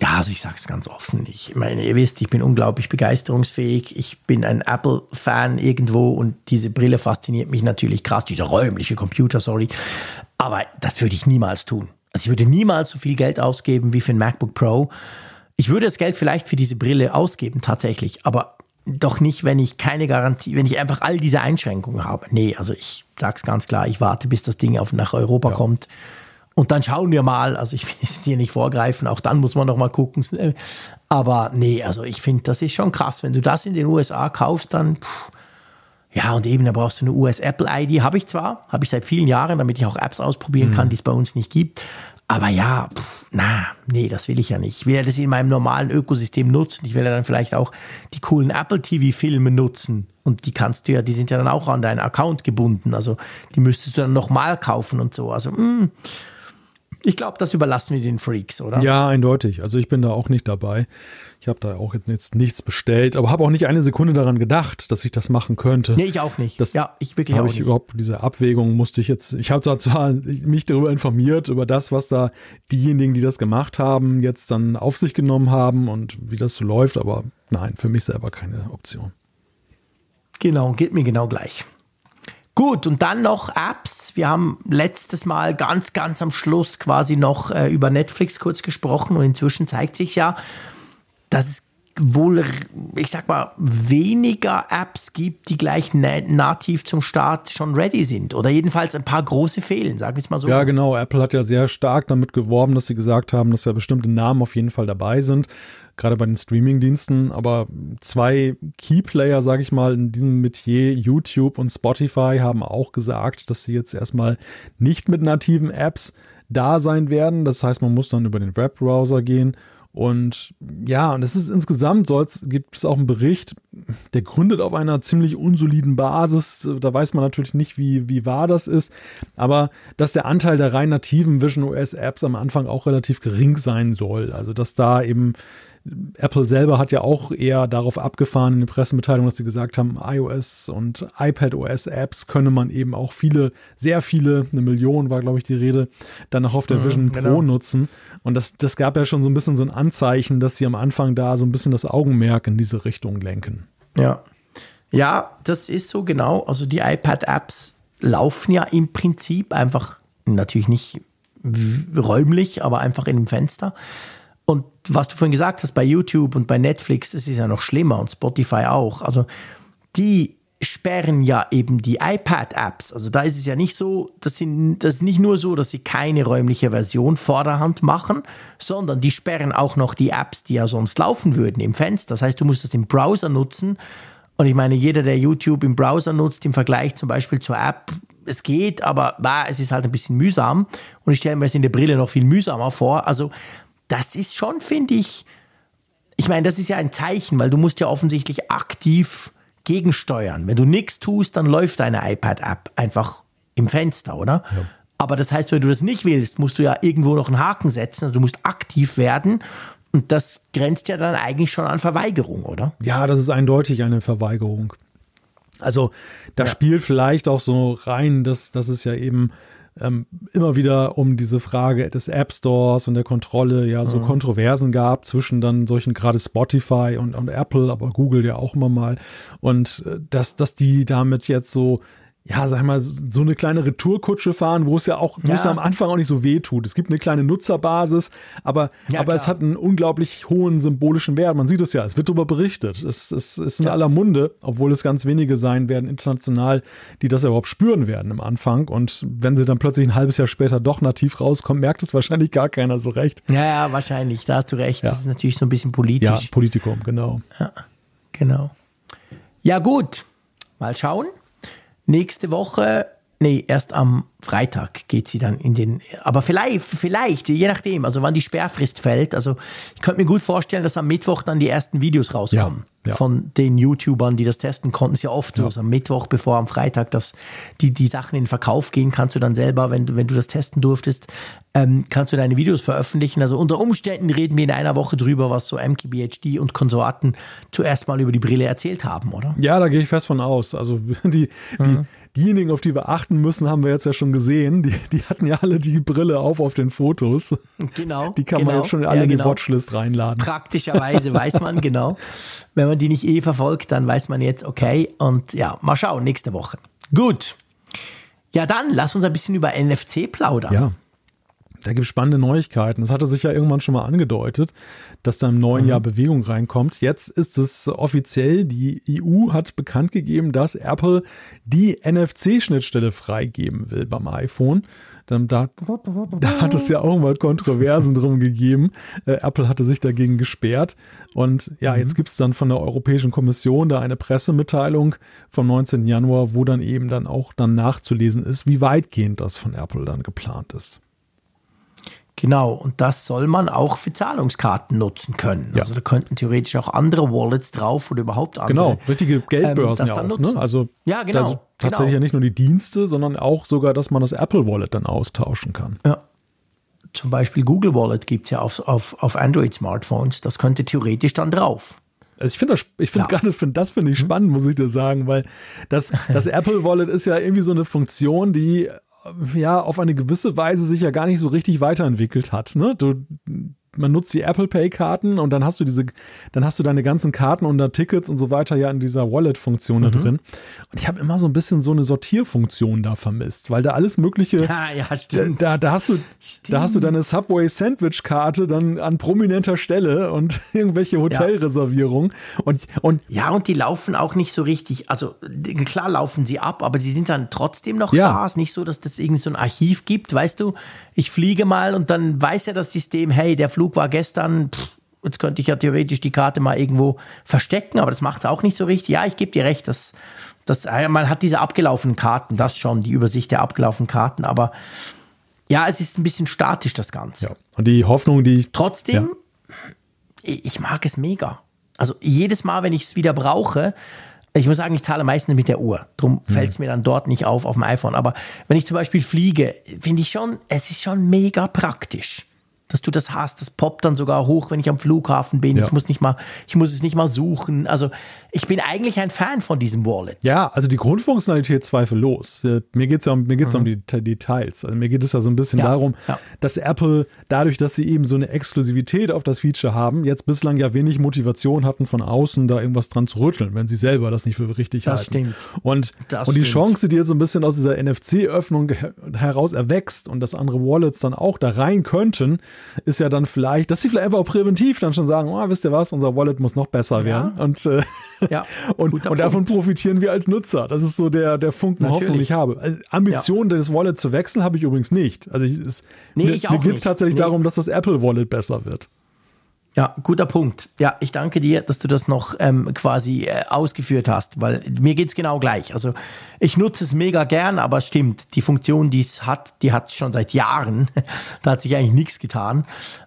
Ja, also ich sage es ganz offen. Ich meine, ihr wisst, ich bin unglaublich begeisterungsfähig. Ich bin ein Apple-Fan irgendwo und diese Brille fasziniert mich natürlich krass. Dieser räumliche Computer, sorry. Aber das würde ich niemals tun. Also ich würde niemals so viel Geld ausgeben wie für ein MacBook Pro. Ich würde das Geld vielleicht für diese Brille ausgeben, tatsächlich. Aber doch nicht, wenn ich keine Garantie, wenn ich einfach all diese Einschränkungen habe. Nee, also ich sage es ganz klar, ich warte, bis das Ding auf, nach Europa ja. kommt und dann schauen wir mal, also ich will es dir nicht vorgreifen, auch dann muss man noch mal gucken. Aber nee, also ich finde, das ist schon krass. Wenn du das in den USA kaufst, dann, pff, ja, und eben, da brauchst du eine US-Apple-ID. Habe ich zwar, habe ich seit vielen Jahren, damit ich auch Apps ausprobieren mhm. kann, die es bei uns nicht gibt. Aber ja, pff, na, nee, das will ich ja nicht. Ich will ja das in meinem normalen Ökosystem nutzen. Ich will ja dann vielleicht auch die coolen Apple TV-Filme nutzen. Und die kannst du ja, die sind ja dann auch an deinen Account gebunden. Also die müsstest du dann nochmal kaufen und so. Also, mh. Ich glaube, das überlassen wir den Freaks, oder? Ja, eindeutig. Also ich bin da auch nicht dabei. Ich habe da auch jetzt nichts bestellt, aber habe auch nicht eine Sekunde daran gedacht, dass ich das machen könnte. Nee, ich auch nicht. Das ja, ich wirklich auch ich nicht. überhaupt diese Abwägung musste ich jetzt, ich habe zwar mich darüber informiert, über das, was da diejenigen, die das gemacht haben, jetzt dann auf sich genommen haben und wie das so läuft, aber nein, für mich selber keine Option. Genau, geht mir genau gleich. Gut, und dann noch Apps. Wir haben letztes Mal ganz, ganz am Schluss quasi noch äh, über Netflix kurz gesprochen und inzwischen zeigt sich ja, dass es wohl, ich sag mal, weniger Apps gibt, die gleich nativ zum Start schon ready sind. Oder jedenfalls ein paar große fehlen, sag ich mal so. Ja, genau. Apple hat ja sehr stark damit geworben, dass sie gesagt haben, dass ja bestimmte Namen auf jeden Fall dabei sind gerade bei den Streaming-Diensten, aber zwei Keyplayer, sage ich mal, in diesem Metier, YouTube und Spotify, haben auch gesagt, dass sie jetzt erstmal nicht mit nativen Apps da sein werden. Das heißt, man muss dann über den Webbrowser gehen. Und ja, und es ist insgesamt gibt es auch einen Bericht, der gründet auf einer ziemlich unsoliden Basis. Da weiß man natürlich nicht, wie, wie wahr das ist. Aber dass der Anteil der rein nativen Vision OS Apps am Anfang auch relativ gering sein soll. Also, dass da eben Apple selber hat ja auch eher darauf abgefahren in den Pressemitteilungen, dass sie gesagt haben, iOS und iPadOS Apps könne man eben auch viele, sehr viele, eine Million war glaube ich die Rede, dann auch auf der mhm, Vision Pro genau. nutzen. Und das, das gab ja schon so ein bisschen so ein Anzeichen, dass sie am Anfang da so ein bisschen das Augenmerk in diese Richtung lenken. Ja. Ja, das ist so genau. Also die iPad-Apps laufen ja im Prinzip einfach natürlich nicht räumlich, aber einfach in dem Fenster. Und was du vorhin gesagt hast, bei YouTube und bei Netflix, das ist ja noch schlimmer und Spotify auch. Also die sperren ja eben die iPad-Apps. Also da ist es ja nicht so, dass sie, das ist nicht nur so, dass sie keine räumliche Version vorderhand machen, sondern die sperren auch noch die Apps, die ja sonst laufen würden im Fenster. Das heißt, du musst das im Browser nutzen. Und ich meine, jeder, der YouTube im Browser nutzt, im Vergleich zum Beispiel zur App, es geht, aber bah, es ist halt ein bisschen mühsam. Und ich stelle mir das in der Brille noch viel mühsamer vor. Also das ist schon, finde ich, ich meine, das ist ja ein Zeichen, weil du musst ja offensichtlich aktiv gegensteuern. Wenn du nichts tust, dann läuft deine iPad-App einfach im Fenster, oder? Ja. Aber das heißt, wenn du das nicht willst, musst du ja irgendwo noch einen Haken setzen. Also du musst aktiv werden. Und das grenzt ja dann eigentlich schon an Verweigerung, oder? Ja, das ist eindeutig eine Verweigerung. Also da ja. spielt vielleicht auch so rein, dass, dass es ja eben ähm, immer wieder um diese Frage des App Stores und der Kontrolle ja so mhm. Kontroversen gab zwischen dann solchen gerade Spotify und, und Apple, aber Google ja auch immer mal. Und äh, dass, dass die damit jetzt so ja, sag mal, so eine kleine Retourkutsche fahren, wo es ja auch, wo es am Anfang auch nicht so weh tut. Es gibt eine kleine Nutzerbasis, aber, ja, aber es hat einen unglaublich hohen symbolischen Wert. Man sieht es ja, es wird darüber berichtet. Es, es ist in ja. aller Munde, obwohl es ganz wenige sein werden international, die das überhaupt spüren werden im Anfang. Und wenn sie dann plötzlich ein halbes Jahr später doch nativ rauskommen, merkt es wahrscheinlich gar keiner so recht. Ja, ja, wahrscheinlich. Da hast du recht. Ja. Das ist natürlich so ein bisschen politisch. Ja, Politikum, genau. Ja, genau. Ja, gut. Mal schauen. Nächste Woche, nee, erst am Freitag geht sie dann in den, aber vielleicht, vielleicht, je nachdem, also wann die Sperrfrist fällt. Also ich könnte mir gut vorstellen, dass am Mittwoch dann die ersten Videos rauskommen. Ja, ja. Von den YouTubern, die das testen konnten, ist ja oft so. Ja. Also am Mittwoch, bevor am Freitag das, die, die Sachen in den Verkauf gehen, kannst du dann selber, wenn du, wenn du das testen durftest, ähm, kannst du deine Videos veröffentlichen. Also unter Umständen reden wir in einer Woche drüber, was so MKBHD und Konsorten zuerst mal über die Brille erzählt haben, oder? Ja, da gehe ich fest von aus. Also die, die, mhm diejenigen, auf die wir achten müssen, haben wir jetzt ja schon gesehen. Die, die hatten ja alle die Brille auf auf den Fotos. Genau. Die kann genau, man jetzt schon alle ja, genau. in die genau. Watchlist reinladen. Praktischerweise weiß man, genau. Wenn man die nicht eh verfolgt, dann weiß man jetzt, okay. Und ja, mal schauen, nächste Woche. Gut. Ja, dann lass uns ein bisschen über NFC plaudern. Ja. Da gibt es spannende Neuigkeiten. Das hatte sich ja irgendwann schon mal angedeutet, dass da im neuen mhm. Jahr Bewegung reinkommt. Jetzt ist es offiziell, die EU hat bekannt gegeben, dass Apple die NFC-Schnittstelle freigeben will beim iPhone. Da, da, hat es ja auch mal Kontroversen drum gegeben. Äh, Apple hatte sich dagegen gesperrt. Und ja, mhm. jetzt gibt es dann von der Europäischen Kommission da eine Pressemitteilung vom 19. Januar, wo dann eben dann auch dann nachzulesen ist, wie weitgehend das von Apple dann geplant ist. Genau, und das soll man auch für Zahlungskarten nutzen können. Ja. Also da könnten theoretisch auch andere Wallets drauf oder überhaupt andere. Genau, richtige Geldbörsen ähm, ja auch. Ne? Also ja, genau. Also tatsächlich genau. ja nicht nur die Dienste, sondern auch sogar, dass man das Apple Wallet dann austauschen kann. Ja. Zum Beispiel Google Wallet gibt es ja auf, auf, auf Android-Smartphones. Das könnte theoretisch dann drauf. Also ich finde das, ich finde ja. gerade, find, das finde ich mhm. spannend, muss ich dir sagen, weil das, das Apple Wallet ist ja irgendwie so eine Funktion, die ja auf eine gewisse Weise sich ja gar nicht so richtig weiterentwickelt hat. Ne? Du, man nutzt die Apple Pay Karten und dann hast du diese, dann hast du deine ganzen Karten und Tickets und so weiter ja in dieser Wallet-Funktion mhm. da drin. Und ich habe immer so ein bisschen so eine Sortierfunktion da vermisst, weil da alles Mögliche. Ja, ja, stimmt. Da, da hast du, stimmt. da hast du deine Subway Sandwich Karte dann an prominenter Stelle und irgendwelche Hotelreservierungen ja. und und ja und die laufen auch nicht so richtig. Also klar laufen sie ab, aber sie sind dann trotzdem noch ja. da. Es ist nicht so, dass das irgendwie so ein Archiv gibt, weißt du? Ich fliege mal und dann weiß ja das System, hey, der Flug Flug war gestern, pff, jetzt könnte ich ja theoretisch die Karte mal irgendwo verstecken, aber das macht es auch nicht so richtig. Ja, ich gebe dir recht, dass, dass äh, man hat diese abgelaufenen Karten, das schon, die Übersicht der abgelaufenen Karten, aber ja, es ist ein bisschen statisch, das Ganze. Ja. Und die Hoffnung, die. Trotzdem, ja. ich mag es mega. Also jedes Mal, wenn ich es wieder brauche, ich muss sagen, ich zahle meistens mit der Uhr. Darum hm. fällt es mir dann dort nicht auf, auf dem iPhone. Aber wenn ich zum Beispiel fliege, finde ich schon, es ist schon mega praktisch dass du das hast. Das poppt dann sogar hoch, wenn ich am Flughafen bin. Ja. Ich muss nicht mal, ich muss es nicht mal suchen. Also ich bin eigentlich ein Fan von diesem Wallet. Ja, also die Grundfunktionalität zweifellos. Äh, mir geht es ja, um, mir geht's mhm. um die Details. Also mir geht es ja so ein bisschen ja. darum, ja. dass Apple dadurch, dass sie eben so eine Exklusivität auf das Feature haben, jetzt bislang ja wenig Motivation hatten von außen da irgendwas dran zu rütteln, wenn sie selber das nicht für richtig das halten. Stimmt. Und, das und die stimmt. Chance, die jetzt so ein bisschen aus dieser NFC-Öffnung heraus erwächst und dass andere Wallets dann auch da rein könnten, ist ja dann vielleicht, dass sie vielleicht einfach auch präventiv dann schon sagen, oh, wisst ihr was, unser Wallet muss noch besser werden. Ja. Und, äh, ja, und, und davon profitieren wir als Nutzer. Das ist so der, der Funken Natürlich. Hoffnung, den ich habe. Also Ambition, ja. das Wallet zu wechseln, habe ich übrigens nicht. Also ich, es, nee, ich mir, mir geht es tatsächlich nee. darum, dass das Apple Wallet besser wird. Ja, guter Punkt. Ja, ich danke dir, dass du das noch ähm, quasi äh, ausgeführt hast, weil mir geht's genau gleich. Also ich nutze es mega gern, aber es stimmt, die Funktion, die es hat, die hat es schon seit Jahren. da hat sich eigentlich nichts getan.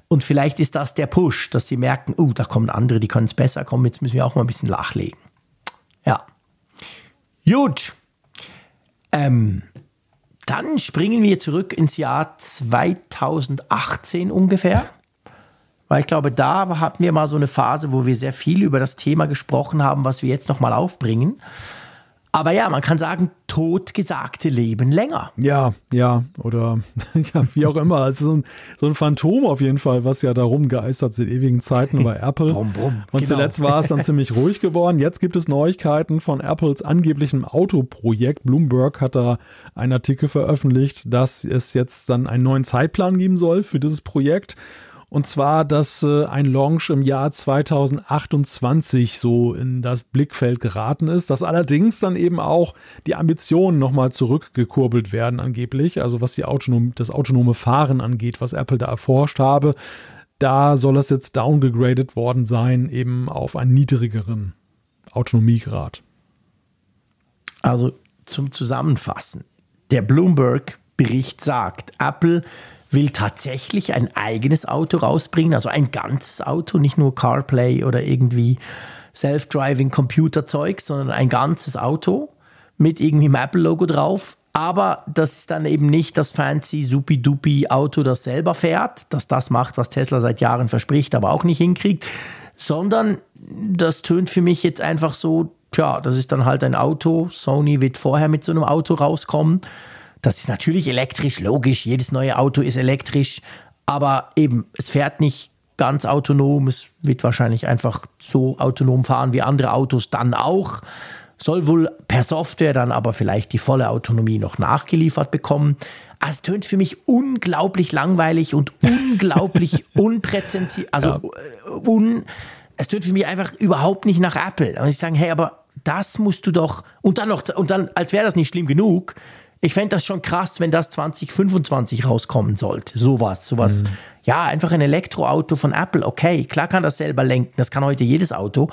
Und vielleicht ist das der Push, dass sie merken, oh, uh, da kommen andere, die können es besser, kommen, jetzt müssen wir auch mal ein bisschen nachlegen. Ja. Gut. Ähm, dann springen wir zurück ins Jahr 2018 ungefähr. Weil ich glaube, da hatten wir mal so eine Phase, wo wir sehr viel über das Thema gesprochen haben, was wir jetzt nochmal aufbringen. Aber ja, man kann sagen, totgesagte leben länger. Ja, ja, oder ja, wie auch immer. Es ist so ein, so ein Phantom auf jeden Fall, was ja da rumgeistert seit ewigen Zeiten bei Apple. brumm, brumm, Und genau. zuletzt war es dann ziemlich ruhig geworden. Jetzt gibt es Neuigkeiten von Apples angeblichem Autoprojekt. Bloomberg hat da einen Artikel veröffentlicht, dass es jetzt dann einen neuen Zeitplan geben soll für dieses Projekt. Und zwar, dass äh, ein Launch im Jahr 2028 so in das Blickfeld geraten ist, dass allerdings dann eben auch die Ambitionen nochmal zurückgekurbelt werden angeblich, also was die autonom, das autonome Fahren angeht, was Apple da erforscht habe. Da soll es jetzt downgegradet worden sein, eben auf einen niedrigeren Autonomiegrad. Also zum Zusammenfassen. Der Bloomberg-Bericht sagt, Apple will tatsächlich ein eigenes Auto rausbringen, also ein ganzes Auto, nicht nur CarPlay oder irgendwie Self-Driving Computerzeug, sondern ein ganzes Auto mit irgendwie dem Apple-Logo drauf. Aber das ist dann eben nicht das fancy, supi-dupi Auto, das selber fährt, das das macht, was Tesla seit Jahren verspricht, aber auch nicht hinkriegt, sondern das tönt für mich jetzt einfach so, tja, das ist dann halt ein Auto. Sony wird vorher mit so einem Auto rauskommen. Das ist natürlich elektrisch, logisch, jedes neue Auto ist elektrisch, aber eben, es fährt nicht ganz autonom, es wird wahrscheinlich einfach so autonom fahren wie andere Autos dann auch. Soll wohl per Software dann aber vielleicht die volle Autonomie noch nachgeliefert bekommen. Also es tönt für mich unglaublich langweilig und unglaublich unpräzentiert. Also äh, un, es tönt für mich einfach überhaupt nicht nach Apple. Und ich sage, hey, aber das musst du doch. Und dann noch, und dann, als wäre das nicht schlimm genug, ich fände das schon krass, wenn das 2025 rauskommen sollte. Sowas, sowas. Mhm. Ja, einfach ein Elektroauto von Apple. Okay, klar kann das selber lenken. Das kann heute jedes Auto.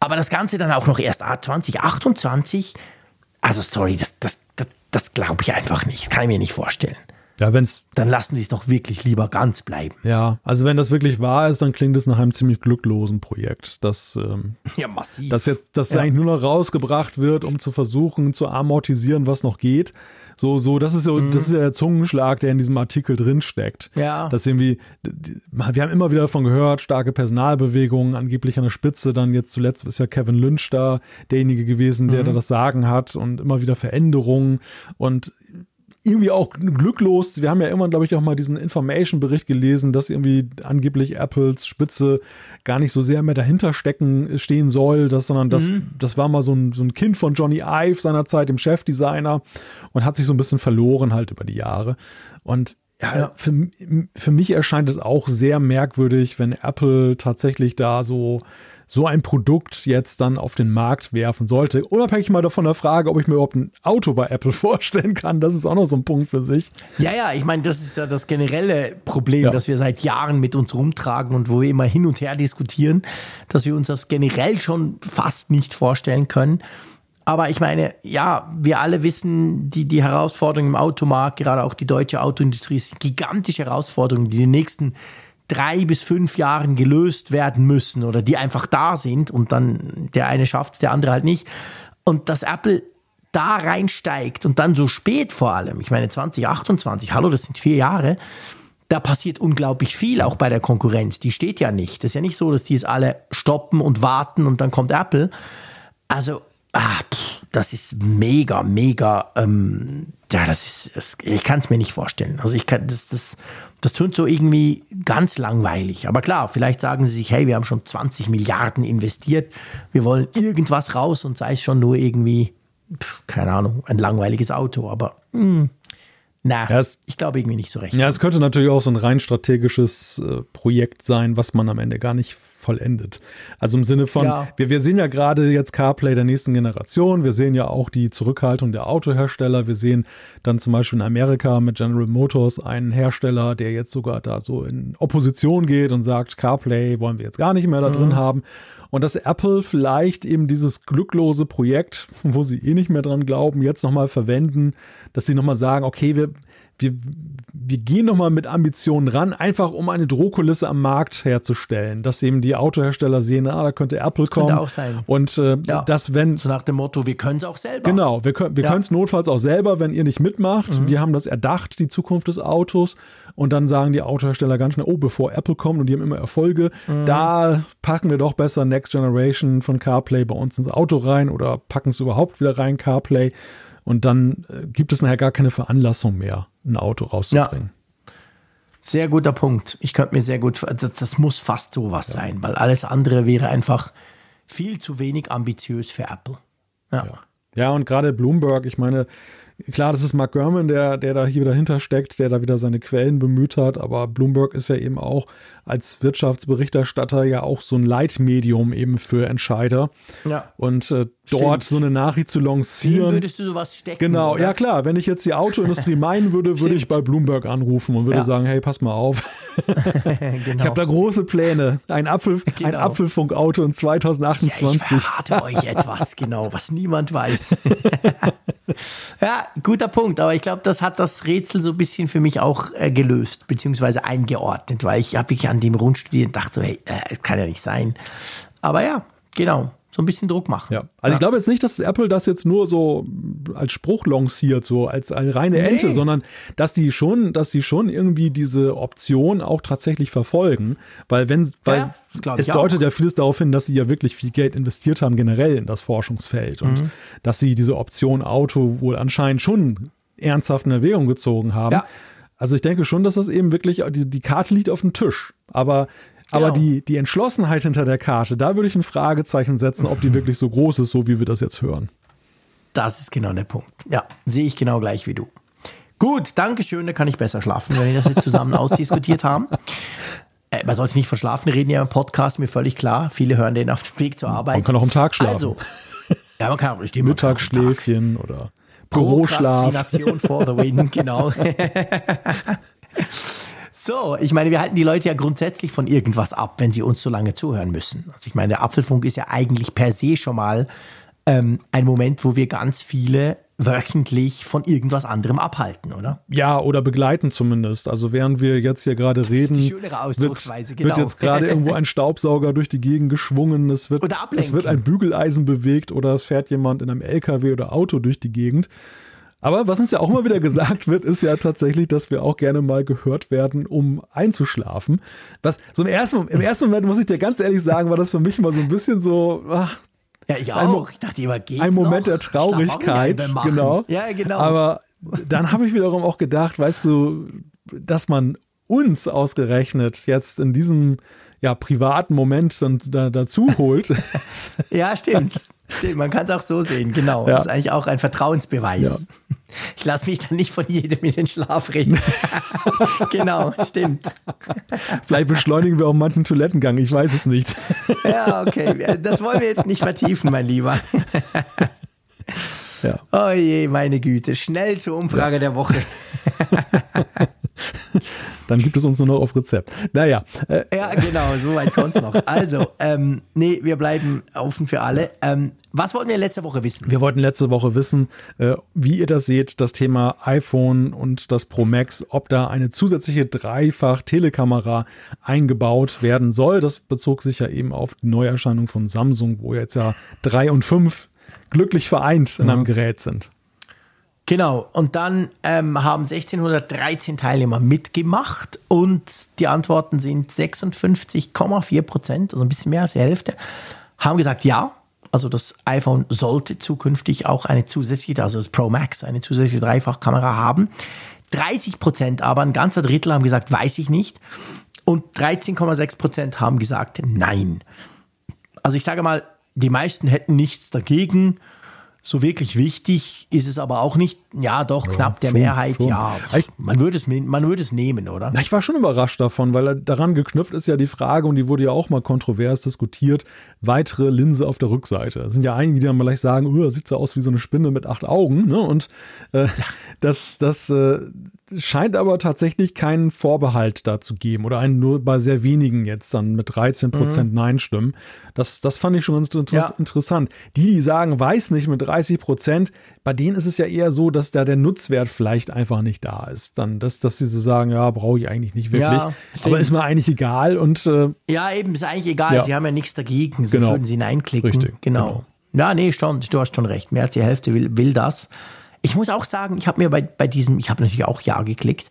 Aber das Ganze dann auch noch erst 2028. Also, sorry, das, das, das, das glaube ich einfach nicht. Das kann ich mir nicht vorstellen. Ja, wenn's. Dann lassen sie es doch wirklich lieber ganz bleiben. Ja, also wenn das wirklich wahr ist, dann klingt es nach einem ziemlich glücklosen Projekt. Das, ähm, ja, massiv. Das jetzt, das Ja. eigentlich nur noch rausgebracht wird, um zu versuchen, zu amortisieren, was noch geht. So, so, das ist so, das ist ja der Zungenschlag, der in diesem Artikel drin steckt. Ja. Dass irgendwie, wir haben immer wieder davon gehört, starke Personalbewegungen, angeblich an der Spitze. Dann jetzt zuletzt ist ja Kevin Lynch da derjenige gewesen, der da das Sagen hat und immer wieder Veränderungen und irgendwie auch glücklos. Wir haben ja irgendwann, glaube ich, auch mal diesen Information-Bericht gelesen, dass irgendwie angeblich Apples Spitze gar nicht so sehr mehr dahinter stecken, stehen soll, das, sondern das, das war mal so ein, so ein Kind von Johnny Ive seinerzeit, dem Chefdesigner, und hat sich so ein bisschen verloren halt über die Jahre. Und Ja. Für, für mich erscheint es auch sehr merkwürdig, wenn Apple tatsächlich da so so ein Produkt jetzt dann auf den Markt werfen sollte. Unabhängig mal davon der Frage, ob ich mir überhaupt ein Auto bei Apple vorstellen kann. Das ist auch noch so ein Punkt für sich. Ja, ja, ich meine, das ist ja das generelle Problem, Ja. das wir seit Jahren mit uns rumtragen und wo wir immer hin und her diskutieren, dass wir uns das generell schon fast nicht vorstellen können. Aber ich meine, ja, wir alle wissen, die, die Herausforderungen im Automarkt, gerade auch die deutsche Autoindustrie, sind gigantische Herausforderungen, die den nächsten drei bis fünf Jahren gelöst werden müssen oder die einfach da sind und dann der eine schafft es, der andere halt nicht. Und dass Apple da reinsteigt und dann so spät vor allem, ich meine 2028, hallo, das sind vier Jahre, da passiert unglaublich viel auch bei der Konkurrenz. Die steht ja nicht. Das ist ja nicht so, dass die jetzt alle stoppen und warten und dann kommt Apple. Also, ah, pff, das ist mega, mega, ähm, ja, das ist, das, ich kann es mir nicht vorstellen. Also ich kann, das, das, das tönt so irgendwie ganz langweilig. Aber klar, vielleicht sagen sie sich, hey, wir haben schon 20 Milliarden investiert, wir wollen irgendwas raus und sei es schon nur irgendwie, pff, keine Ahnung, ein langweiliges Auto. Aber, mh, na, Ja, es- ich glaube irgendwie nicht so recht. Ja, es könnte natürlich auch so ein rein strategisches äh, Projekt sein, was man am Ende gar nicht vollendet. Also im Sinne von, Ja. wir, wir sehen ja gerade jetzt CarPlay der nächsten Generation, wir sehen ja auch die Zurückhaltung der Autohersteller, wir sehen dann zum Beispiel in Amerika mit General Motors einen Hersteller, der jetzt sogar da so in Opposition geht und sagt, CarPlay wollen wir jetzt gar nicht mehr da drin haben. Und dass Apple vielleicht eben dieses glücklose Projekt, wo sie eh nicht mehr dran glauben, jetzt nochmal verwenden, dass sie nochmal sagen, okay, wir, wir, wir gehen nochmal mit Ambitionen ran, einfach um eine Drohkulisse am Markt herzustellen, dass eben die Autohersteller sehen, ah, da könnte Apple kommen. Könnte auch sein. Und äh, ja. das, wenn. So nach dem Motto, wir können es auch selber. Genau, wir, können wir ja. es notfalls auch selber, wenn ihr nicht mitmacht. Mhm. Wir haben das erdacht, die Zukunft des Autos. Und dann sagen die Autohersteller ganz schnell, oh, bevor Apple kommt und die haben immer Erfolge, mhm. da packen wir doch besser Next Generation von CarPlay bei uns ins Auto rein oder packen es überhaupt wieder rein, CarPlay. Und dann äh, gibt es nachher gar keine Veranlassung mehr, ein Auto rauszubringen. Ja. Sehr guter Punkt. Ich könnte mir sehr gut, das, das muss fast sowas ja. sein, weil alles andere wäre einfach viel zu wenig ambitiös für Apple. Ja, ja. ja und gerade Bloomberg, ich meine, Klar, das ist Mark Gurman, der, der da hier dahinter steckt, der da wieder seine Quellen bemüht hat, aber Bloomberg ist ja eben auch als Wirtschaftsberichterstatter ja auch so ein Leitmedium eben für Entscheider. Ja. Und äh, dort Stimmt. so eine Nachricht zu lancieren. Wie würdest du sowas stecken? Genau, oder? ja klar. Wenn ich jetzt die Autoindustrie meinen würde, würde ich bei Bloomberg anrufen und würde ja. sagen, hey, pass mal auf. genau. Ich habe da große Pläne. Ein, Apfel, genau. ein Apfelfunkauto in 2028. Ja, ich verrate euch etwas, genau, was niemand weiß. ja, guter Punkt. Aber ich glaube, das hat das Rätsel so ein bisschen für mich auch äh, gelöst, beziehungsweise eingeordnet, weil ich habe wirklich an dem Rund studiert und dachte so, hey, äh, kann ja nicht sein. Aber ja, genau so ein bisschen Druck machen. Ja. Also ja. ich glaube jetzt nicht, dass Apple das jetzt nur so als Spruch lanciert, so als, als reine nee. Ente, sondern dass die schon, dass die schon irgendwie diese Option auch tatsächlich verfolgen. Weil wenn, weil ja, es deutet auch. ja vieles darauf hin, dass sie ja wirklich viel Geld investiert haben, generell in das Forschungsfeld. Und mhm. dass sie diese Option Auto wohl anscheinend schon ernsthaft in Erwägung gezogen haben. Ja. Also ich denke schon, dass das eben wirklich, die, die Karte liegt auf dem Tisch. Aber aber genau. die, die Entschlossenheit hinter der Karte, da würde ich ein Fragezeichen setzen, ob die wirklich so groß ist, so wie wir das jetzt hören. Das ist genau der Punkt. Ja, sehe ich genau gleich wie du. Gut, danke schön, da kann ich besser schlafen, wenn wir das jetzt zusammen ausdiskutiert haben. Äh, man sollte nicht verschlafen reden ja im Podcast, mir völlig klar. Viele hören den auf dem Weg zur Arbeit. Man kann auch am Tag schlafen. Also, ja, man kann auch stimmt, Mittagsschläfchen oder Büroschlaf. Prokrastination for the win, genau. So, ich meine, wir halten die Leute ja grundsätzlich von irgendwas ab, wenn sie uns so lange zuhören müssen. Also ich meine, der Apfelfunk ist ja eigentlich per se schon mal ähm, ein Moment, wo wir ganz viele wöchentlich von irgendwas anderem abhalten, oder? Ja, oder begleiten zumindest. Also während wir jetzt hier gerade reden, wird, genau. wird, jetzt gerade irgendwo ein Staubsauger durch die Gegend geschwungen, es wird, es wird ein Bügeleisen bewegt oder es fährt jemand in einem LKW oder Auto durch die Gegend. Aber was uns ja auch immer wieder gesagt wird, ist ja tatsächlich, dass wir auch gerne mal gehört werden, um einzuschlafen. Was so im ersten, im ersten Moment muss ich dir ganz ehrlich sagen, war das für mich mal so ein bisschen so. Ach, ja, ich auch. ich dachte immer, geht's Ein Moment noch? der Traurigkeit, genau. Ja, genau. Aber dann habe ich wiederum auch gedacht, weißt du, dass man uns ausgerechnet jetzt in diesem ja, privaten Moment dann da, dazu holt. ja, stimmt. Stimmt, man kann es auch so sehen, genau. Ja. Das ist eigentlich auch ein Vertrauensbeweis. Ja. Ich lasse mich dann nicht von jedem in den Schlaf reden. genau, stimmt. Vielleicht beschleunigen wir auch manchen Toilettengang, ich weiß es nicht. ja, okay. Das wollen wir jetzt nicht vertiefen, mein Lieber. ja. Oh je, meine Güte. Schnell zur Umfrage ja. der Woche. Dann gibt es uns nur noch auf Rezept. Naja. Äh. Ja, genau, so weit kommt es noch. Also, ähm, nee, wir bleiben offen für alle. Ähm, was wollten wir letzte Woche wissen? Wir wollten letzte Woche wissen, äh, wie ihr das seht, das Thema iPhone und das Pro Max, ob da eine zusätzliche Dreifach-Telekamera eingebaut werden soll. Das bezog sich ja eben auf die Neuerscheinung von Samsung, wo jetzt ja drei und fünf glücklich vereint in einem mhm. Gerät sind. Genau, und dann ähm, haben 1613 Teilnehmer mitgemacht und die Antworten sind 56,4 Prozent, also ein bisschen mehr als die Hälfte, haben gesagt ja. Also das iPhone sollte zukünftig auch eine zusätzliche, also das Pro Max, eine zusätzliche Dreifachkamera haben. 30 Prozent aber, ein ganzer Drittel haben gesagt, weiß ich nicht. Und 13,6 Prozent haben gesagt, nein. Also ich sage mal, die meisten hätten nichts dagegen. So wirklich wichtig ist es aber auch nicht. Ja, doch, ja, knapp der schon, Mehrheit, schon. ja. Man würde, es, man würde es nehmen, oder? Na, ich war schon überrascht davon, weil daran geknüpft ist ja die Frage, und die wurde ja auch mal kontrovers diskutiert, weitere Linse auf der Rückseite. Es sind ja einige, die dann mal gleich sagen, oh, sieht so aus wie so eine Spinne mit acht Augen. Ne? Und äh, das, das äh, scheint aber tatsächlich keinen Vorbehalt dazu geben oder einen nur bei sehr wenigen jetzt dann mit 13 Prozent mhm. Nein-Stimmen. Das, das fand ich schon ganz inter ja. interessant. Die, die sagen, weiß nicht mit 30 Prozent, bei denen ist es ja eher so, dass da der Nutzwert vielleicht einfach nicht da ist. Dann, dass, dass sie so sagen, ja, brauche ich eigentlich nicht wirklich. Ja, aber ist mir eigentlich egal und äh, Ja, eben, ist eigentlich egal. Ja. Sie haben ja nichts dagegen, sonst genau. würden sie Nein klicken. Richtig. Genau. genau. Ja, nee, schon, du hast schon recht. Mehr als die Hälfte will, will das. Ich muss auch sagen, ich habe mir bei, bei diesem, ich habe natürlich auch Ja geklickt,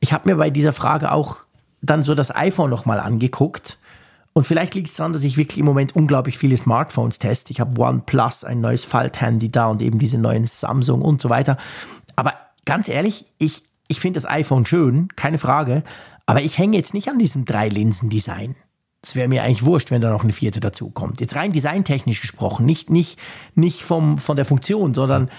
ich habe mir bei dieser Frage auch dann so das iPhone nochmal angeguckt. Und vielleicht liegt es daran, dass ich wirklich im Moment unglaublich viele Smartphones teste. Ich habe OnePlus, ein neues Falthandy da und eben diese neuen Samsung und so weiter. Aber ganz ehrlich, ich, ich finde das iPhone schön, keine Frage. Aber ich hänge jetzt nicht an diesem Drei-Linsen-Design. Es wäre mir eigentlich wurscht, wenn da noch eine vierte dazu kommt. Jetzt rein designtechnisch gesprochen, nicht, nicht, nicht vom, von der Funktion, sondern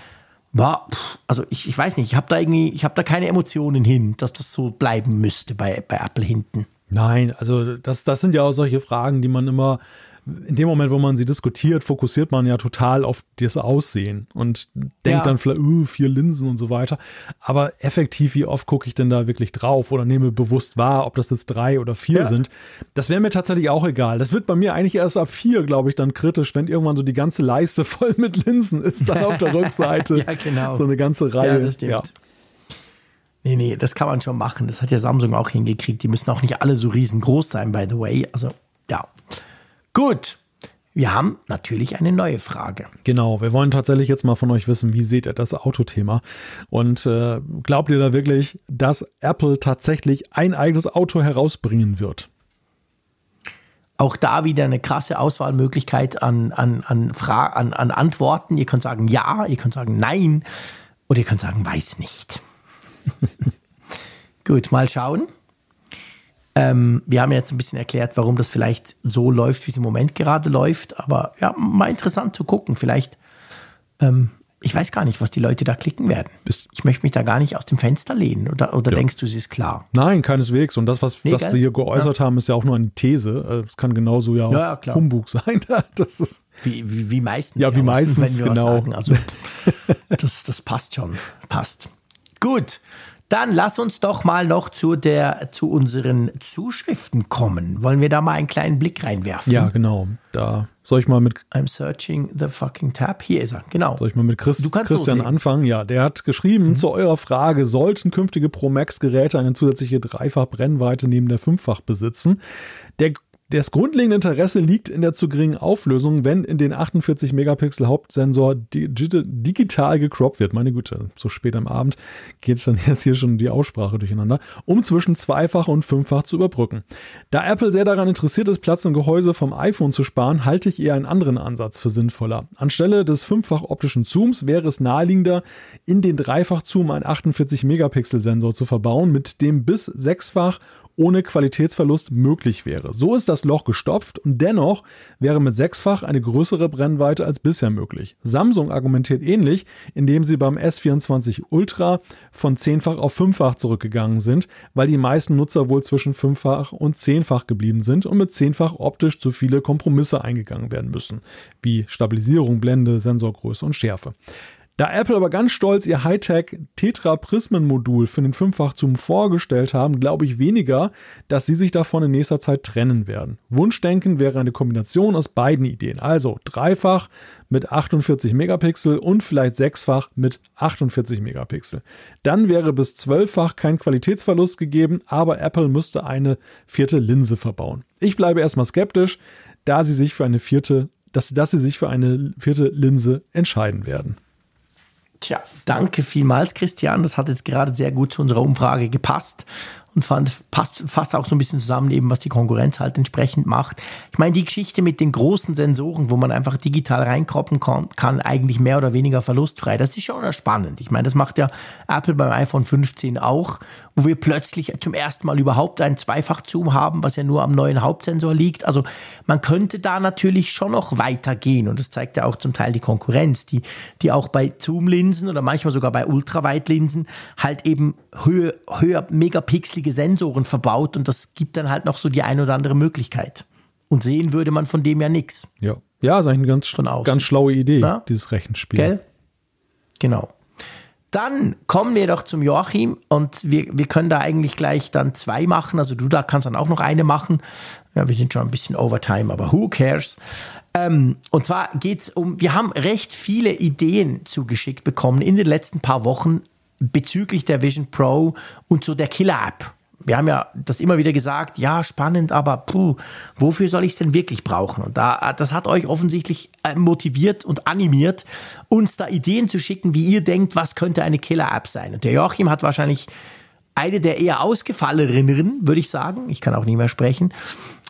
war, also ich, ich weiß nicht, ich habe da irgendwie, ich habe da keine Emotionen hin, dass das so bleiben müsste bei, bei Apple hinten. Nein, also das, das sind ja auch solche Fragen, die man immer in dem Moment, wo man sie diskutiert, fokussiert man ja total auf das Aussehen und denkt ja. dann vielleicht, uh, vier Linsen und so weiter. Aber effektiv, wie oft gucke ich denn da wirklich drauf oder nehme bewusst wahr, ob das jetzt drei oder vier ja. sind? Das wäre mir tatsächlich auch egal. Das wird bei mir eigentlich erst ab vier, glaube ich, dann kritisch, wenn irgendwann so die ganze Leiste voll mit Linsen ist, dann auf der Rückseite. ja, genau. So eine ganze Reihe. Ja, das stimmt. Ja. Nee, nee, das kann man schon machen. Das hat ja Samsung auch hingekriegt. Die müssen auch nicht alle so riesengroß sein, by the way. Also, ja. Gut. Wir haben natürlich eine neue Frage. Genau, wir wollen tatsächlich jetzt mal von euch wissen, wie seht ihr das Autothema? Und äh, glaubt ihr da wirklich, dass Apple tatsächlich ein eigenes Auto herausbringen wird? Auch da wieder eine krasse Auswahlmöglichkeit an, an, an, Fra an, an Antworten. Ihr könnt sagen ja, ihr könnt sagen nein oder ihr könnt sagen weiß nicht. Gut, mal schauen. Ähm, wir haben jetzt ein bisschen erklärt, warum das vielleicht so läuft, wie es im Moment gerade läuft. Aber ja, mal interessant zu gucken. Vielleicht, ähm, ich weiß gar nicht, was die Leute da klicken werden. Ich möchte mich da gar nicht aus dem Fenster lehnen. Oder, oder ja. denkst du, es ist klar? Nein, keineswegs. Und das, was, nee, was wir hier geäußert ja. haben, ist ja auch nur eine These. Es kann genauso ja, ja auch Humbug sein. das ist wie, wie, wie meistens. Ja, wie meistens, genau. Also, das, das passt schon. Passt. Gut. Dann lass uns doch mal noch zu, der, zu unseren Zuschriften kommen. Wollen wir da mal einen kleinen Blick reinwerfen? Ja, genau. Da soll ich mal mit. I'm searching the fucking tab. Hier ist er, genau. Soll ich mal mit Chris, Christian loslegen. anfangen? Ja, der hat geschrieben mhm. zu eurer Frage: Sollten künftige Pro Max-Geräte eine zusätzliche Dreifach-Brennweite neben der Fünffach besitzen? Der das grundlegende Interesse liegt in der zu geringen Auflösung, wenn in den 48 Megapixel Hauptsensor digital gecroppt wird. Meine Güte, so spät am Abend geht dann jetzt hier schon die Aussprache durcheinander, um zwischen zweifach und fünffach zu überbrücken. Da Apple sehr daran interessiert ist, Platz im Gehäuse vom iPhone zu sparen, halte ich eher einen anderen Ansatz für sinnvoller. Anstelle des fünffach optischen Zooms wäre es naheliegender, in den Dreifach Zoom einen 48 Megapixel Sensor zu verbauen, mit dem bis sechsfach ohne Qualitätsverlust möglich wäre. So ist das Loch gestopft und dennoch wäre mit sechsfach eine größere Brennweite als bisher möglich. Samsung argumentiert ähnlich, indem sie beim S24 Ultra von zehnfach auf fünffach zurückgegangen sind, weil die meisten Nutzer wohl zwischen fünffach und zehnfach geblieben sind und mit zehnfach optisch zu viele Kompromisse eingegangen werden müssen, wie Stabilisierung, Blende, Sensorgröße und Schärfe. Da Apple aber ganz stolz ihr Hightech Tetra Prismen Modul für den Fünffach-Zoom vorgestellt haben, glaube ich weniger, dass sie sich davon in nächster Zeit trennen werden. Wunschdenken wäre eine Kombination aus beiden Ideen. Also dreifach mit 48 Megapixel und vielleicht sechsfach mit 48 Megapixel. Dann wäre bis zwölffach kein Qualitätsverlust gegeben, aber Apple müsste eine vierte Linse verbauen. Ich bleibe erstmal skeptisch, da sie sich für eine vierte, dass, dass sie sich für eine vierte Linse entscheiden werden. Tja, danke vielmals, Christian. Das hat jetzt gerade sehr gut zu unserer Umfrage gepasst und fand, passt fast auch so ein bisschen zusammen, eben was die Konkurrenz halt entsprechend macht. Ich meine, die Geschichte mit den großen Sensoren, wo man einfach digital reinkroppen kann, kann eigentlich mehr oder weniger verlustfrei. Das ist schon spannend. Ich meine, das macht ja Apple beim iPhone 15 auch, wo wir plötzlich zum ersten Mal überhaupt einen Zweifach-Zoom haben, was ja nur am neuen Hauptsensor liegt. Also man könnte da natürlich schon noch weitergehen und das zeigt ja auch zum Teil die Konkurrenz, die, die auch bei Zoom-Linsen oder manchmal sogar bei Ultraweitlinsen halt eben höher, höher Megapixel günstige Sensoren verbaut und das gibt dann halt noch so die eine oder andere Möglichkeit. Und sehen würde man von dem ja nichts. Ja. Ja, ist eigentlich eine ganz, ganz schlaue Idee, ja? dieses Rechenspiel. Gell? Genau. Dann kommen wir doch zum Joachim und wir, wir können da eigentlich gleich dann zwei machen. Also du da kannst dann auch noch eine machen. Ja, wir sind schon ein bisschen Overtime, aber who cares? Ähm, und zwar geht es um, wir haben recht viele Ideen zugeschickt bekommen in den letzten paar Wochen bezüglich der Vision Pro und so der Killer-App wir haben ja das immer wieder gesagt, ja, spannend, aber puh, wofür soll ich es denn wirklich brauchen? Und da, das hat euch offensichtlich äh, motiviert und animiert, uns da Ideen zu schicken, wie ihr denkt, was könnte eine Killer-App sein. Und der Joachim hat wahrscheinlich eine der eher ausgefalleneren, würde ich sagen. Ich kann auch nicht mehr sprechen.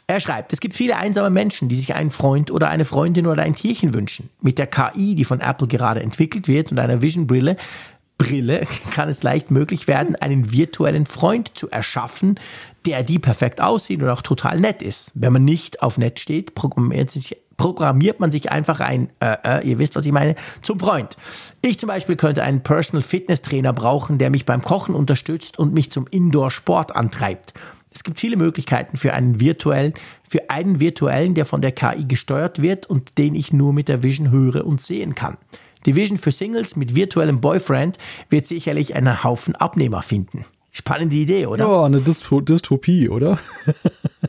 Er schreibt, es gibt viele einsame Menschen, die sich einen Freund oder eine Freundin oder ein Tierchen wünschen. Mit der KI, die von Apple gerade entwickelt wird und einer Vision-Brille, Brille kann es leicht möglich werden, einen virtuellen Freund zu erschaffen, der die perfekt aussieht und auch total nett ist. Wenn man nicht auf nett steht, programmiert, sich, programmiert man sich einfach ein, äh, äh, ihr wisst, was ich meine, zum Freund. Ich zum Beispiel könnte einen Personal Fitness Trainer brauchen, der mich beim Kochen unterstützt und mich zum Indoor-Sport antreibt. Es gibt viele Möglichkeiten für einen virtuellen, für einen virtuellen, der von der KI gesteuert wird und den ich nur mit der Vision höre und sehen kann. Division für Singles mit virtuellem Boyfriend wird sicherlich einen Haufen Abnehmer finden. Spannende Idee, oder? Ja, eine Dystopie, oder?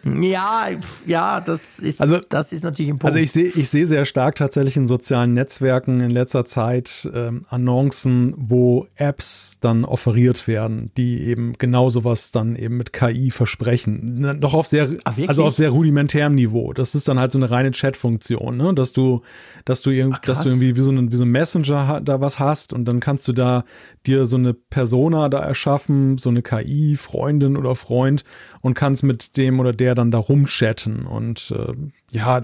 ja, ja, das ist, also, das ist natürlich ein Punkt. Also ich sehe ich sehe sehr stark tatsächlich in sozialen Netzwerken in letzter Zeit ähm, Annoncen, wo Apps dann offeriert werden, die eben genau sowas dann eben mit KI versprechen. Doch auf sehr, Ach, also auf sehr rudimentärem Niveau. Das ist dann halt so eine reine Chat-Funktion, ne? dass du, dass du, Ach, dass du irgendwie wie so, ein, wie so ein Messenger da was hast und dann kannst du da dir so eine Persona da erschaffen, so eine KI, Freundin oder Freund und kannst mit dem oder der dann da rumchatten. Und äh, ja,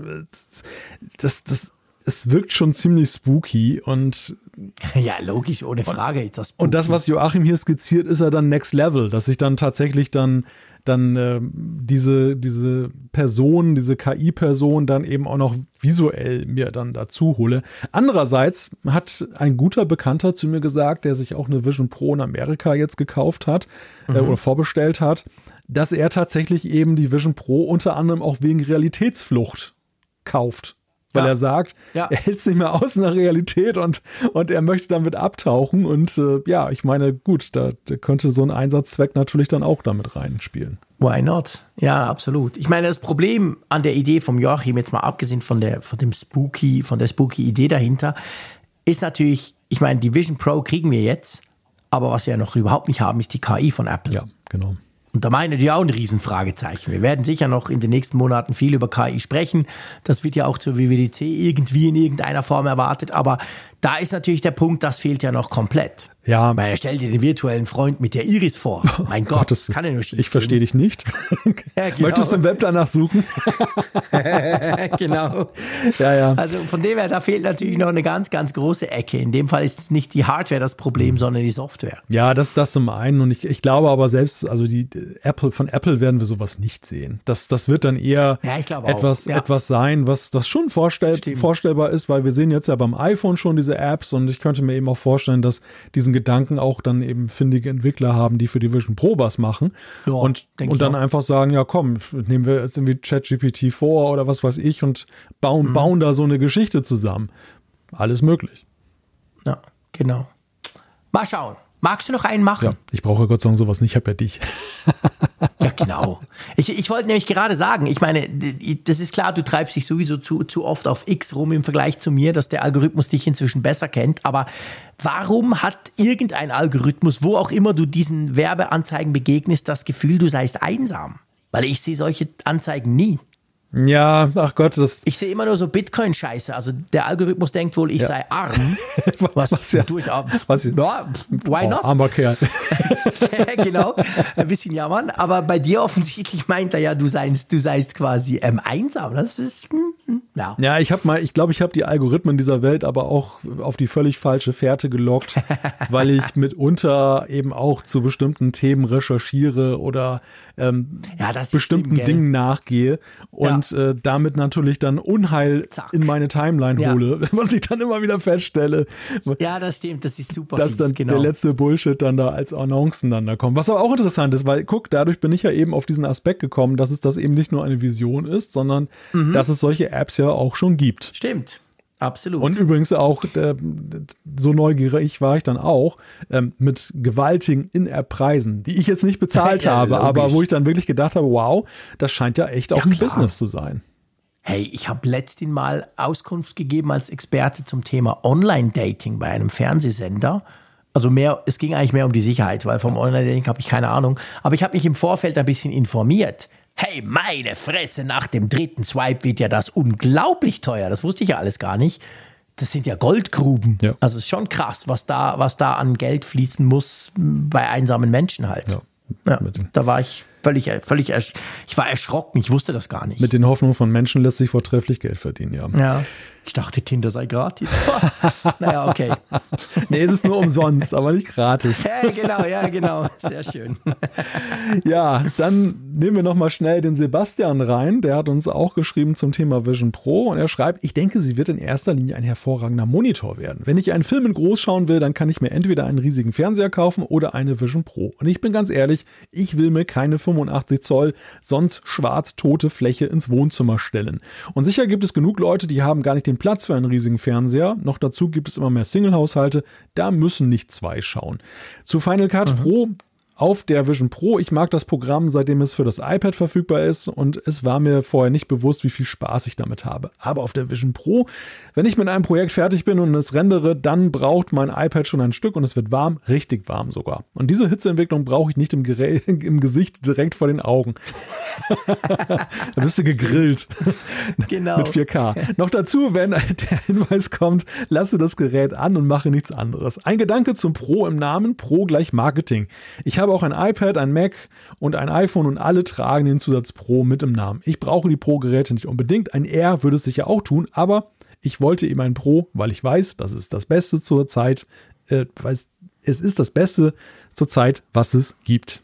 das, das, es wirkt schon ziemlich spooky und ja, logisch, ohne Frage. Und, das, und das, was Joachim hier skizziert, ist ja dann Next Level, dass ich dann tatsächlich dann dann äh, diese, diese Person, diese KI-Person dann eben auch noch visuell mir dann dazu hole. Andererseits hat ein guter Bekannter zu mir gesagt, der sich auch eine Vision Pro in Amerika jetzt gekauft hat äh, mhm. äh, oder vorbestellt hat, dass er tatsächlich eben die Vision Pro unter anderem auch wegen Realitätsflucht kauft weil ja. er sagt, ja. er hält es nicht mehr aus in der Realität und, und er möchte damit abtauchen. Und äh, ja, ich meine, gut, da, da, könnte so ein Einsatzzweck natürlich dann auch damit reinspielen. Why not? Ja, absolut. Ich meine, das Problem an der Idee vom Joachim, jetzt mal abgesehen von der, von dem Spooky, von der Spooky-Idee dahinter, ist natürlich, ich meine, die Vision Pro kriegen wir jetzt, aber was wir ja noch überhaupt nicht haben, ist die KI von Apple. Ja, genau. Und da meine ich auch ein Riesenfragezeichen. Wir werden sicher noch in den nächsten Monaten viel über KI sprechen. Das wird ja auch zur WWDC irgendwie in irgendeiner Form erwartet. Aber da ist natürlich der Punkt, das fehlt ja noch komplett. Ja. Weil stell dir den virtuellen Freund mit der Iris vor. Mein Gott, Gott, das kann ja nur schief Ich verstehe dich nicht. Ja, genau. Möchtest du im Web danach suchen? genau. Ja, ja. Also von dem her, da fehlt natürlich noch eine ganz, ganz große Ecke. In dem Fall ist es nicht die Hardware das Problem, mhm. sondern die Software. Ja, das, das zum einen. Und ich, ich glaube aber selbst, also die Apple, von Apple werden wir sowas nicht sehen. Das, das wird dann eher ja, etwas, ja. etwas sein, was das schon vorstell, vorstellbar ist, weil wir sehen jetzt ja beim iPhone schon diese Apps und ich könnte mir eben auch vorstellen, dass diesen Gedanken auch dann eben findige Entwickler haben, die für die Vision Pro was machen ja, und, und dann auch. einfach sagen, ja komm, nehmen wir jetzt irgendwie ChatGPT vor oder was weiß ich und bauen, mhm. bauen da so eine Geschichte zusammen. Alles möglich. Ja, genau. Mal schauen. Magst du noch einen machen? Ja, ich brauche Gott sei Dank sowas nicht, ich habe ja dich. ja, genau. Ich, ich wollte nämlich gerade sagen, ich meine, das ist klar, du treibst dich sowieso zu, zu oft auf X rum im Vergleich zu mir, dass der Algorithmus dich inzwischen besser kennt. Aber warum hat irgendein Algorithmus, wo auch immer du diesen Werbeanzeigen begegnest, das Gefühl, du seist einsam? Weil ich sehe solche Anzeigen nie. Ja, ach Gott, das. Ich sehe immer nur so Bitcoin-Scheiße. Also der Algorithmus denkt wohl, ich ja. sei arm. Was, was ja. durchaus. Was, ja, why oh, not? Armer Kerl. genau, ein bisschen jammern. Aber bei dir offensichtlich meint er ja, du seist, du seist quasi ähm, einsam. Das ist. Hm, hm, ja. ja, ich habe mal, ich glaube, ich habe die Algorithmen dieser Welt aber auch auf die völlig falsche Fährte gelockt, weil ich mitunter eben auch zu bestimmten Themen recherchiere oder ähm, ja, bestimmten stimmt, Dingen nachgehe und ja. äh, damit natürlich dann Unheil Zack. in meine Timeline ja. hole, was ich dann immer wieder feststelle. Ja, das stimmt, das ist super. Dass fies, dann genau. der letzte Bullshit dann da als Annoncen dann da kommt. Was aber auch interessant ist, weil guck, dadurch bin ich ja eben auf diesen Aspekt gekommen, dass es das eben nicht nur eine Vision ist, sondern mhm. dass es solche Apps ja auch schon gibt. Stimmt. Absolut. Und übrigens auch, äh, so neugierig war ich dann auch, ähm, mit gewaltigen In-App-Preisen, die ich jetzt nicht bezahlt Ja, habe, logisch. aber wo ich dann wirklich gedacht habe, wow, das scheint ja echt auch Ja, ein klar. Business zu sein. Hey, ich habe letztens mal Auskunft gegeben als Experte zum Thema Online-Dating bei einem Fernsehsender. Also mehr, es ging eigentlich mehr um die Sicherheit, weil vom Online-Dating habe ich keine Ahnung. Aber ich habe mich im Vorfeld ein bisschen informiert. Hey, meine Fresse, nach dem dritten Swipe wird ja das unglaublich teuer. Das wusste ich ja alles gar nicht. Das sind ja Goldgruben. Ja. Also es ist schon krass, was da, was da an Geld fließen muss bei einsamen Menschen halt. Ja. Ja, da war ich völlig, völlig, ich war erschrocken. Ich wusste das gar nicht. Mit den Hoffnungen von Menschen lässt sich vortrefflich Geld verdienen, ja. Ja. Ich dachte, Tinder sei gratis. naja, okay. Nee, es ist nur umsonst, aber nicht gratis. Ja, genau, ja, genau. Sehr schön. Ja, dann nehmen wir nochmal schnell den Sebastian rein. Der hat uns auch geschrieben zum Thema Vision Pro und er schreibt, ich denke, sie wird in erster Linie ein hervorragender Monitor werden. Wenn ich einen Film in groß schauen will, dann kann ich mir entweder einen riesigen Fernseher kaufen oder eine Vision Pro. Und ich bin ganz ehrlich, ich will mir keine 85 Zoll, sonst schwarz tote Fläche ins Wohnzimmer stellen. Und sicher gibt es genug Leute, die haben gar nicht den Platz für einen riesigen Fernseher. Noch dazu gibt es immer mehr Single-Haushalte. Da müssen nicht zwei schauen. Zu Final Cut Pro auf der Vision Pro. Ich mag das Programm, seitdem es für das iPad verfügbar ist und es war mir vorher nicht bewusst, wie viel Spaß ich damit habe. Aber auf der Vision Pro, wenn ich mit einem Projekt fertig bin und es rendere, dann braucht mein iPad schon ein Stück und es wird warm, richtig warm sogar. Und diese Hitzeentwicklung brauche ich nicht im, Gerä im Gesicht direkt vor den Augen. da bist du gegrillt Genau. mit 4K. Noch dazu, wenn der Hinweis kommt, lasse das Gerät an und mache nichts anderes. Ein Gedanke zum Pro im Namen, Pro gleich Marketing. Ich habe auch ein iPad, ein Mac und ein iPhone und alle tragen den Zusatz Pro mit im Namen. Ich brauche die Pro-Geräte nicht unbedingt. Ein R würde es sicher auch tun, aber ich wollte eben ein Pro, weil ich weiß, das ist das Beste zur Zeit, äh, weil es ist das Beste zur Zeit, was es gibt.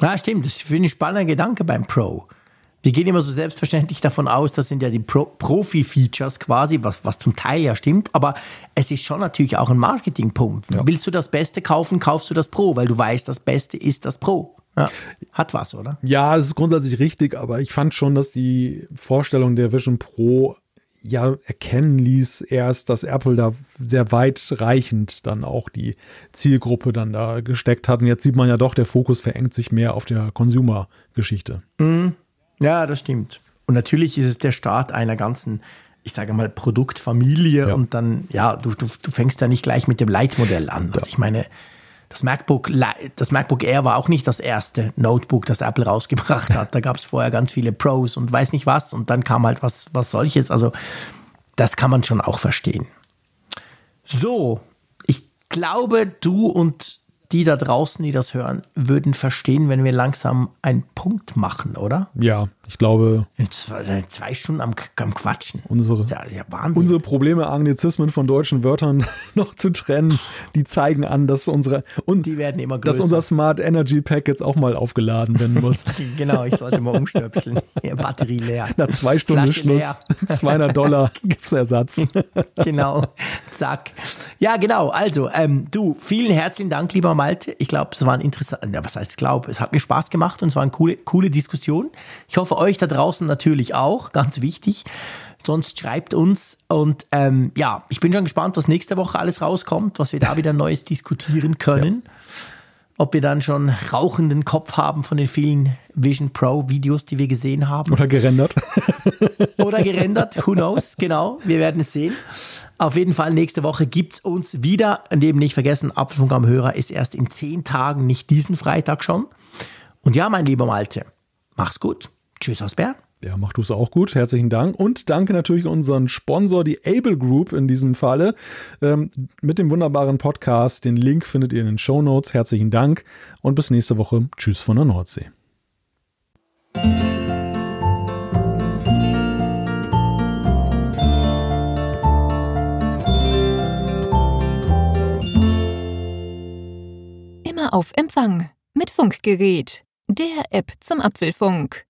Ja, stimmt. Das finde ich ein spannender Gedanke beim Pro. Wir gehen immer so selbstverständlich davon aus, das sind ja die Pro Profi-Features quasi, was, was zum Teil ja stimmt, aber es ist schon natürlich auch ein Marketingpunkt. Ja. Willst du das Beste kaufen, kaufst du das Pro, weil du weißt, das Beste ist das Pro. Ja. Hat was, oder? Ja, es ist grundsätzlich richtig, aber ich fand schon, dass die Vorstellung der Vision Pro ja erkennen ließ erst, dass Apple da sehr weitreichend dann auch die Zielgruppe dann da gesteckt hat. Und jetzt sieht man ja doch, der Fokus verengt sich mehr auf der Consumer-Geschichte. Ja, das stimmt. Und natürlich ist es der Start einer ganzen, ich sage mal, Produktfamilie Ja. und dann, ja, du, du, du fängst ja nicht gleich mit dem Leitmodell an. Also ich meine, das MacBook, das MacBook Air war auch nicht das erste Notebook, das Apple rausgebracht hat. Da gab es vorher ganz viele Pros und weiß nicht was und dann kam halt was, was solches. Also das kann man schon auch verstehen. So, ich glaube, du und die da draußen, die das hören, würden verstehen, wenn wir langsam einen Punkt machen, oder? Ja, ich glaube, er zwei Stunden am, am Quatschen. unsere, Ja, ja unsere Probleme, Anglizismen von deutschen Wörtern noch zu trennen, die zeigen an, dass unsere und die werden immer dass größer. unser Smart Energy Pack jetzt auch mal aufgeladen werden muss. genau, ich sollte mal umstöpseln. Batterie leer. Nach zwei Stunden Flasche Schluss, leer. 200 Dollar Gipsersatz. genau. Zack. Ja, genau. Also, ähm, du, vielen herzlichen Dank, lieber Malte. Ich glaube, es war ein interessant, ja, was heißt glaube, es hat mir Spaß gemacht und es war eine coole, coole Diskussion. Ich hoffe, euch da draußen natürlich auch, ganz wichtig. Sonst schreibt uns und ähm, ja, ich bin schon gespannt, was nächste Woche alles rauskommt, was wir da wieder Neues diskutieren können. Ob wir dann schon rauchenden Kopf haben von den vielen Vision Pro Videos, die wir gesehen haben Oder gerendert. oder gerendert, who knows, genau, wir werden es sehen. Auf jeden Fall, nächste Woche gibt es uns wieder. Und eben nicht vergessen, Apfelfunk am Hörer ist erst in zehn Tagen, nicht diesen Freitag schon. Und ja, mein lieber Malte, mach's gut. Tschüss aus Bern. Ja, mach du es auch gut. Herzlichen Dank. Und danke natürlich unseren Sponsor, die Able Group in diesem Falle, ähm, mit dem wunderbaren Podcast. Den Link findet ihr in den Show Notes. Herzlichen Dank und bis nächste Woche. Tschüss von der Nordsee. Immer auf Empfang mit Funkgerät, der App zum Apfelfunk.